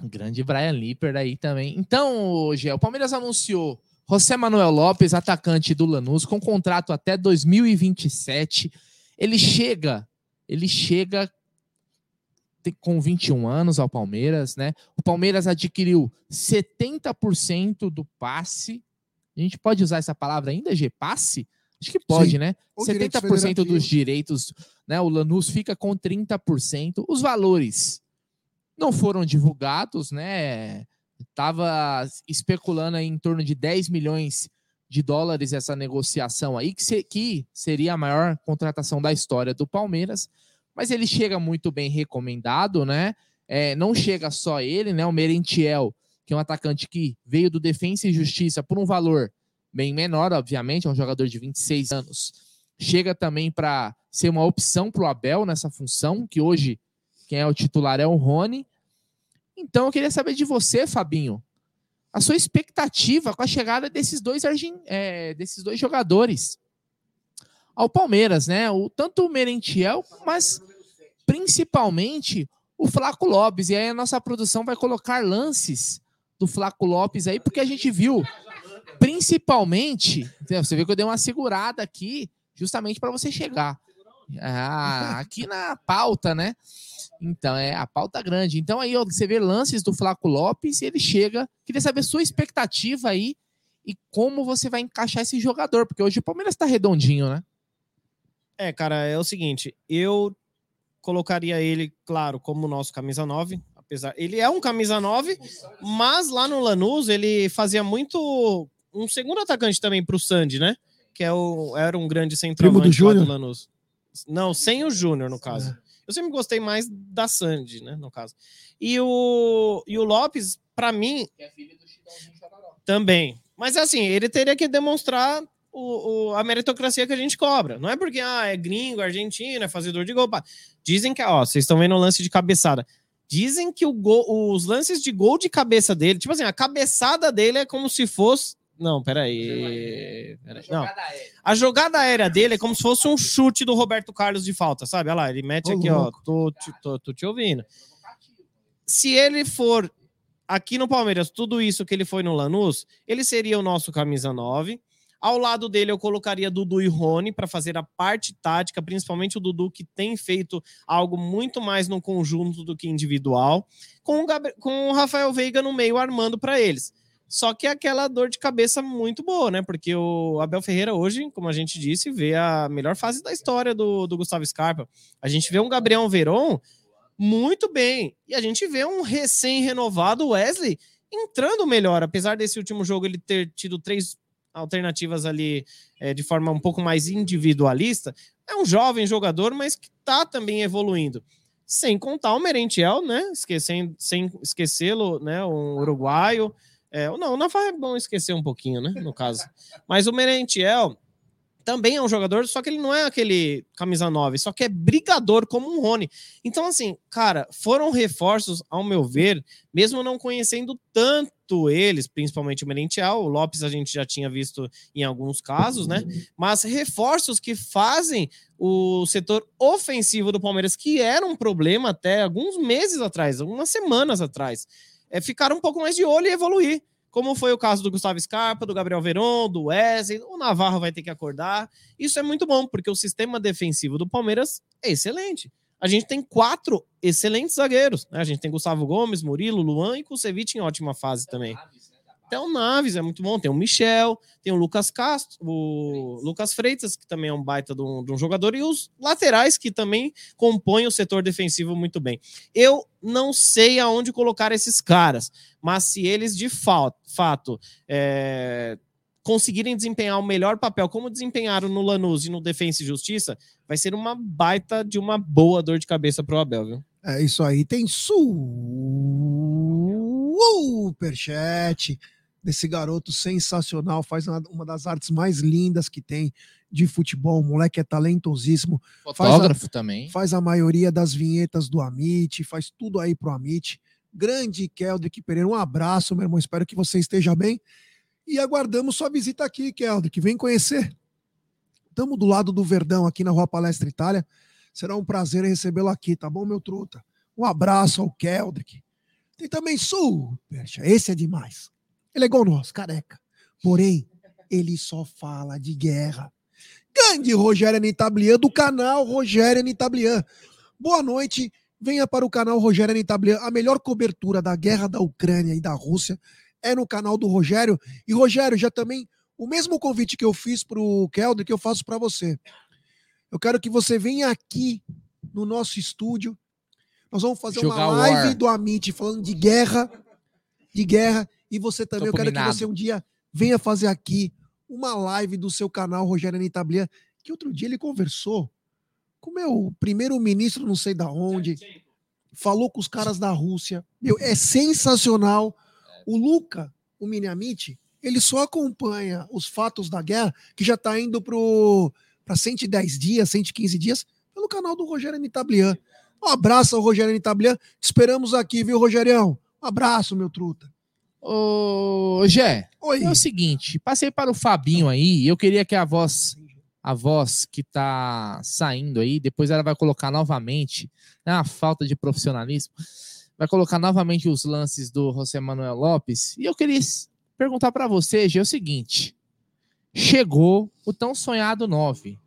O grande Brian Lipper aí também. Então, Gé, o Palmeiras anunciou José Manuel Lopes, atacante do Lanús, com contrato até 2027. Ele chega, ele chega com 21 anos ao Palmeiras, né? O Palmeiras adquiriu 70% do passe. A gente pode usar essa palavra ainda, G? Passe? Acho que pode, Sim. né? Direitos 70% dos direitos, né? O Lanús fica com 30%. Os valores não foram divulgados, né? Tava especulando em torno de 10 milhões de dólares essa negociação aí, que, se- que seria a maior contratação da história do Palmeiras. Mas ele chega muito bem recomendado, né? É, não chega só ele, né? O Merentiel, que é um atacante que veio do Defensa e Justiça por um valor bem menor, obviamente, é um jogador de 26 anos. Chega também para ser uma opção para o Abel nessa função, que hoje quem é o titular é o Rony. Então eu queria saber de você, Fabinho, a sua expectativa com a chegada desses dois, é, desses dois jogadores ao Palmeiras, né? O, tanto o Merentiel, mas principalmente o Flaco Lopes. E aí a nossa produção vai colocar lances do Flaco Lopes aí, porque a gente viu principalmente, você vê que eu dei uma segurada aqui, justamente para você chegar. Ah, aqui na pauta, né? Então, é a pauta grande. Então, aí ó, você vê lances do Flaco Lopes e ele chega. Queria saber sua expectativa aí e como você vai encaixar esse jogador, porque hoje o Palmeiras tá redondinho, né? É, cara, é o seguinte, eu colocaria ele, claro, como nosso camisa 9, apesar, ele é um camisa 9, mas lá no Lanús ele fazia muito um segundo atacante também pro Sandy, né? Que é o, era um grande centroavante lá Júnior? do Lanús. Não, sem o Júnior, no caso. Eu sempre gostei mais da Sandy, né, no caso. E o, e o Lopes, pra mim, também. Mas assim, ele teria que demonstrar o, o- a meritocracia que a gente cobra. Não é porque ah, é gringo, argentino, é fazedor de gol. pá. Dizem que, ó, vocês estão vendo o lance de cabeçada. Dizem que o gol- os lances de gol de cabeça dele, tipo assim, a cabeçada dele é como se fosse. Não, peraí. peraí. Não. A jogada aérea dele é como se fosse um chute do Roberto Carlos de falta, sabe? Olha lá, ele mete aqui, ó. Tô, te- tô, tô te ouvindo. Se ele for aqui no Palmeiras, tudo isso que ele foi no Lanús, ele seria o nosso camisa 9. Ao lado dele, eu colocaria Dudu e Rony para fazer a parte tática, principalmente o Dudu, que tem feito algo muito mais no conjunto do que individual, com o, Gabri- com o Rafael Veiga no meio armando para eles. Só que é aquela dor de cabeça muito boa, né? Porque o Abel Ferreira hoje, como a gente disse, vê a melhor fase da história do, do Gustavo Scarpa. A gente vê um Gabriel Veron muito bem. E a gente vê um recém-renovado Wesley entrando melhor, apesar desse último jogo ele ter tido três alternativas ali é, de forma um pouco mais individualista. É um jovem jogador, mas que tá também evoluindo. Sem contar o Merentiel, né? Esquecendo, sem esquecê-lo, né? Um uruguaio. É, não, o Navarro é bom esquecer um pouquinho, né? No caso. Mas o Merentiel também é um jogador, só que ele não é aquele camisa 9, só que é brigador como um Rony. Então, assim, cara, foram reforços, ao meu ver, mesmo não conhecendo tanto eles, principalmente o Merentiel, o Lopes a gente já tinha visto em alguns casos, né? Mas reforços que fazem o setor ofensivo do Palmeiras, que era um problema até alguns meses atrás, algumas semanas atrás, é ficar um pouco mais de olho e evoluir. Como foi o caso do Gustavo Scarpa, do Gabriel Veron, do Wesley, o Navarro vai ter que acordar. Isso é muito bom, porque o sistema defensivo do Palmeiras é excelente. A gente tem quatro excelentes zagueiros. né? A gente tem Gustavo Gomes, Murilo, Luan e Kusevich em ótima fase também. Tem o Naves, é muito bom. Tem o Michel, tem o Lucas Castro, o Lucas Freitas, que também é um baita de um, de um jogador, e os laterais, que também compõem o setor defensivo muito bem. Eu não sei aonde colocar esses caras, mas se eles de fa- fato é, conseguirem desempenhar o melhor papel, como desempenharam no Lanús e no Defensa e Justiça, vai ser uma baita de uma boa dor de cabeça pro Abel, viu? É isso aí. Tem superchat desse garoto sensacional. Faz uma, das artes mais lindas que tem de futebol. O moleque é talentosíssimo. Fotógrafo também. Faz a maioria das vinhetas do Amit. Faz tudo aí pro Amit. Grande Keldrick Pereira. Um abraço, meu irmão. Espero que você esteja bem. E aguardamos sua visita aqui, Keldrick. Vem conhecer. Estamos do lado do Verdão, aqui na Rua Palestra Itália. Será um prazer recebê-lo aqui, tá bom, meu truta? Um abraço ao Keldrick. Tem também Super. Esse é demais. Ele é igual nós, careca. Porém, ele só fala de guerra. Grande Rogério Anitablian, do canal Rogério Anitablian. Boa noite. Venha para o canal Rogério Anitablian. A melhor cobertura da guerra da Ucrânia e da Rússia é no canal do Rogério. E Rogério, já também, o mesmo convite que eu fiz para o Kelder, que eu faço para você. Eu quero que você venha aqui no nosso estúdio. Nós vamos fazer Jogar uma live do Amit falando de guerra. de guerra. E você também, Tô eu quero que você um dia venha fazer aqui uma live do seu canal Rogério Anitablian, que outro dia ele conversou com o meu primeiro-ministro, não sei da onde, falou com os caras da Rússia. Meu, é sensacional. O Luca, o Miniamite, ele só acompanha os fatos da guerra, que já está indo para 110 dias, 115 dias, pelo canal do Rogério Anitablian. Um abraço ao Rogério Anitablian. Te esperamos aqui, viu, Rogerião? Um abraço, meu truta. Ô, Gé, Oi. é o seguinte, passei para o Fabinho aí, e eu queria que a voz, a voz que tá saindo aí, depois ela vai colocar novamente, é uma falta de profissionalismo, vai colocar novamente os lances do José Manuel Lopes, e eu queria perguntar para você, Gé, o seguinte, chegou o tão sonhado 9,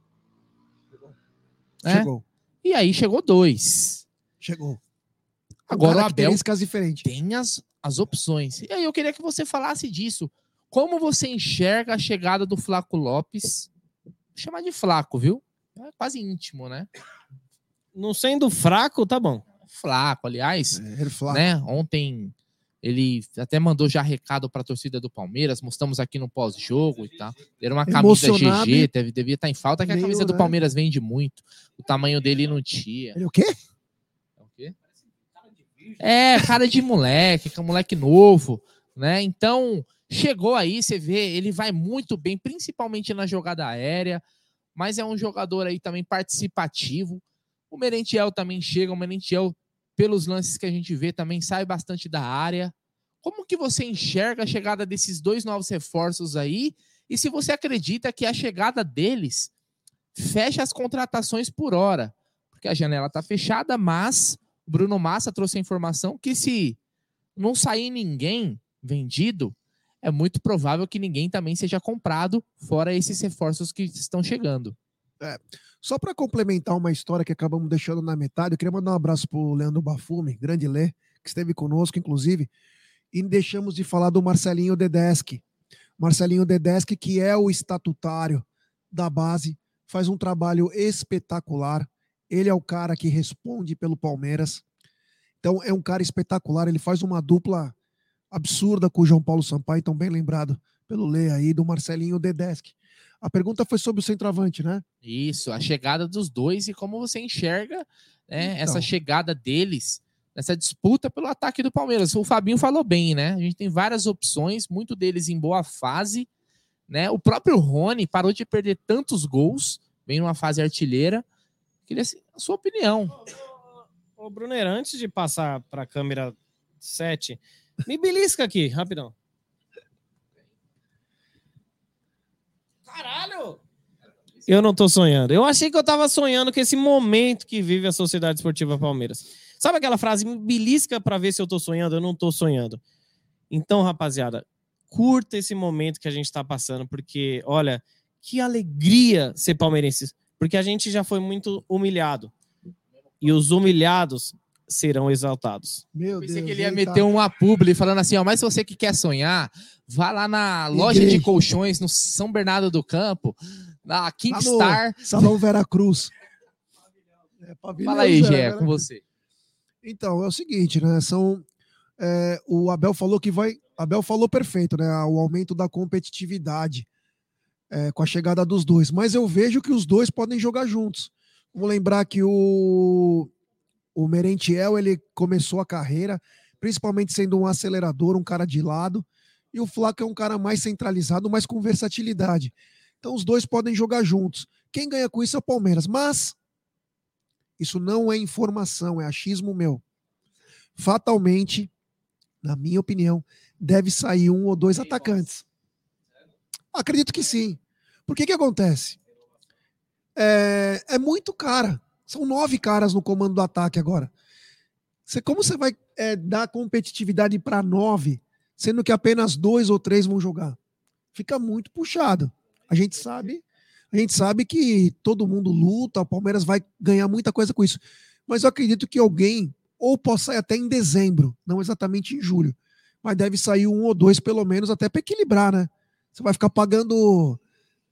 né? Chegou. e aí chegou dois. Chegou. Agora o Abel diferentes. tem as, as opções. E aí eu queria que você falasse disso. Como você enxerga a chegada do Flaco Lopes? Vou chamar de Flaco, viu? É quase íntimo, né? Não sendo fraco, tá bom. Flaco, aliás, É, ele fala, né? Ontem ele até mandou já recado para a torcida do Palmeiras, mostramos aqui no pós-jogo e tal. Era uma camisa Emocionado GG, e deve, devia estar em falta, que a camisa do? Palmeiras vende muito. O tamanho dele não tinha. Ele o quê? É cara de moleque, que é um moleque novo, né? Então, chegou aí, você vê, ele vai muito bem, principalmente na jogada aérea, mas é um jogador aí também participativo. O Merentiel também chega, o Merentiel, pelos lances que a gente vê, também sai bastante da área. Como que você enxerga a chegada desses dois novos reforços aí? E se você acredita que a chegada deles fecha as contratações por hora? Porque a janela tá fechada, mas o Bruno Massa trouxe a informação que se não sair ninguém vendido, é muito provável que ninguém também seja comprado, fora esses reforços que estão chegando. Só para complementar uma história que acabamos deixando na metade, eu queria mandar um abraço pro Leandro Bafume, grande Lê, que esteve conosco, inclusive, e deixamos de falar do Marcelinho Dedeschi. Marcelinho Dedeschi, que é o estatutário da base, faz um trabalho espetacular. Ele é o cara que responde pelo Palmeiras. Então, é um cara espetacular. Ele faz uma dupla absurda com o João Paulo Sampaio, então bem lembrado pelo Lê aí, do Marcelinho Dedeschi. A pergunta foi sobre o centroavante, né? Isso, a chegada dos dois e como você enxerga né, essa Então. chegada deles nessa disputa pelo ataque do Palmeiras. O Fabinho falou bem, né? A gente tem várias opções, muito deles em boa fase, né? O próprio Rony parou de perder tantos gols, vem numa fase artilheira. Queria assim, a sua opinião. Ô, Brunner, antes de passar para a câmera 7, me belisca aqui, rapidão. Caralho! Eu não tô sonhando. Eu achei que eu tava sonhando com esse momento que vive a Sociedade Esportiva Palmeiras. Sabe aquela frase, me belisca para ver se eu tô sonhando? Eu não tô sonhando. Então, rapaziada, curta esse momento que a gente tá passando, porque, olha, que alegria ser palmeirense. Porque a gente já foi muito humilhado. E os humilhados serão exaltados. Meu Pensei Deus. que ele ia meter uma publi falando assim, ó, mas se você que quer sonhar, vá lá na loja de colchões no São Bernardo do Campo, na Kingstar. Salão Vera Cruz. É, pavilhão Fala aí, Gé, né? com você. Então, é o seguinte, né? São. é, o Abel falou que vai. Abel falou perfeito, né? O aumento da competitividade é, com a chegada dos dois. Mas eu vejo que os dois podem jogar juntos. Vamos lembrar que o, o Merentiel ele começou a carreira, principalmente sendo um acelerador, um cara de lado. E o Flaco é um cara mais centralizado, mas com versatilidade. Então os dois podem jogar juntos. Quem ganha com isso é o Palmeiras. Mas isso não é informação, é achismo meu. Fatalmente, na minha opinião, deve sair um ou dois atacantes. Acredito que sim. Por que que acontece? É, é muito cara. São nove caras no comando do ataque agora. Você, como você vai é, dar competitividade para nove, sendo que apenas dois ou três vão jogar? Fica muito puxado. A gente sabe, a gente sabe que todo mundo luta, o Palmeiras vai ganhar muita coisa com isso. Mas eu acredito que alguém, ou possa sair até em dezembro, não exatamente em julho, mas deve sair um ou dois pelo menos, até para equilibrar, né? Você vai ficar pagando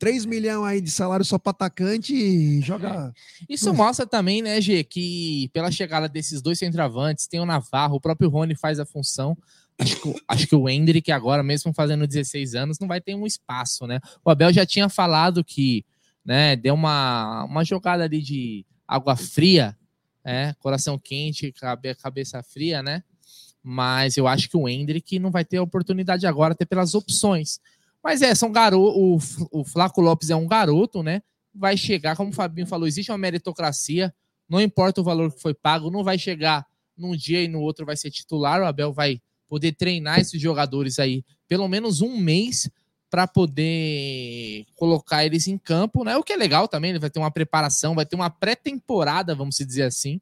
3 milhões aí de salário só para atacante e joga. Isso mostra também, né, Gê, que pela chegada desses dois centroavantes, tem o Navarro, o próprio Rony faz a função. acho que, acho que o Hendrick agora, mesmo fazendo 16 anos, não vai ter um espaço, né? O Abel já tinha falado que, né, deu uma, uma jogada ali de água fria, né, coração quente, cabe, cabeça fria, né? Mas eu acho que o Hendrick não vai ter oportunidade agora, até pelas opções. Mas é, são garotos. O, o Flaco Lopes é um garoto, né? Vai chegar, como o Fabinho falou, existe uma meritocracia, não importa o valor que foi pago, não vai chegar num dia e no outro vai ser titular. O Abel vai poder treinar esses jogadores aí pelo menos um mês para poder colocar eles em campo, né? O que é legal também, ele vai ter uma preparação, vai ter uma pré-temporada, vamos dizer assim,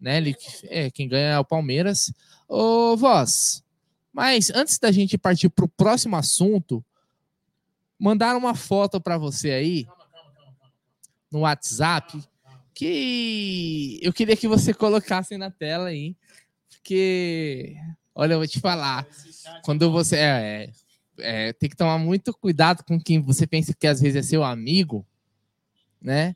né? Ele, é, quem ganha é o Palmeiras. Ô, Voz, mas antes da gente partir para o próximo assunto, mandaram uma foto para você aí no WhatsApp que eu queria que você colocasse na tela aí, porque olha, eu vou te falar, quando você é, é, é, tem que tomar muito cuidado com quem você pensa que às vezes é seu amigo, né?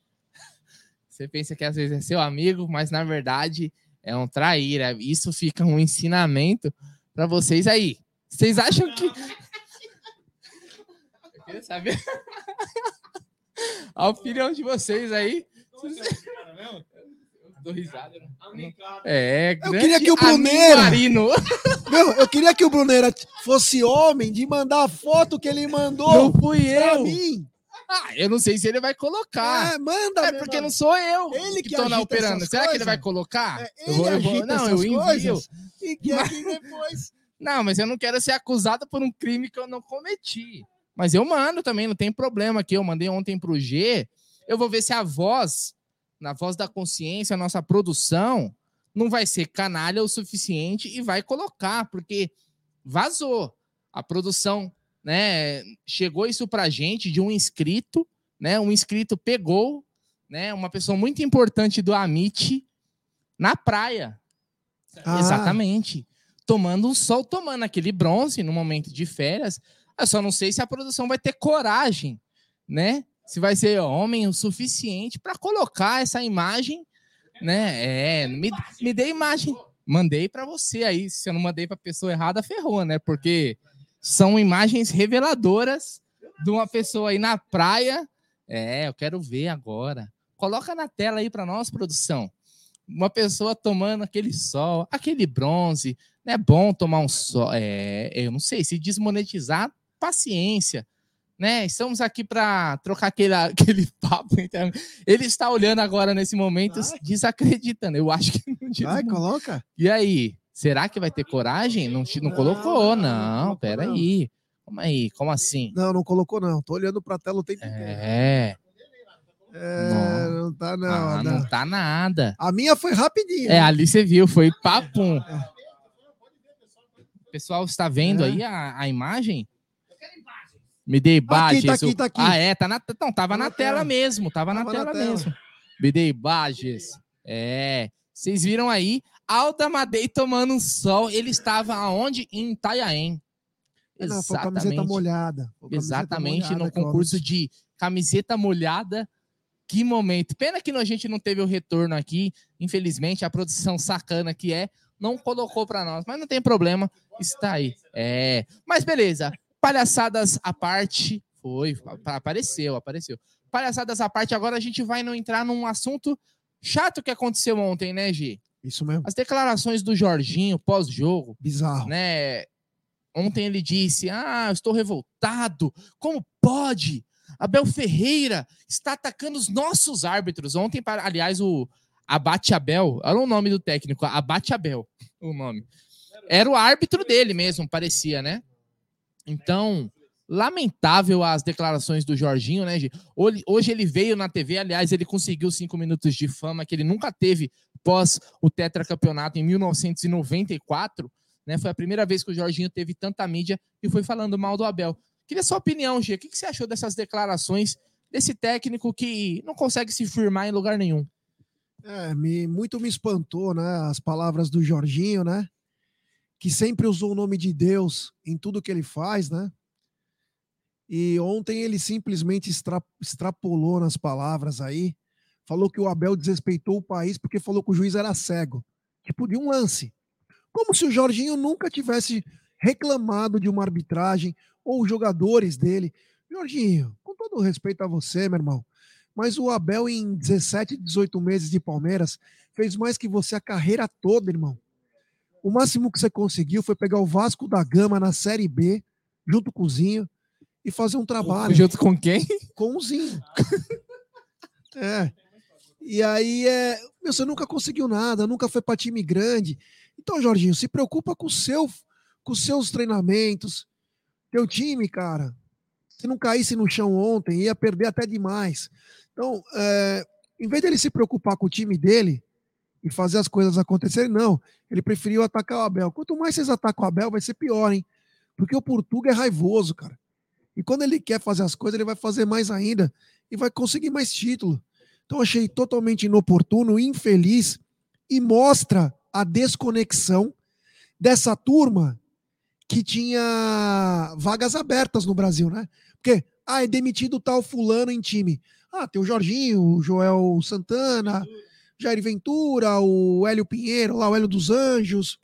Você pensa que às vezes é seu amigo, mas na verdade é um traíra. Isso fica um ensinamento para vocês aí. Vocês acham que queria saber a opinião de vocês aí. Dou risada. né? É, Eu queria que o Marino. Meu, eu queria que o Bruneira fosse homem de mandar a foto que ele mandou Não fui pra eu. mim. Ah, eu não sei se ele vai colocar. É, manda, É porque irmão. não sou eu Ele que que tô na operando. essas Será que ele coisas? vai colocar? É, eu vou, eu vou, agita não, essas eu envio. coisas E que depois. Não, mas eu não quero ser acusado por um crime que eu não cometi. Mas eu mando também, não tem problema aqui. Eu mandei ontem pro G. Eu vou ver se a voz, na voz da consciência, a nossa produção, não vai ser canalha o suficiente e vai colocar, porque vazou. A produção, né? Chegou isso pra gente de um inscrito, né? Um inscrito pegou, né? Uma pessoa muito importante do Amit na praia. Ah. Exatamente. Tomando um sol, tomando aquele bronze no momento de férias. Eu só não sei se a produção vai ter coragem, né? Se vai ser homem o suficiente para colocar essa imagem, né? É, me, me dê imagem. Mandei para você aí. Se eu não mandei para pessoa errada, ferrou, né? Porque são imagens reveladoras de uma pessoa aí na praia. É, eu quero ver agora. Coloca na tela aí para nós, produção uma pessoa tomando aquele sol, aquele bronze, não é bom tomar um sol. É, eu não sei, se desmonetizar, paciência. Né? Estamos aqui para trocar aquele, aquele papo. Então, ele está olhando agora nesse momento, Vai. desacreditando. Eu acho que não Vai, coloca. E aí? Será que vai ter coragem? Não, não Não, colocou, não, não não. colocou, Peraí. Como aí? Como assim? Não, não colocou, não. Tô olhando pra tela o tempo inteiro. É. É, não tá, não. Ah, não tá nada. A minha foi rapidinho. É, ali você viu, foi papum. O pessoal está vendo É. aí a, a imagem? Me dê imagens. tá aqui, tá aqui. Ah, é, tá na, não, tava Tá na, na tela, tela. mesmo, tava, na, Tava na tela tela. mesmo. Me dê imagens. É, vocês viram aí, Alda Madei tomando um sol, ele estava aonde? Em Itanhaém. É, Não, foi camiseta molhada. Camiseta Exatamente, molhada no concurso de camiseta molhada. Que momento. Pena que a gente não teve o retorno aqui. Infelizmente, a produção sacana que é, não colocou para nós. Mas não tem problema, está aí. É. Mas beleza. Palhaçadas à parte. Foi, pa- apareceu, apareceu. Palhaçadas à parte, agora a gente vai não entrar num assunto chato que aconteceu ontem, né, Gi? Isso mesmo. As declarações do Jorginho pós-jogo Bizarro. né? Ontem ele disse: Ah, eu estou revoltado. Como pode? Abel Ferreira está atacando os nossos árbitros. Ontem, para- aliás, o Abate Abel, era o nome do técnico, Abate Abel, o nome. Era o árbitro dele mesmo, parecia, né? Então, lamentável as declarações do Jorginho, né, Gi? Hoje ele veio na TV, aliás, ele conseguiu cinco minutos de fama que ele nunca teve pós o tetracampeonato em 1994 né? Foi a primeira vez que o Jorginho teve tanta mídia e foi falando mal do Abel. Queria sua opinião, Gia. O que você achou dessas declarações desse técnico que não consegue se firmar em lugar nenhum? É, me, muito me espantou, né? As palavras do Jorginho, né? Que sempre usou o nome de Deus em tudo que ele faz, né? E ontem ele simplesmente extra- extrapolou nas palavras aí. Falou que o Abel desrespeitou o país porque falou que o juiz era cego. Tipo, de um lance. Como se o Jorginho nunca tivesse reclamado de uma arbitragem ou jogadores dele. Jorginho, com todo respeito a você, meu irmão, mas o Abel, em 17, 18 meses de Palmeiras, fez mais que você a carreira toda, irmão. O máximo que você conseguiu foi pegar o Vasco da Gama na Série B, junto com o Zinho, e fazer um trabalho. Junto com quem? Com o Zinho. é. E aí, é, meu, você nunca conseguiu nada, nunca foi para time grande. Então, Jorginho, se preocupa com, o seu, com os seus treinamentos. Teu time, cara, se não caísse no chão ontem, ia perder até demais. Então, é, em vez dele se preocupar com o time dele e fazer as coisas acontecerem, não. Ele preferiu atacar o Abel. Quanto mais vocês atacam o Abel, vai ser pior, hein? Porque o Portuga é raivoso, cara. E quando ele quer fazer as coisas, ele vai fazer mais ainda e vai conseguir mais título. Então, achei totalmente inoportuno, infeliz e mostra a desconexão dessa turma que tinha vagas abertas no Brasil, né? Porque, ah, é demitido tal fulano em time. Ah, tem o Jorginho, o Joel Santana, Jair Ventura, o Hélio Pinheiro, lá o Hélio dos Anjos.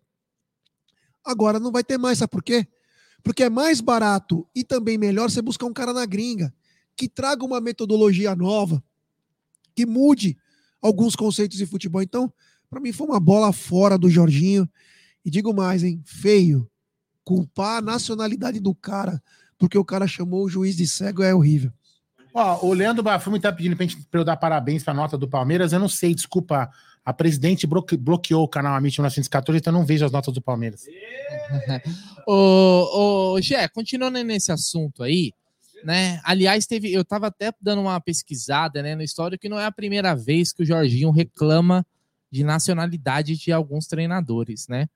Agora não vai ter mais, sabe por quê? Porque é mais barato e também melhor você buscar um cara na gringa que traga uma metodologia nova, que mude alguns conceitos de futebol. Então, para mim foi uma bola fora do Jorginho. E digo mais, hein? Feio. Culpar a nacionalidade do cara porque o cara chamou o juiz de cego é horrível. Ó, o Leandro Bafume tá pedindo pra, gente, pra eu dar parabéns pra nota do Palmeiras. Eu não sei, desculpa. A presidente bloque, bloqueou o canal Amit 1914, então eu não vejo as notas do Palmeiras. ô, ô, Gé, continuando nesse assunto aí, né? Aliás, teve, eu tava até dando uma pesquisada, né, no histórico, que não é a primeira vez que o Jorginho reclama de nacionalidade de alguns treinadores, né?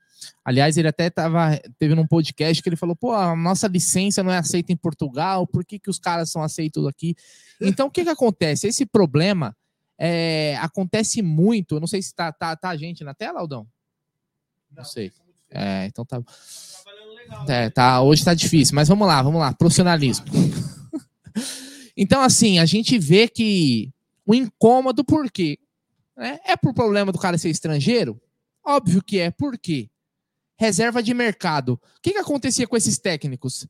Aliás, ele até tava, teve num podcast que ele falou: pô, a nossa licença não é aceita em Portugal, por que, que os caras são aceitos aqui? Então, o que, que acontece? Esse problema é, acontece muito. Eu não sei se tá, tá, tá a gente na tela, Aldão? Não sei. É, então tá. É, tá, hoje tá difícil, mas vamos lá, vamos lá. Profissionalismo. então, assim, a gente vê que o incômodo, por quê? É, é por problema do cara ser estrangeiro? Óbvio que é. Por quê? Reserva de mercado. O que, que acontecia com esses técnicos?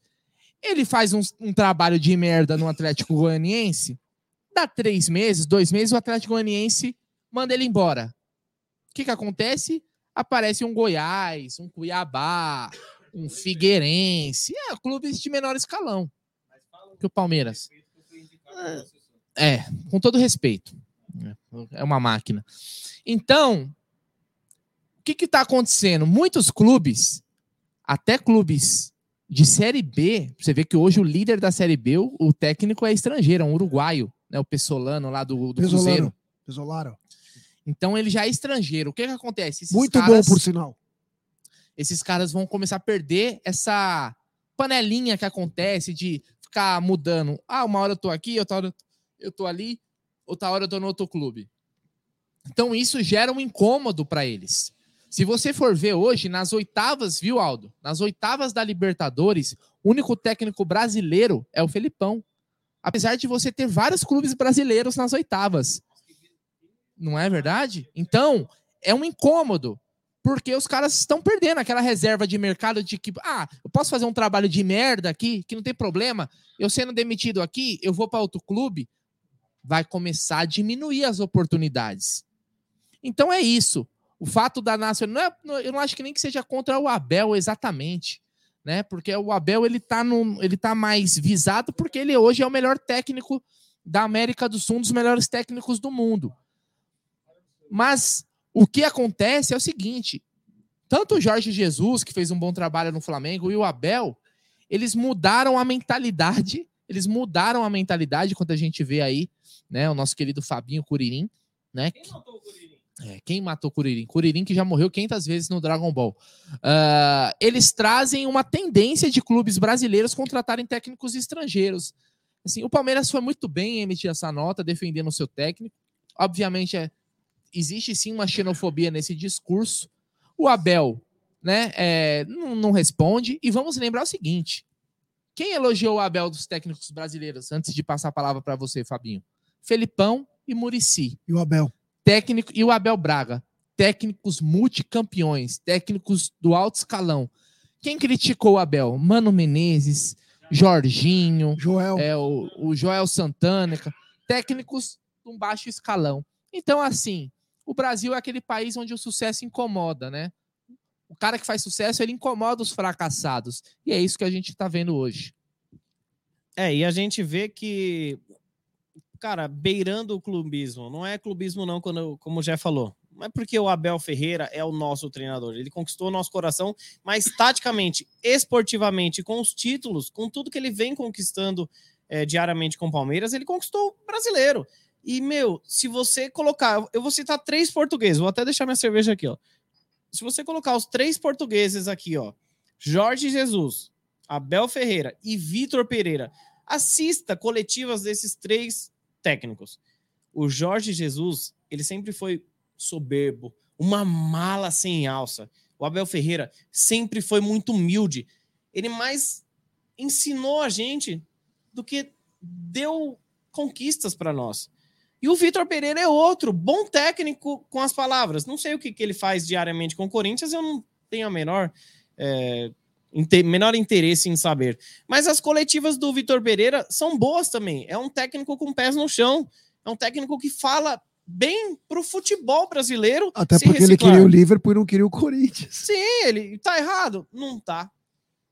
Ele faz um, um trabalho de merda no Atlético Goianiense, dá três meses, dois meses, o Atlético Goianiense manda ele embora. O que, que acontece? Aparece um Goiás, um Cuiabá, um Figueirense, é, clubes de menor escalão que o Palmeiras. É, com todo respeito. É uma máquina. Então, que está acontecendo? Muitos clubes, até clubes de Série B, você vê que hoje o líder da Série B, o, o técnico é estrangeiro, é um uruguaio, né, o Pessolano lá do, do Cruzeiro. Pesolaro. Então ele já é estrangeiro. O que, que acontece? Esses Muito caras, bom, por sinal. Esses caras vão começar a perder essa panelinha que acontece de ficar mudando. Ah, uma hora eu tô aqui, outra hora eu tô ali, outra hora eu tô no outro clube. Então isso gera um incômodo para eles. Se você for ver hoje, nas oitavas, viu, Aldo? Nas oitavas da Libertadores, o único técnico brasileiro é o Felipão. Apesar de você ter vários clubes brasileiros nas oitavas. Não é verdade? Então, é um incômodo. Porque os caras estão perdendo aquela reserva de mercado de que, ah, eu posso fazer um trabalho de merda aqui, que não tem problema. Eu sendo demitido aqui, eu vou para outro clube. Vai começar a diminuir as oportunidades. Então é isso o fato da Nacional, não é, eu não acho que nem que seja contra o Abel exatamente, né? Porque o Abel ele tá, no, ele tá mais visado porque ele hoje é o melhor técnico da América do Sul, um dos melhores técnicos do mundo. Mas o que acontece é o seguinte: tanto o Jorge Jesus, que fez um bom trabalho no Flamengo, e o Abel, eles mudaram a mentalidade, eles mudaram a mentalidade quando a gente vê aí, né, o nosso querido Fabinho Curirim, né? Quem notou o Curirim? É, quem matou Kuririn? Kuririn que já morreu 500 vezes no Dragon Ball. Uh, eles trazem uma tendência de clubes brasileiros contratarem técnicos estrangeiros. Assim, o Palmeiras foi muito bem em emitir essa nota, defendendo o seu técnico. Obviamente, é, existe sim uma xenofobia nesse discurso. O Abel né, é, não, não responde. E vamos lembrar o seguinte: quem elogiou o Abel dos técnicos brasileiros antes de passar a palavra para você, Fabinho? Felipão e Murici. E o Abel técnico e o Abel Braga, técnicos multicampeões, técnicos do alto escalão, quem criticou o Abel? Mano Menezes, Jorginho, Joel. é, o, o Joel Santana, técnicos de um baixo escalão. Então, assim, o Brasil é aquele país onde o sucesso incomoda, né? O cara que faz sucesso, ele incomoda os fracassados. E é isso que a gente está vendo hoje. É, e a gente vê que, cara, beirando o clubismo, não é clubismo não, quando, como já falou. Não é porque o Abel Ferreira é o nosso treinador. Ele conquistou o nosso coração, mas taticamente, esportivamente, com os títulos, com tudo que ele vem conquistando é, diariamente com o Palmeiras, ele conquistou o brasileiro. E, meu, se você colocar. Eu vou citar três portugueses, vou até deixar minha cerveja aqui, ó. Se você colocar os três portugueses aqui, ó. Jorge Jesus, Abel Ferreira e Vitor Pereira, assista coletivas desses três técnicos. O Jorge Jesus, ele sempre foi soberbo, uma mala sem alça. O Abel Ferreira sempre foi muito humilde. Ele mais ensinou a gente do que deu conquistas para nós. E o Vitor Pereira é outro, bom técnico com as palavras. Não sei o que, que ele faz diariamente com o Corinthians, eu não tenho a menor, é, menor interesse em saber. Mas as coletivas do Vitor Pereira são boas também. É um técnico com pés no chão. É um técnico que fala bem pro futebol brasileiro. Até porque reciclar. ele queria o Liverpool e não queria o Corinthians. Sim, ele tá errado? Não tá.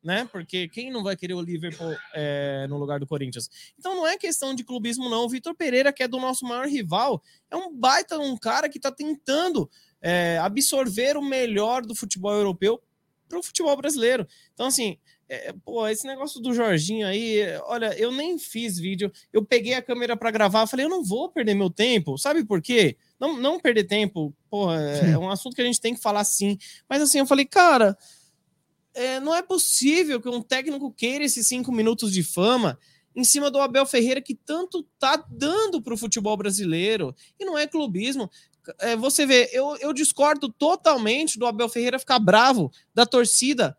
Né? Porque quem não vai querer o Liverpool é, no lugar do Corinthians? Então não é questão de clubismo, não. O Vitor Pereira, que é do nosso maior rival, é um baita um cara que tá tentando é, absorver o melhor do futebol europeu para o futebol brasileiro. Então, assim, é, pô, esse negócio do Jorginho aí, olha, eu nem fiz vídeo, eu peguei a câmera para gravar, falei, eu não vou perder meu tempo, sabe por quê? Não, não perder tempo, pô, é, é, um assunto que a gente tem que falar sim. Mas assim, eu falei, cara, é, não é possível que um técnico queira esses cinco minutos de fama em cima do Abel Ferreira que tanto tá dando para o futebol brasileiro. E não é clubismo. É, você vê, eu, eu discordo totalmente do Abel Ferreira ficar bravo da torcida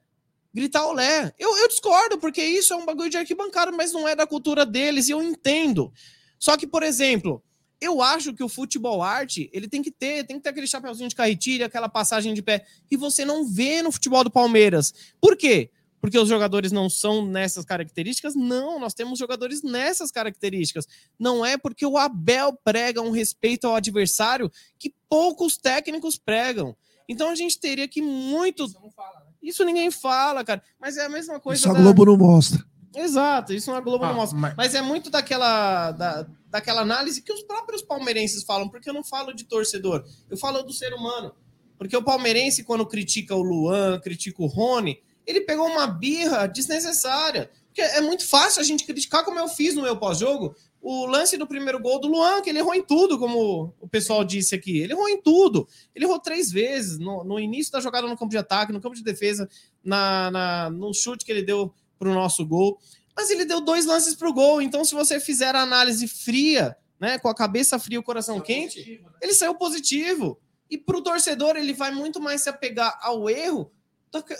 gritar olé. Eu, eu discordo, porque isso é um bagulho de arquibancada, mas não é da cultura deles, e eu entendo. Só que, por exemplo, eu acho que o futebol arte, ele tem que ter, tem que ter aquele chapeuzinho de carretilha, aquela passagem de pé, que você não vê no futebol do Palmeiras. Por quê? Porque os jogadores não são nessas características? Não, nós temos jogadores nessas características. Não é porque o Abel prega um respeito ao adversário que poucos técnicos pregam. Então a gente teria que muito. Isso, fala, né? isso ninguém fala, cara. Mas é a mesma coisa. Isso da... a Globo não mostra. Exato, isso a Globo ah, não mostra. Mas... mas... é muito daquela, da, daquela análise que os próprios palmeirenses falam, porque eu não falo de torcedor, eu falo do ser humano. Porque o palmeirense, quando critica o Luan, critica o Rony, ele pegou uma birra desnecessária. Porque é muito fácil a gente criticar, como eu fiz no meu pós-jogo, o lance do primeiro gol do Luan, que ele errou em tudo, como o pessoal disse aqui. Ele errou em tudo. Ele errou três vezes no, no início da jogada no campo de ataque, no campo de defesa, na, na no chute que ele deu para o nosso gol. Mas ele deu dois lances para o gol. Então, se você fizer a análise fria, né, com a cabeça fria e o coração quente, positivo, né? ele saiu positivo. E para o torcedor, ele vai muito mais se apegar ao erro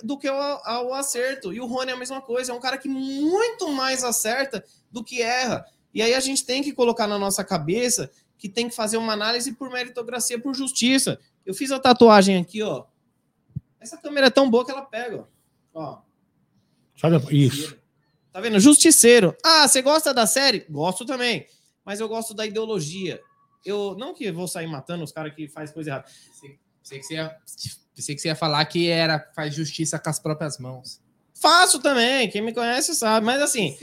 do que ao, ao acerto. E o Rony é a mesma coisa. É um cara que muito mais acerta do que erra. E aí a gente tem que colocar na nossa cabeça que tem que fazer uma análise por meritocracia, por justiça. Eu fiz a tatuagem aqui, ó. Essa câmera é tão boa que ela pega, ó. Sabe isso? Tá vendo? Justiceiro. Ah, você gosta da série? Gosto também. Mas eu gosto da ideologia. Eu não que vou sair matando os caras que faz coisa errada. Pensei que, você ia, pensei que você ia falar que era faz justiça com as próprias mãos. Faço também. Quem me conhece sabe. Mas assim,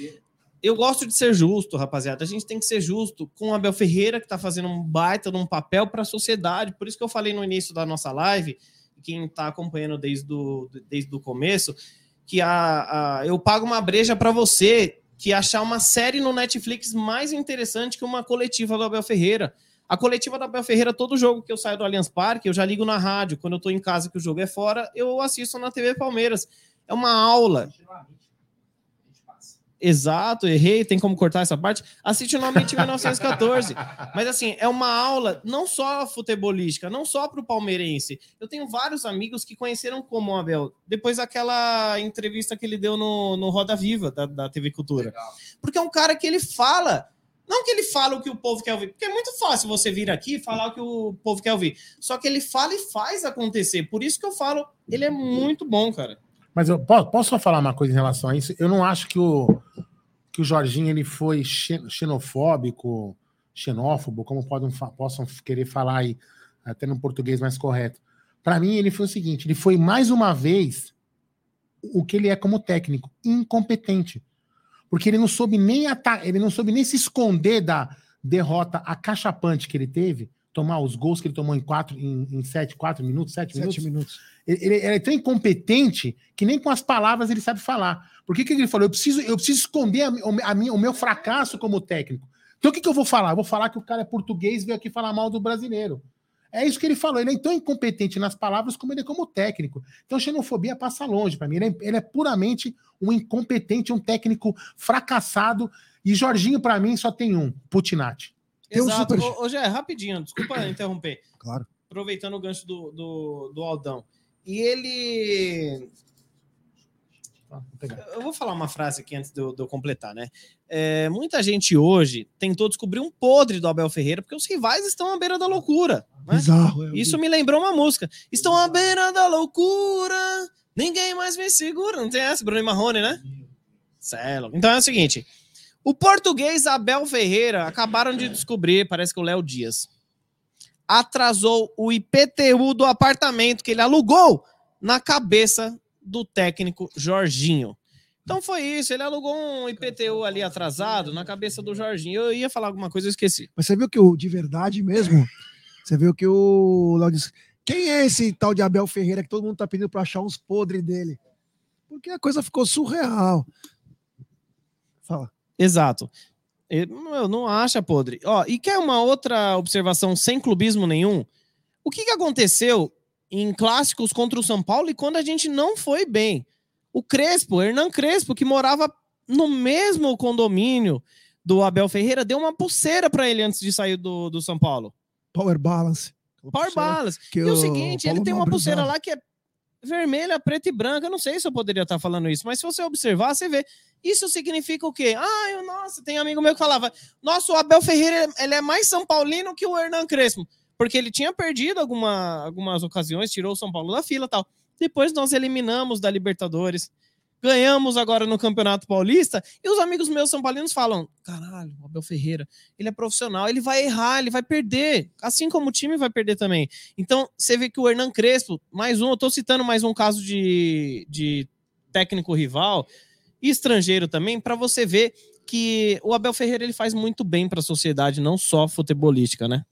eu gosto de ser justo, rapaziada. A gente tem que ser justo com o Abel Ferreira, que está fazendo um baita de um papel para a sociedade. Por isso que eu falei no início da nossa live, quem está acompanhando desde o desde o começo, que a, a eu pago uma breja para você que achar uma série no Netflix mais interessante que uma coletiva do Abel Ferreira. A coletiva do Abel Ferreira, todo jogo que eu saio do Allianz Parque, eu já ligo na rádio. Quando eu estou em casa que o jogo é fora, eu assisto na TV Palmeiras. É uma aula. Exato, errei, tem como cortar essa parte. Assiste de 1914. Mas assim, é uma aula não só futebolística, não só para o palmeirense. Eu tenho vários amigos que conheceram como Abel, depois daquela entrevista que ele deu no, no Roda Viva da, da TV Cultura. Legal. Porque é um cara que ele fala. Não que ele fala o que o povo quer ouvir, porque é muito fácil você vir aqui e falar o que o povo quer ouvir. Só que ele fala e faz acontecer. Por isso que eu falo, ele é muito bom, cara. Mas eu po- posso só falar uma coisa em relação a isso? Eu não acho que o, que o Jorginho ele foi xe- xenofóbico, xenófobo, como podem, possam querer falar aí, até no português mais correto. Para mim, ele foi o seguinte: ele foi mais uma vez o que ele é como técnico, incompetente. Porque ele não soube nem ata- ele não soube nem se esconder da derrota acachapante que ele teve, tomar os gols que ele tomou em quatro, em, em sete, quatro minutos, sete, minutos. Sete minutos. Ele, ele- ele é tão incompetente que nem com as palavras ele sabe falar. Por que, que ele falou? Eu preciso, eu preciso esconder a, a minha, o meu fracasso como técnico. Então o que, que eu vou falar? Eu vou falar que o cara é português e veio aqui falar mal do brasileiro. É isso que ele falou. Ele é tão incompetente nas palavras como ele é como técnico. Então xenofobia passa longe para mim. Ele é, ele é puramente um incompetente, um técnico fracassado. E Jorginho, para mim, só tem um: Putinati. Tem um Exato. super- Ô, ô, Gé, rapidinho, desculpa interromper. Claro. Aproveitando o gancho do, do, do Aldão. E ele. Vou pegar. Eu vou falar uma frase aqui antes de eu, de eu completar, né? É, muita gente hoje tentou descobrir um podre do Abel Ferreira porque os rivais estão à beira da loucura. Né? Bizarro. é, Isso me lembrou uma música. Estão à beira da loucura, ninguém mais me segura. Não tem essa, Bruno e Marrone, né? Celo. Então é o seguinte: o português Abel Ferreira acabaram de descobrir, parece que o Léo Dias atrasou o IPTU do apartamento que ele alugou na cabeça do técnico Jorginho. Então foi isso, ele alugou um IPTU ali atrasado na cabeça do Jorginho. Eu ia falar alguma coisa, eu esqueci. Mas você viu que o de verdade mesmo? Você viu que o Léo disse: quem é esse tal de Abel Ferreira que todo mundo tá pedindo para achar uns podres dele? Porque a coisa ficou surreal. Fala. Exato. Eu não acha podre. Ó, e quer uma outra observação sem clubismo nenhum? O que, que aconteceu em clássicos contra o São Paulo e quando a gente não foi bem? O Crespo, Hernan Crespo, que morava no mesmo condomínio do Abel Ferreira, deu uma pulseira para ele antes de sair do, do São Paulo. Power Balance. Power Balance. Que E o seguinte, ele tem uma pulseira lá que é vermelha, preta e branca. Eu não sei se eu poderia estar falando isso, mas se você observar, você vê. Isso significa o quê? Ah, eu, nossa, tem amigo meu que falava: nossa, o Abel Ferreira ele é mais São Paulino que o Hernan Crespo. Porque ele tinha perdido alguma, algumas ocasiões, tirou o São Paulo da fila tal. Depois nós eliminamos da Libertadores. Ganhamos agora no Campeonato Paulista. E os amigos meus São Paulinos falam: caralho, o Abel Ferreira, ele é profissional, ele vai errar, ele vai perder. Assim como o time vai perder também. Então, você vê que o Hernan Crespo, mais um, eu tô citando mais um caso de, de técnico rival e estrangeiro também, para você ver que o Abel Ferreira ele faz muito bem para a sociedade, não só futebolística, né?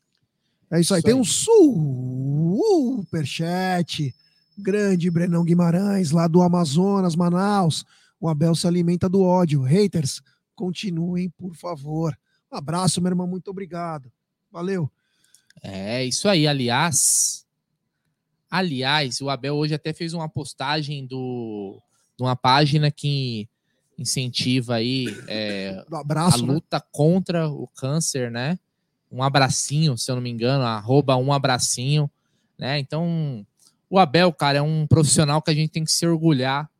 É isso aí. Isso Tem aí. um superchat. Grande Brenão Guimarães, lá do Amazonas, Manaus. O Abel se alimenta do ódio. Haters, continuem, por favor. Um abraço, meu irmão. Muito obrigado. Valeu. É, isso aí, aliás. Aliás, o Abel hoje até fez uma postagem do, de uma página que incentiva aí é, Um a abraço, né? luta contra o câncer, né? Um abracinho, se eu não me engano, arroba um abracinho, né? Então, o Abel, cara, é um profissional que a gente tem que se orgulhar,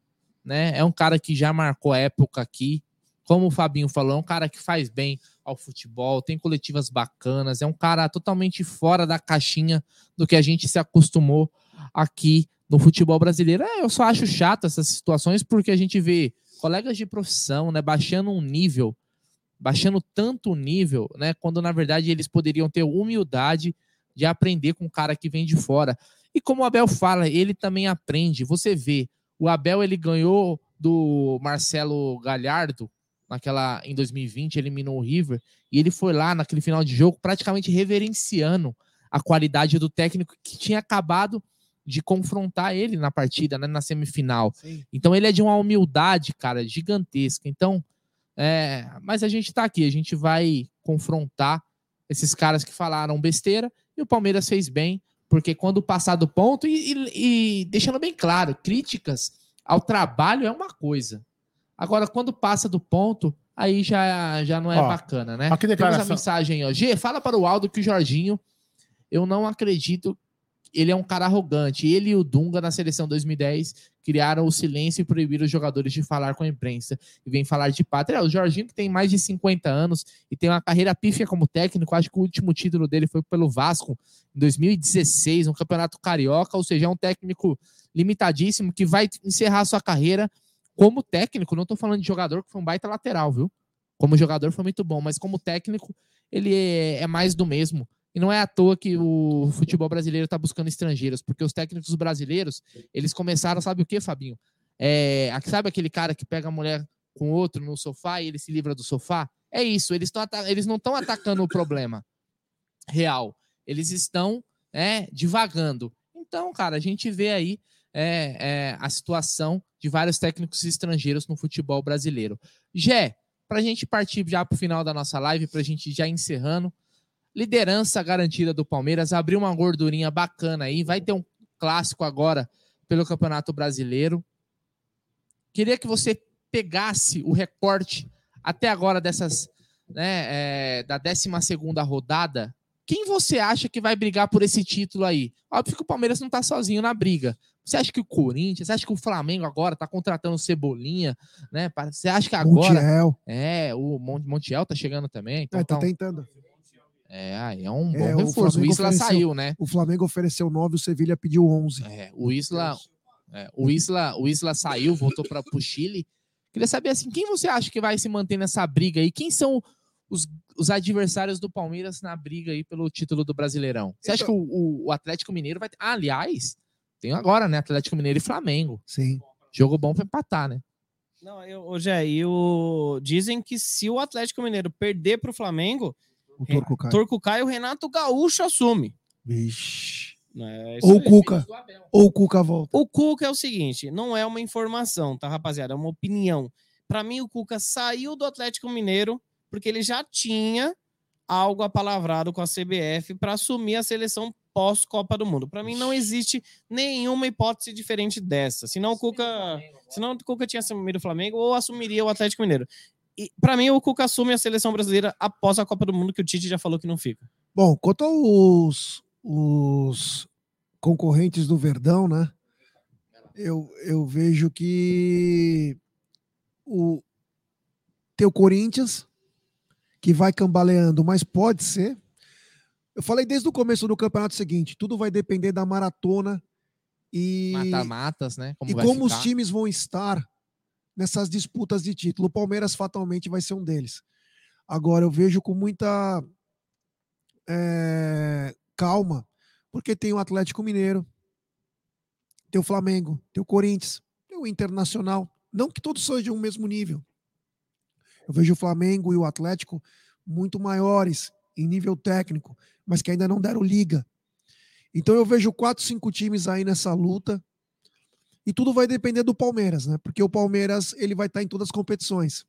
né? É um cara que já marcou época aqui, como o Fabinho falou, é um cara que faz bem ao futebol, tem coletivas bacanas, é um cara totalmente fora da caixinha do que a gente se acostumou aqui no futebol brasileiro. É, eu só acho chato essas situações porque a gente vê colegas de profissão, né, baixando um nível, baixando tanto o nível, né, quando na verdade eles poderiam ter humildade de aprender com o cara que vem de fora. E como o Abel fala, ele também aprende. Você vê, o Abel ele ganhou do Marcelo Galhardo naquela em 2020, eliminou o River, e ele foi lá naquele final de jogo praticamente reverenciando a qualidade do técnico que tinha acabado de confrontar ele na partida, né, na semifinal. Sim. Então ele é de uma humildade, cara, gigantesca. Então, é, mas a gente tá aqui, a gente vai confrontar esses caras que falaram besteira e o Palmeiras fez bem, porque quando passar do ponto, e, e- e deixando bem claro, críticas ao trabalho é uma coisa. Agora, quando passa do ponto, aí já, já não é Ó, bacana, né? ó que Temos a declaração. mensagem aí, ó. G, fala para o Aldo que o Jorginho, eu não acredito ele é um cara arrogante. Ele e o Dunga, na seleção 2010, criaram o silêncio e proibiram os jogadores de falar com a imprensa. E vem falar de pátria. É, o Jorginho, que tem mais de 50 anos e tem uma carreira pífia como técnico, acho que o último título dele foi pelo Vasco em 2016, no Campeonato Carioca, ou seja, é um técnico limitadíssimo, que vai encerrar sua carreira como técnico. Não tô falando de jogador, que foi um baita lateral, viu? Como jogador foi muito bom, mas como técnico, ele é, é mais do mesmo. E não é à toa que o futebol brasileiro está buscando estrangeiros, porque os técnicos brasileiros, eles começaram, sabe o que, Fabinho? É, sabe aquele cara que pega a mulher com outro no sofá e ele se livra do sofá? É isso, eles, tão, eles não estão atacando o problema real, eles estão é, divagando. Então, cara, a gente vê aí é, é, a situação de vários técnicos estrangeiros no futebol brasileiro. Gé, para a gente partir já para o final da nossa live, para a gente já encerrando, liderança garantida do Palmeiras, abriu uma gordurinha bacana aí, vai ter um clássico agora pelo Campeonato Brasileiro. Queria que você pegasse o recorte até agora dessas, né, é, da 12 segunda rodada, quem você acha que vai brigar por esse título aí? Óbvio que o Palmeiras não está sozinho na briga. Você acha que o Corinthians, você acha que o Flamengo agora está contratando Cebolinha, né? Você acha que agora. Montiel. É, o Montiel tá chegando também. Então, É, tá tá um- tentando. É, aí é um bom É, o reforço. O, Flamengo Isla ofereceu- saiu, né? O Flamengo ofereceu 9, o Sevilha pediu 11. É, o Isla, é, o Isla, o Isla saiu, voltou para o Chile. Queria saber assim, quem você acha que vai se manter nessa briga aí? Quem são os, os adversários do Palmeiras na briga aí pelo título do Brasileirão? Você acha que o, o- o Atlético Mineiro vai ter... ah, aliás, tem agora, né? Atlético Mineiro e Flamengo. Sim. Jogo bom para empatar, né? Não, eu, hoje é, e o, dizem que se o Atlético Mineiro perder para o Flamengo, O Torco cai. Torco cai, o Renato Gaúcho assume. Vixe. É, isso Ou o. Cuca. Ou o Cuca volta. O Cuca é o seguinte, não é uma informação, tá, rapaziada? É uma opinião. Para mim, o Cuca saiu do Atlético Mineiro porque ele já tinha algo apalavrado com a CBF para assumir a seleção pós-Copa do Mundo. Para mim, não existe nenhuma hipótese diferente dessa. Senão o Cuca, senão o Cuca tinha assumido o Flamengo ou assumiria o Atlético Mineiro. E para mim, o Cuca assume a seleção brasileira após a Copa do Mundo, que o Tite já falou que não fica. Bom, quanto aos os concorrentes do Verdão, né? Eu, eu vejo que o tem o Corinthians que vai cambaleando, mas pode ser. Eu falei desde o começo do campeonato o seguinte: tudo vai depender da maratona e Mata-matas, né? Como e vai como os ficar. times vão estar nessas disputas de título. O Palmeiras fatalmente vai ser um deles. Agora eu vejo com muita eh, calma, porque tem o Atlético Mineiro, tem o Flamengo, tem o Corinthians, tem o Internacional. Não que todos sejam o mesmo nível. Eu vejo o Flamengo e o Atlético muito maiores em nível técnico, mas que ainda não deram liga. Então eu vejo quatro, cinco times aí nessa luta. E tudo vai depender do Palmeiras, né? Porque o Palmeiras ele vai estar em todas as competições.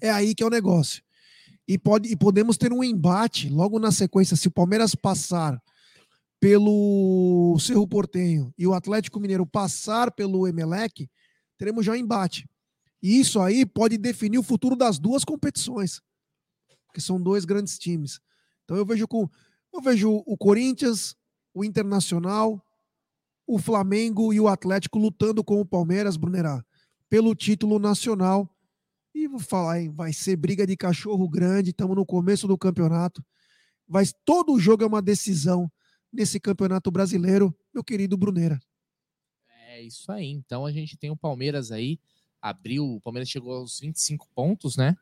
É aí que é o negócio. E, pode, e podemos ter um embate logo na sequência. Se o Palmeiras passar pelo Cerro Portenho e o Atlético Mineiro passar pelo Emelec, teremos já um embate. E isso aí pode definir o futuro das duas competições. Porque são dois grandes times. Então eu vejo com eu vejo o Corinthians, o Internacional, o Flamengo e o Atlético lutando com o Palmeiras, Brunerá, pelo título nacional. E vou falar, hein, vai ser briga de cachorro grande, estamos no começo do campeonato. Vai, todo jogo é uma decisão nesse campeonato brasileiro, meu querido Bruneira. É isso aí. Então a gente tem o Palmeiras aí, abriu, o Palmeiras chegou aos 25 pontos, né?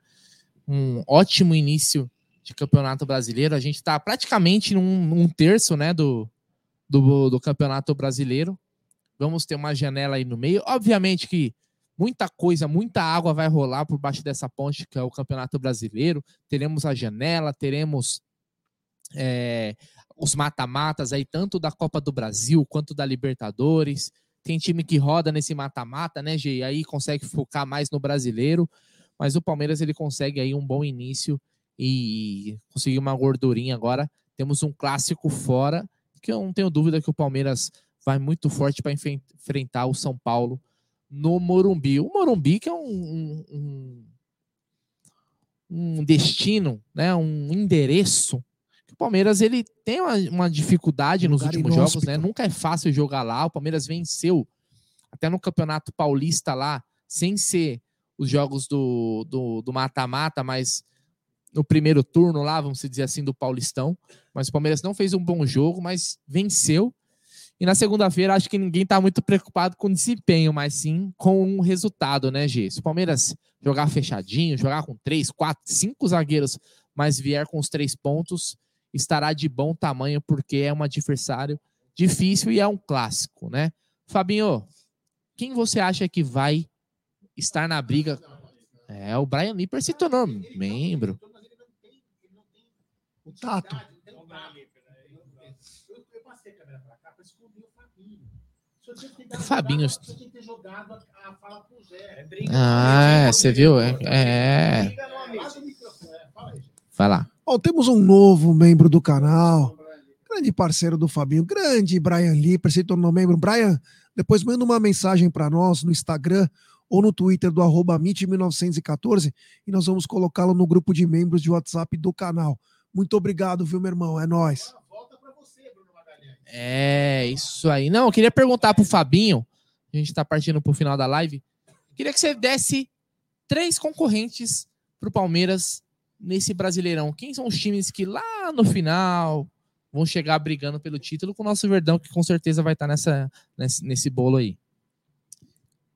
Um ótimo início de campeonato brasileiro. A gente está praticamente num, num terço, né, do, do, do campeonato brasileiro. Vamos ter uma janela aí no meio. Obviamente que muita coisa, muita água vai rolar por baixo dessa ponte que é o campeonato brasileiro. Teremos a janela, teremos é, os mata-matas aí, tanto da Copa do Brasil quanto da Libertadores. Tem time que roda nesse mata-mata, né, Gê? Aí consegue focar mais no brasileiro. Mas o Palmeiras ele consegue aí um bom início e conseguir uma gordurinha agora. Temos um clássico fora, que eu não tenho dúvida que o Palmeiras vai muito forte para enfrentar o São Paulo no Morumbi. O Morumbi que é um, um, um destino, né, um endereço que o Palmeiras ele tem uma, uma dificuldade nos Lugar últimos inóspito. jogos, né? Nunca é fácil jogar lá. O Palmeiras venceu até no Campeonato Paulista lá, sem ser os jogos do do do mata-mata, mas no primeiro turno lá, vamos dizer assim, do Paulistão. Mas o Palmeiras não fez um bom jogo, mas venceu. E na segunda-feira, acho que ninguém tá muito preocupado com o desempenho, mas sim com o resultado, né, G? Se o Palmeiras jogar fechadinho, jogar com três, quatro, cinco zagueiros, mas vier com os três pontos, estará de bom tamanho, porque é um adversário difícil e é um clássico, né? Fabinho, quem você acha que vai estar na briga? É, o Brian Lipper se tornou membro. O Tato. Fabinho. Ah, você viu? É. é. Vai lá. Bom, temos um novo membro do canal, grande parceiro do Fabinho, grande Brian Lipper, se tornou membro. Brian, depois manda uma mensagem para nós no Instagram ou no Twitter do arroba 1914 e nós vamos colocá-lo no grupo de membros de WhatsApp do canal. Muito obrigado, viu, meu irmão? É nós. É, isso aí. Não, eu queria perguntar pro Fabinho, a gente tá partindo pro final da live, queria que você desse três concorrentes pro Palmeiras nesse Brasileirão. Quem são os times que lá no final vão chegar brigando pelo título com o nosso Verdão, que com certeza vai estar tá nessa, nesse, nesse bolo aí?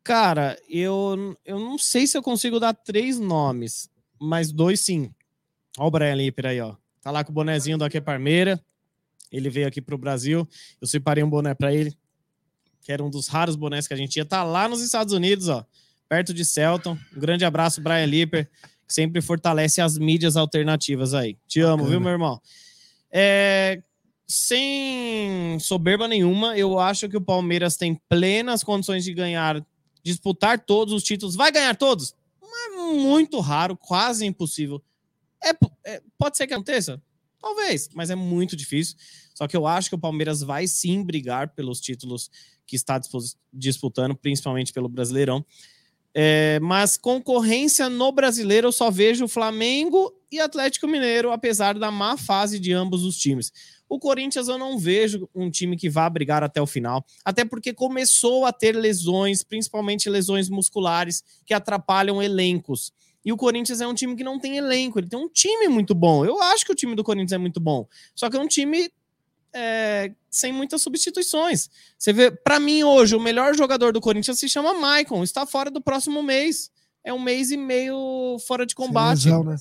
Cara, eu, eu não sei se eu consigo dar três nomes, mas dois sim. Olha o Brian Lipper aí, ó. Tá lá com o bonezinho do Aqui Parmeira. Ele veio aqui pro Brasil. Eu separei um boné para ele, que era um dos raros bonés que a gente tinha. Tá lá nos Estados Unidos, ó. Perto de Celton. Um grande abraço, Brian Lipper, que sempre fortalece as mídias alternativas aí. Te amo, Bacana. viu, meu irmão? É, sem soberba nenhuma, eu acho que o Palmeiras tem plenas condições de ganhar disputar todos os títulos. Vai ganhar todos? Mas muito raro, quase impossível. É, é, pode ser que aconteça? Talvez, mas é muito difícil. Só que eu acho que o Palmeiras vai sim brigar pelos títulos que está disputando, principalmente pelo Brasileirão. É, mas concorrência no brasileiro eu só vejo Flamengo e Atlético Mineiro, apesar da má fase de ambos os times. O Corinthians eu não vejo um time que vá brigar até o final, até porque começou a ter lesões, principalmente lesões musculares, que atrapalham elencos. E o Corinthians é um time que não tem elenco, ele tem um time muito bom. Eu acho que o time do Corinthians é muito bom, só que é um time é, sem muitas substituições. Você vê, para mim hoje, o melhor jogador do Corinthians se chama Maicon, está fora do próximo mês. É um mês e meio fora de combate. Lesão, né?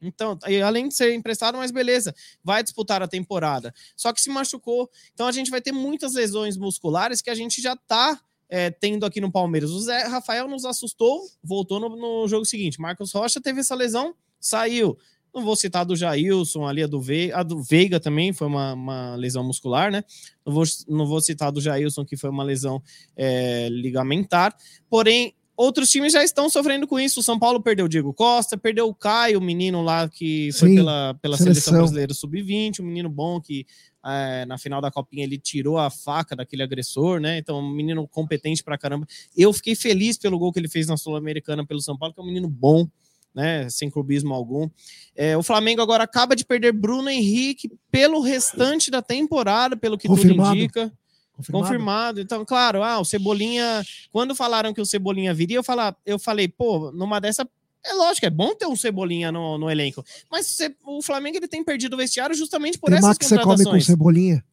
Então, além de ser emprestado, mas beleza, vai disputar a temporada. Só que se machucou. Então a gente vai ter muitas lesões musculares que a gente já tá é, tendo aqui no Palmeiras. O Zé Rafael nos assustou, voltou no, no, jogo seguinte. Marcos Rocha teve essa lesão, saiu. Não vou citar do Jailson, ali a do, Ve a do Veiga também foi uma, uma, lesão muscular, né? Não vou, não vou citar do Jailson, que foi uma lesão é, ligamentar. Porém, outros times já estão sofrendo com isso. O São Paulo perdeu o Diego Costa, perdeu o Caio, o menino lá que foi Sim, pela, pela seleção. seleção brasileira sub-20, um menino bom que é, na final da copinha ele tirou a faca daquele agressor, né? Então, um menino competente pra caramba. Eu fiquei feliz pelo gol que ele fez na Sul-Americana pelo São Paulo, que é um menino bom. Né, sem clubismo algum. É, o Flamengo agora acaba de perder Bruno Henrique pelo restante da temporada, pelo que Confirmado. tudo indica. Confirmado. Confirmado. Então, claro, ah, o Cebolinha. Quando falaram que o Cebolinha viria, eu, falar, eu falei, pô, numa dessa. É lógico, é bom ter um Cebolinha no, no elenco. Mas o Flamengo ele tem perdido o vestiário justamente por Temaki essas contratações. você come com cebolinha?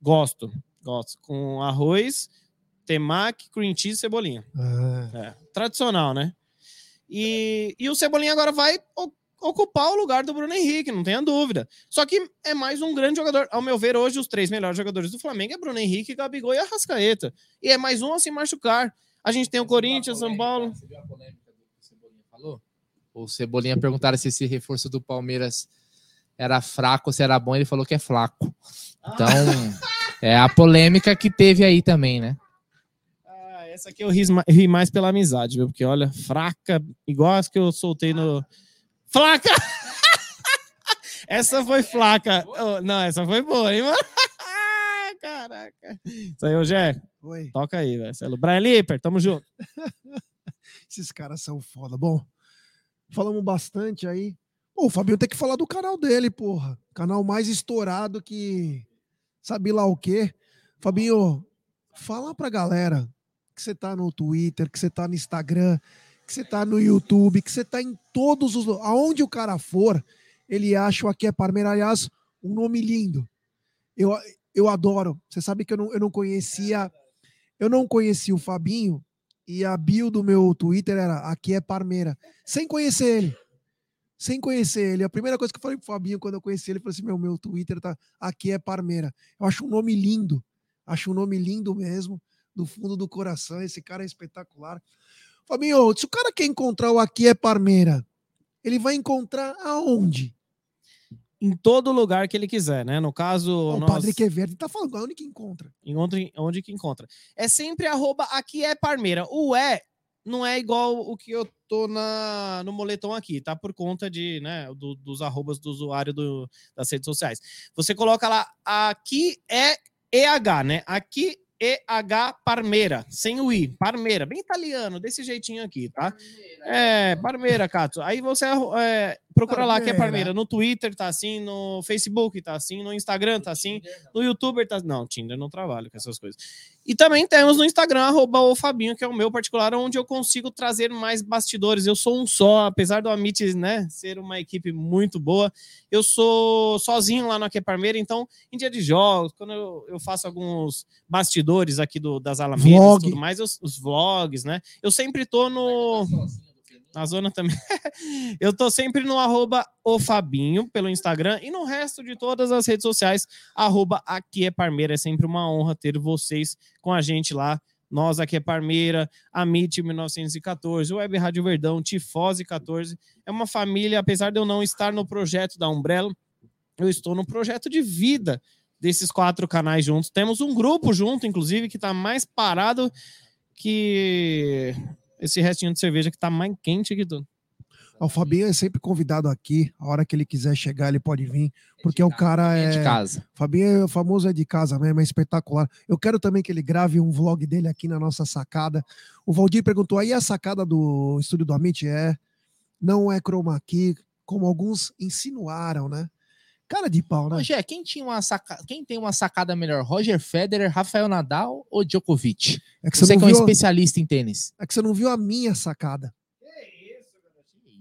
Gosto, gosto. Com arroz, temaki, cream cheese e cebolinha. Ah. É, tradicional, né? E, e o Cebolinha agora vai ocupar o lugar do Bruno Henrique, não tenha dúvida. Só que é mais um grande jogador. Ao meu ver, hoje, os três melhores jogadores do Flamengo é Bruno Henrique, Gabigol e Arrascaeta. E é mais um a se machucar. A gente tem o Corinthians, São Paulo. Você viu a polêmica do que o Cebolinha falou? O Cebolinha perguntaram se esse reforço do Palmeiras era fraco ou se era bom, ele falou que é flaco. Então, é a polêmica que teve aí também, né? Ah, essa aqui eu ri mais pela amizade, viu? Porque, olha, fraca, igual as que eu soltei no, Flaca! essa foi flaca. Oh, não, essa foi boa, hein, mano? Caraca. Isso aí, Rogério. Oi. Toca aí, velho. Brian Lipper, tamo junto. Esses caras são foda. Bom, falamos bastante aí. Pô, o Fabinho tem que falar do canal dele, porra. Canal mais estourado que sabe lá o quê. Fabinho, fala pra galera que você tá no Twitter, que você tá no Instagram, que você tá no YouTube, que você tá em todos os. Aonde o cara for, ele acha o Aqui é Parmeira. Aliás, um nome lindo. Eu, eu adoro. Você sabe que eu não, eu não conhecia. Eu não conhecia o Fabinho e a bio do meu Twitter era aqui é Parmeira. Sem conhecer ele. Sem conhecer ele. A primeira coisa que eu falei pro Fabinho quando eu conheci ele, eu falei assim: meu, meu Twitter tá aqui é Parmeira. Eu acho um nome lindo. Acho um nome lindo mesmo. Do fundo do coração. Esse cara é espetacular. Fabinho, se o cara quer encontrar o aqui é Parmeira, ele vai encontrar aonde? Em todo lugar que ele quiser, né? No caso. O nós- Padre Queverde tá falando, onde que encontra? Em onde, que encontra. É sempre arroba aqui é Parmeira. O é não é igual o que eu tô na, no moletom aqui, tá? Por conta de, né, do- dos arrobas do usuário do- das redes sociais. Você coloca lá, aqui é EH, né? Aqui EH Parmeira, sem o I, Parmeira, bem italiano, desse jeitinho aqui, tá? É, Parmeira, Cato. Aí você é, procura lá que é Parmeira. Parmeira. No Twitter tá assim, no Facebook tá assim, no Instagram tá assim, no YouTuber tá. Não, Tinder não trabalho com essas coisas. E também temos no Instagram, arroba o Fabinho, que é o meu particular, onde eu consigo trazer mais bastidores. Eu sou um só, apesar do Amit né, ser uma equipe muito boa, eu sou sozinho lá no Aqui é Parmeira, então, em dia de jogos, quando eu, eu faço alguns bastidores aqui do, das Alamedas e tudo mais, eu- os vlogs, né? Eu sempre tô no. Na zona também. Eu tô sempre no arroba o Fabinho pelo Instagram e no resto de todas as redes sociais, arroba aqui é Parmeira. É sempre uma honra ter vocês com a gente lá. Nós aqui é Parmeira, a MIT 1914, Web Rádio Verdão, Tifose 14. É uma família, apesar de eu não estar no projeto da Umbrella, eu estou no projeto de vida desses quatro canais juntos. Temos um grupo junto, inclusive, que está mais parado que esse restinho de cerveja que está mais quente que tudo. O Fabinho é sempre convidado aqui. A hora que ele quiser chegar, ele pode vir. Porque o cara É de é. casa. Fabinho é famoso é de casa mesmo, é espetacular. Eu quero também que ele grave um vlog dele aqui na nossa sacada. O Valdir perguntou: aí a sacada do estúdio do Amit é. Não é chroma key, como alguns insinuaram, né? Cara de pau, né? Rogé, quem, tinha uma saca... quem tem uma sacada melhor? Roger Federer, Rafael Nadal ou Djokovic? É que Você, você, que é um viu, especialista em tênis. é que você não viu a minha sacada.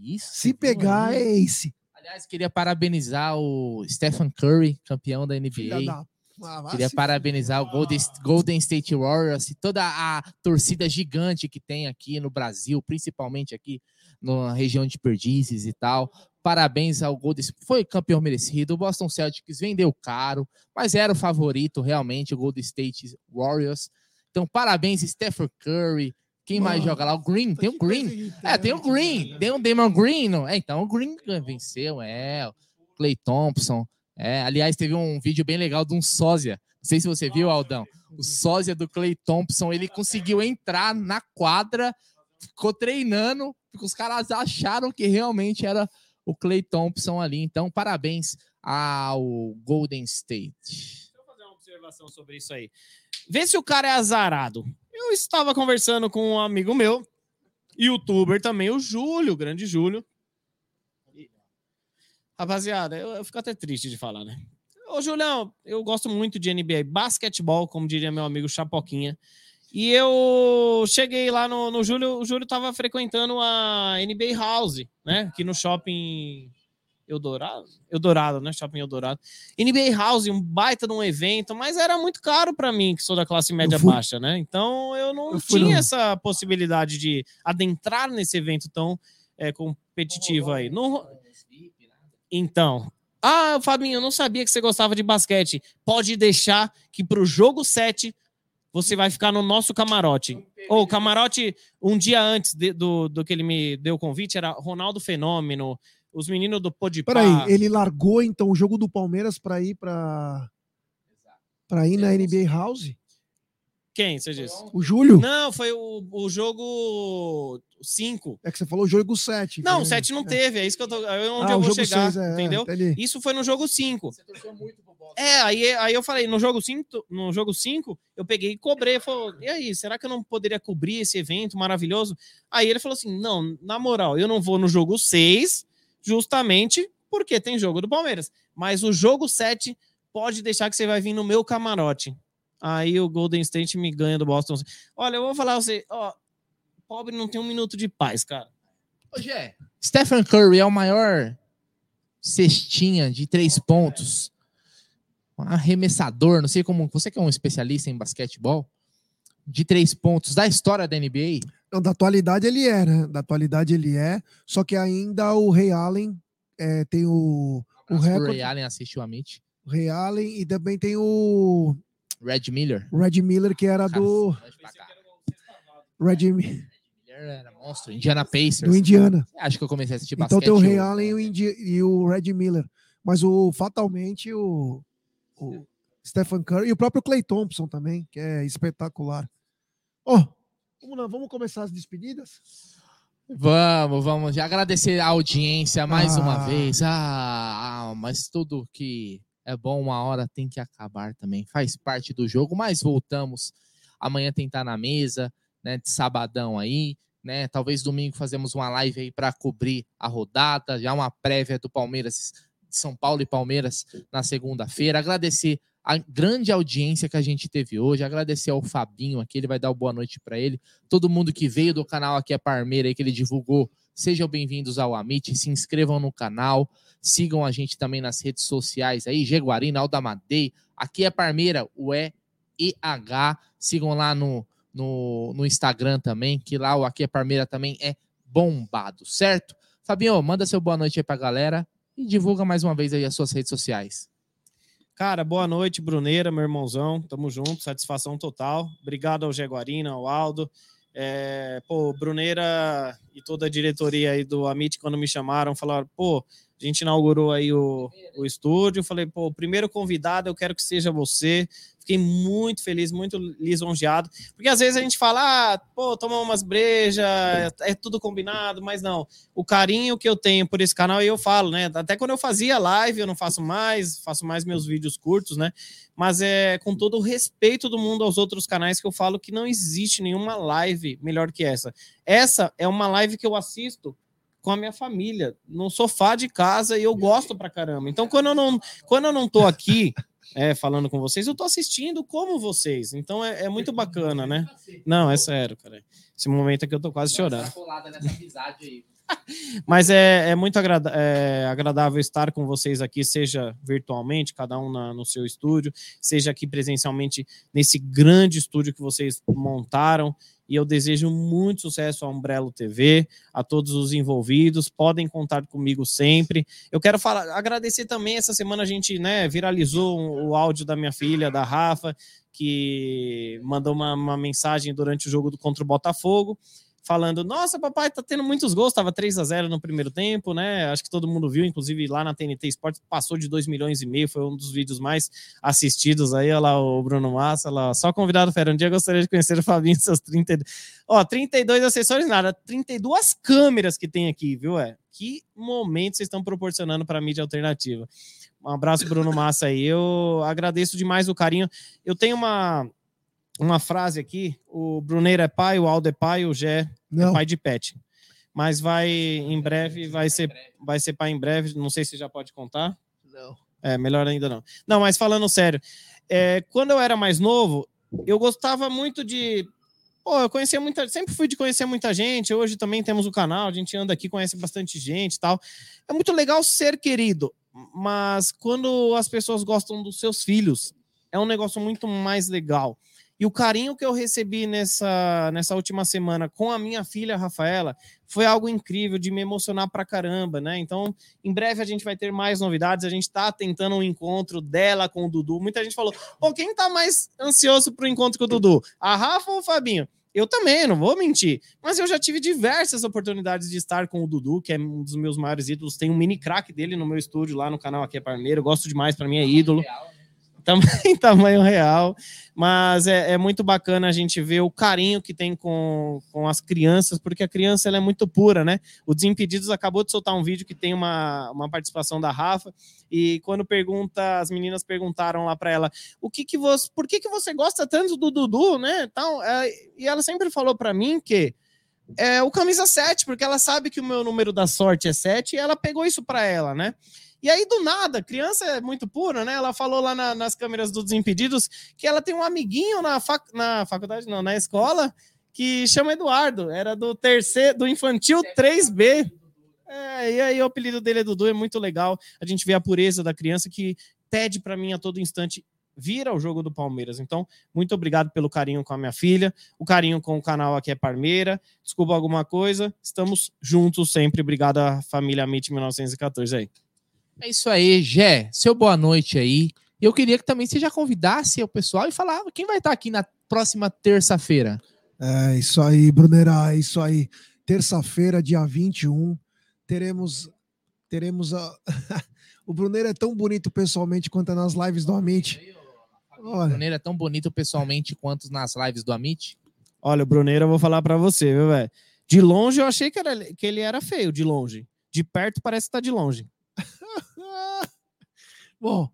Isso. Se pegar, é ace. Aliás, queria parabenizar o Stephen Curry, campeão da NBA. da. Ah, Queria parabenizar o Golden, Golden State Warriors e toda a torcida gigante que tem aqui no Brasil, principalmente aqui na região de Perdizes e tal. Parabéns ao Golden Foi campeão merecido. O Boston Celtics vendeu caro, mas era o favorito realmente, o Golden State Warriors. Então, parabéns, Stephen Curry. Quem mais Mano, joga lá? O Green, tem o Green. É, tem o Green, tem o Damon Green. não? É, então o Green venceu, é. O Clay Thompson. É, aliás, teve um vídeo bem legal de um sósia. Não sei se você viu, Aldão. O sósia do Clay Thompson, ele conseguiu entrar na quadra, ficou treinando, os caras acharam que realmente era o Clay Thompson ali. Então, parabéns ao Golden State. Deixa eu fazer uma observação sobre isso aí. Vê se o cara é azarado. Eu estava conversando com um amigo meu, youtuber também, o Júlio, o grande Júlio. Rapaziada, eu, eu fico até triste de falar, né? Ô, Julião, eu gosto muito de NBA, basquetebol, como diria meu amigo Chapoquinha. E eu cheguei lá no, no Júlio, o Júlio tava frequentando a NBA House, né? Aqui no shopping Eldorado, Eldorado, né? Shopping Eldorado. NBA House, um baita de um evento, mas era muito caro para mim, que sou da classe média fui- baixa, né? Então eu não Eu tinha no- essa possibilidade de adentrar nesse evento tão é, competitivo aí. Não Então, ah, Fabinho, eu não sabia que você gostava de basquete. Pode deixar que pro jogo 7 você vai ficar no nosso camarote. Ou o camarote, um dia antes de- do, do que ele me deu o convite, era Ronaldo Fenômeno, os meninos do Podpah. Peraí, ele largou então o jogo do Palmeiras para ir para para ir na NBA House? Quem, você disse? O Júlio? Não, foi o, o jogo 5. É que você falou o jogo 7. Não, o 7 não teve, é isso que eu tô. É onde ah, eu vou chegar, seis, é, entendeu? entendi. Isso foi no jogo 5. Você torceu muito. É, aí, aí eu falei, no jogo 5, no jogo 5, eu peguei e cobrei. Falou, e aí, será que eu não poderia cobrir esse evento maravilhoso? Aí ele falou assim: não, na moral, eu não vou no jogo 6, justamente porque tem jogo do Palmeiras. Mas o jogo 7 pode deixar que você vai vir no meu camarote. Aí o Golden State me ganha do Boston. Olha, eu vou falar você, ó, pobre não tem um minuto de paz, cara. Ô, Gé, Stephen Curry é o maior cestinha de três pontos arremessador, não sei como. Você que é um especialista em basquetebol, de três pontos da história da NBA? Não, da atualidade ele é, né? Da atualidade ele é. Só que ainda o Ray Allen é, tem o, o O recorde. Ray Allen assistiu a Mitch. o Ray Allen e também tem o Red Miller. Red Miller, que era do. Cacete. Red Mi- Miller era monstro. Indiana Pacers. do Indiana. Acho que eu comecei a assistir Então basquete. tem o Ray. Allen e o, Indi- e o Red Miller. Mas o fatalmente o, o Stephen Curry e o próprio Clay Thompson também, que é espetacular. Ó, vamos lá, vamos começar as despedidas? Vamos, vamos. Já agradecer a audiência mais uma Ah. vez. Ah, ah, mas tudo que é bom uma hora tem que acabar também. Faz parte do jogo, mas voltamos. Amanhã estar na mesa, né? De sabadão aí, né? Talvez domingo fazemos uma live aí para cobrir a rodada, já uma prévia do Palmeiras, São Paulo e Palmeiras na segunda-feira. Agradecer a grande audiência que a gente teve hoje, agradecer ao Fabinho aqui, ele vai dar o boa noite para ele todo mundo que veio do canal aqui é Parmeira aí que ele divulgou. Sejam bem-vindos ao Amit, se inscrevam no canal, sigam a gente também nas redes sociais aí, Jaguarina, Aldamadei, aqui é Parmeira, o E H, sigam lá no, no, no Instagram também, que lá o Aqui é Parmeira também é bombado, certo? Fabinho, manda seu boa noite aí pra galera e divulga mais uma vez aí as suas redes sociais. Cara, boa noite, Bruneira, meu irmãozão. Tamo junto, satisfação total. Obrigado ao Jaguarina, ao Aldo. É, pô, Bruneira e toda a diretoria aí do Amit, quando me chamaram, falaram, pô, a gente inaugurou aí o, o estúdio. Falei, pô, o primeiro convidado eu quero que seja você. Fiquei muito feliz, muito lisonjeado. Porque às vezes a gente fala, ah, pô, toma umas brejas, é tudo combinado, mas não. O carinho que eu tenho por esse canal, e eu falo, né? Até quando eu fazia live, eu não faço mais, faço mais meus vídeos curtos, né? Mas é com todo o respeito do mundo aos outros canais que eu falo que não existe nenhuma live melhor que essa. Essa é uma live que eu assisto com a minha família, no sofá de casa, e eu gosto pra caramba. Então, quando eu não, quando eu não tô aqui é, falando com vocês, eu tô assistindo como vocês. Então é, é muito bacana, né? Não, é sério, cara. Esse momento aqui eu tô quase chorando. Mas é, é muito agrada é agradável estar com vocês aqui, seja virtualmente, cada um na, no seu estúdio, seja aqui presencialmente nesse grande estúdio que vocês montaram. E eu desejo muito sucesso à Umbrello TV, a todos os envolvidos. Podem contar comigo sempre. Eu quero falar, agradecer também. Essa semana a gente né, viralizou o áudio da minha filha, da Rafa, que mandou uma, uma mensagem durante o jogo do, contra o Botafogo falando: Nossa, papai, tá tendo muitos gols. Tava 3 a 0 no primeiro tempo, né? Acho que todo mundo viu, inclusive lá na TNT Sports, passou de 2 milhões e meio. Foi um dos vídeos mais assistidos aí. Olha lá o Bruno Massa, lá. Só convidado, Fera. Um dia gostaria de conhecer o Fabinho seus 30. Ó, 32 acessórios, nada. 32 câmeras que tem aqui, viu? É? Que momento vocês estão proporcionando para a mídia alternativa. Um abraço, Bruno Massa aí. Eu agradeço demais o carinho. Eu tenho uma uma frase aqui: o Bruneiro é pai, o Aldo é pai, o Gé Não. é pai de pet. Mas vai em breve, vai ser, vai ser pai em breve. Não sei se já pode contar. Não. É, melhor ainda não. Não, mas falando sério, é, quando eu era mais novo, eu gostava muito de. Pô, eu conhecia muita. Sempre fui de conhecer muita gente. Hoje também temos o canal, a gente anda aqui, conhece bastante gente e tal. É muito legal ser querido, mas quando as pessoas gostam dos seus filhos, é um negócio muito mais legal. E o carinho que eu recebi nessa, nessa última semana com a minha filha Rafaela foi algo incrível de me emocionar pra caramba, né? Então, em breve a gente vai ter mais novidades. A gente tá tentando um encontro dela com o Dudu. Muita gente falou: pô, quem tá mais ansioso pro encontro com o Dudu? A Rafa ou o Fabinho? Eu também, não vou mentir. Mas eu já tive diversas oportunidades de estar com o Dudu, que é um dos meus maiores ídolos. Tem um mini crack dele no meu estúdio lá no canal Aqui é Parmeiro. Gosto demais, para mim é ídolo em tamanho real, mas é, é, muito bacana a gente ver o carinho que tem com, com as crianças, porque a criança ela é muito pura, né? O Desimpedidos acabou de soltar um vídeo que tem uma, uma participação da Rafa, e quando pergunta, as meninas perguntaram lá para ela, o que que você, por que que você gosta tanto do Dudu, né? Tal, é, e ela sempre falou para mim que é o camisa 7, porque ela sabe que o meu número da sorte é 7, e ela pegou isso para ela, né? E aí, do nada, criança é muito pura, né? Ela falou lá na, nas câmeras do Desimpedidos que ela tem um amiguinho na, fac, na faculdade, não, na escola, que chama Eduardo. Era do terceiro, do infantil 3B. É, e aí o apelido dele é Dudu, é muito legal. A gente vê a pureza da criança que pede para mim a todo instante vir ao jogo do Palmeiras. Então, muito obrigado pelo carinho com a minha filha, o carinho com o canal aqui é Parmeira. Desculpa alguma coisa, estamos juntos sempre. Obrigado à família MIT 1914 aí. É isso aí, Gé. Seu boa noite aí. Eu queria que também você já convidasse o pessoal e falava quem vai estar aqui na próxima terça-feira. É isso aí, Brunerá, é isso aí. Terça-feira, dia 21, teremos teremos a O Bruneiro é tão bonito pessoalmente quanto é nas lives do Amit. O Olha, Bruneiro é tão bonito pessoalmente quanto nas lives do Amit. Olha, o Bruneiro, eu vou falar para você, viu, velho? De longe eu achei que, era, que ele era feio, de longe. De perto parece que tá de longe. Bom,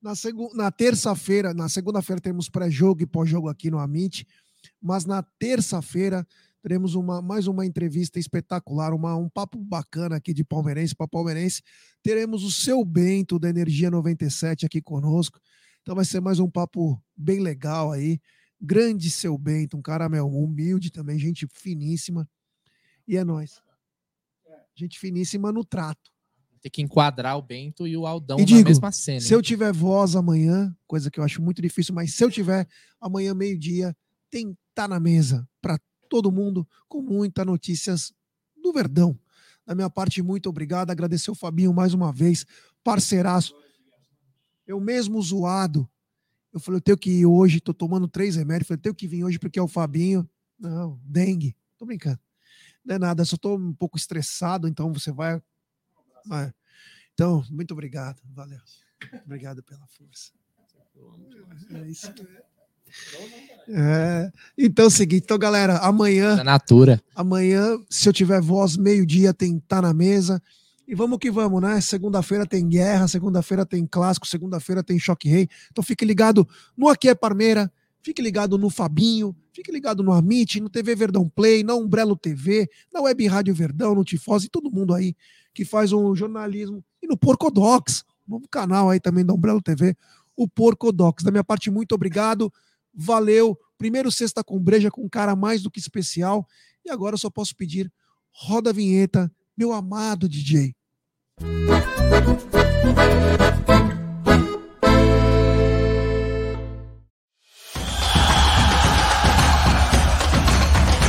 na, segu- na terça-feira, na segunda-feira temos pré-jogo e pós-jogo aqui no Amit, mas na terça-feira teremos uma, mais uma entrevista espetacular, uma, um papo bacana aqui de palmeirense para palmeirense. Teremos o seu Bento da Energia 97 aqui conosco. Então vai ser mais um papo bem legal aí. Grande seu Bento, um cara meu, humilde também, gente finíssima. E é nóis. Gente finíssima no trato. Tem que enquadrar o Bento e o Aldão E na digo, mesma cena. Se eu tiver voz amanhã, coisa que eu acho muito difícil, mas se eu tiver amanhã meio-dia, tem tá na mesa para todo mundo com muitas notícias do Verdão. Da minha parte, muito obrigado. Agradecer o Fabinho mais uma vez, parceiraço. Eu mesmo zoado. Eu falei, eu tenho que ir hoje, tô tomando três remédios. Falei, eu tenho que vir hoje porque é o Fabinho. Não, dengue. Tô brincando. Não é nada, só tô um pouco estressado, então você vai. Vai. Então, muito obrigado. Valeu. Obrigado pela força. É isso. É, então é o seguinte, então galera, amanhã, Da Natura. amanhã, se eu tiver voz, meio-dia tem tá na mesa. E vamos que vamos, né? Segunda-feira tem guerra, segunda-feira tem clássico, segunda-feira tem choque rei. Então fique ligado no Aqui é Parmeira, fique ligado no Fabinho, fique ligado no Amit, no TV Verdão Play, na Umbrello TV, na Web Rádio Verdão, no Tifose, todo mundo aí que faz um jornalismo. E no Porcodox, novo canal aí também da Umbrello TV, o Porcodox. Da minha parte, muito obrigado. Valeu. Primeiro sexta com breja com um cara mais do que especial. E agora eu só posso pedir roda a vinheta, meu amado DJ. Thank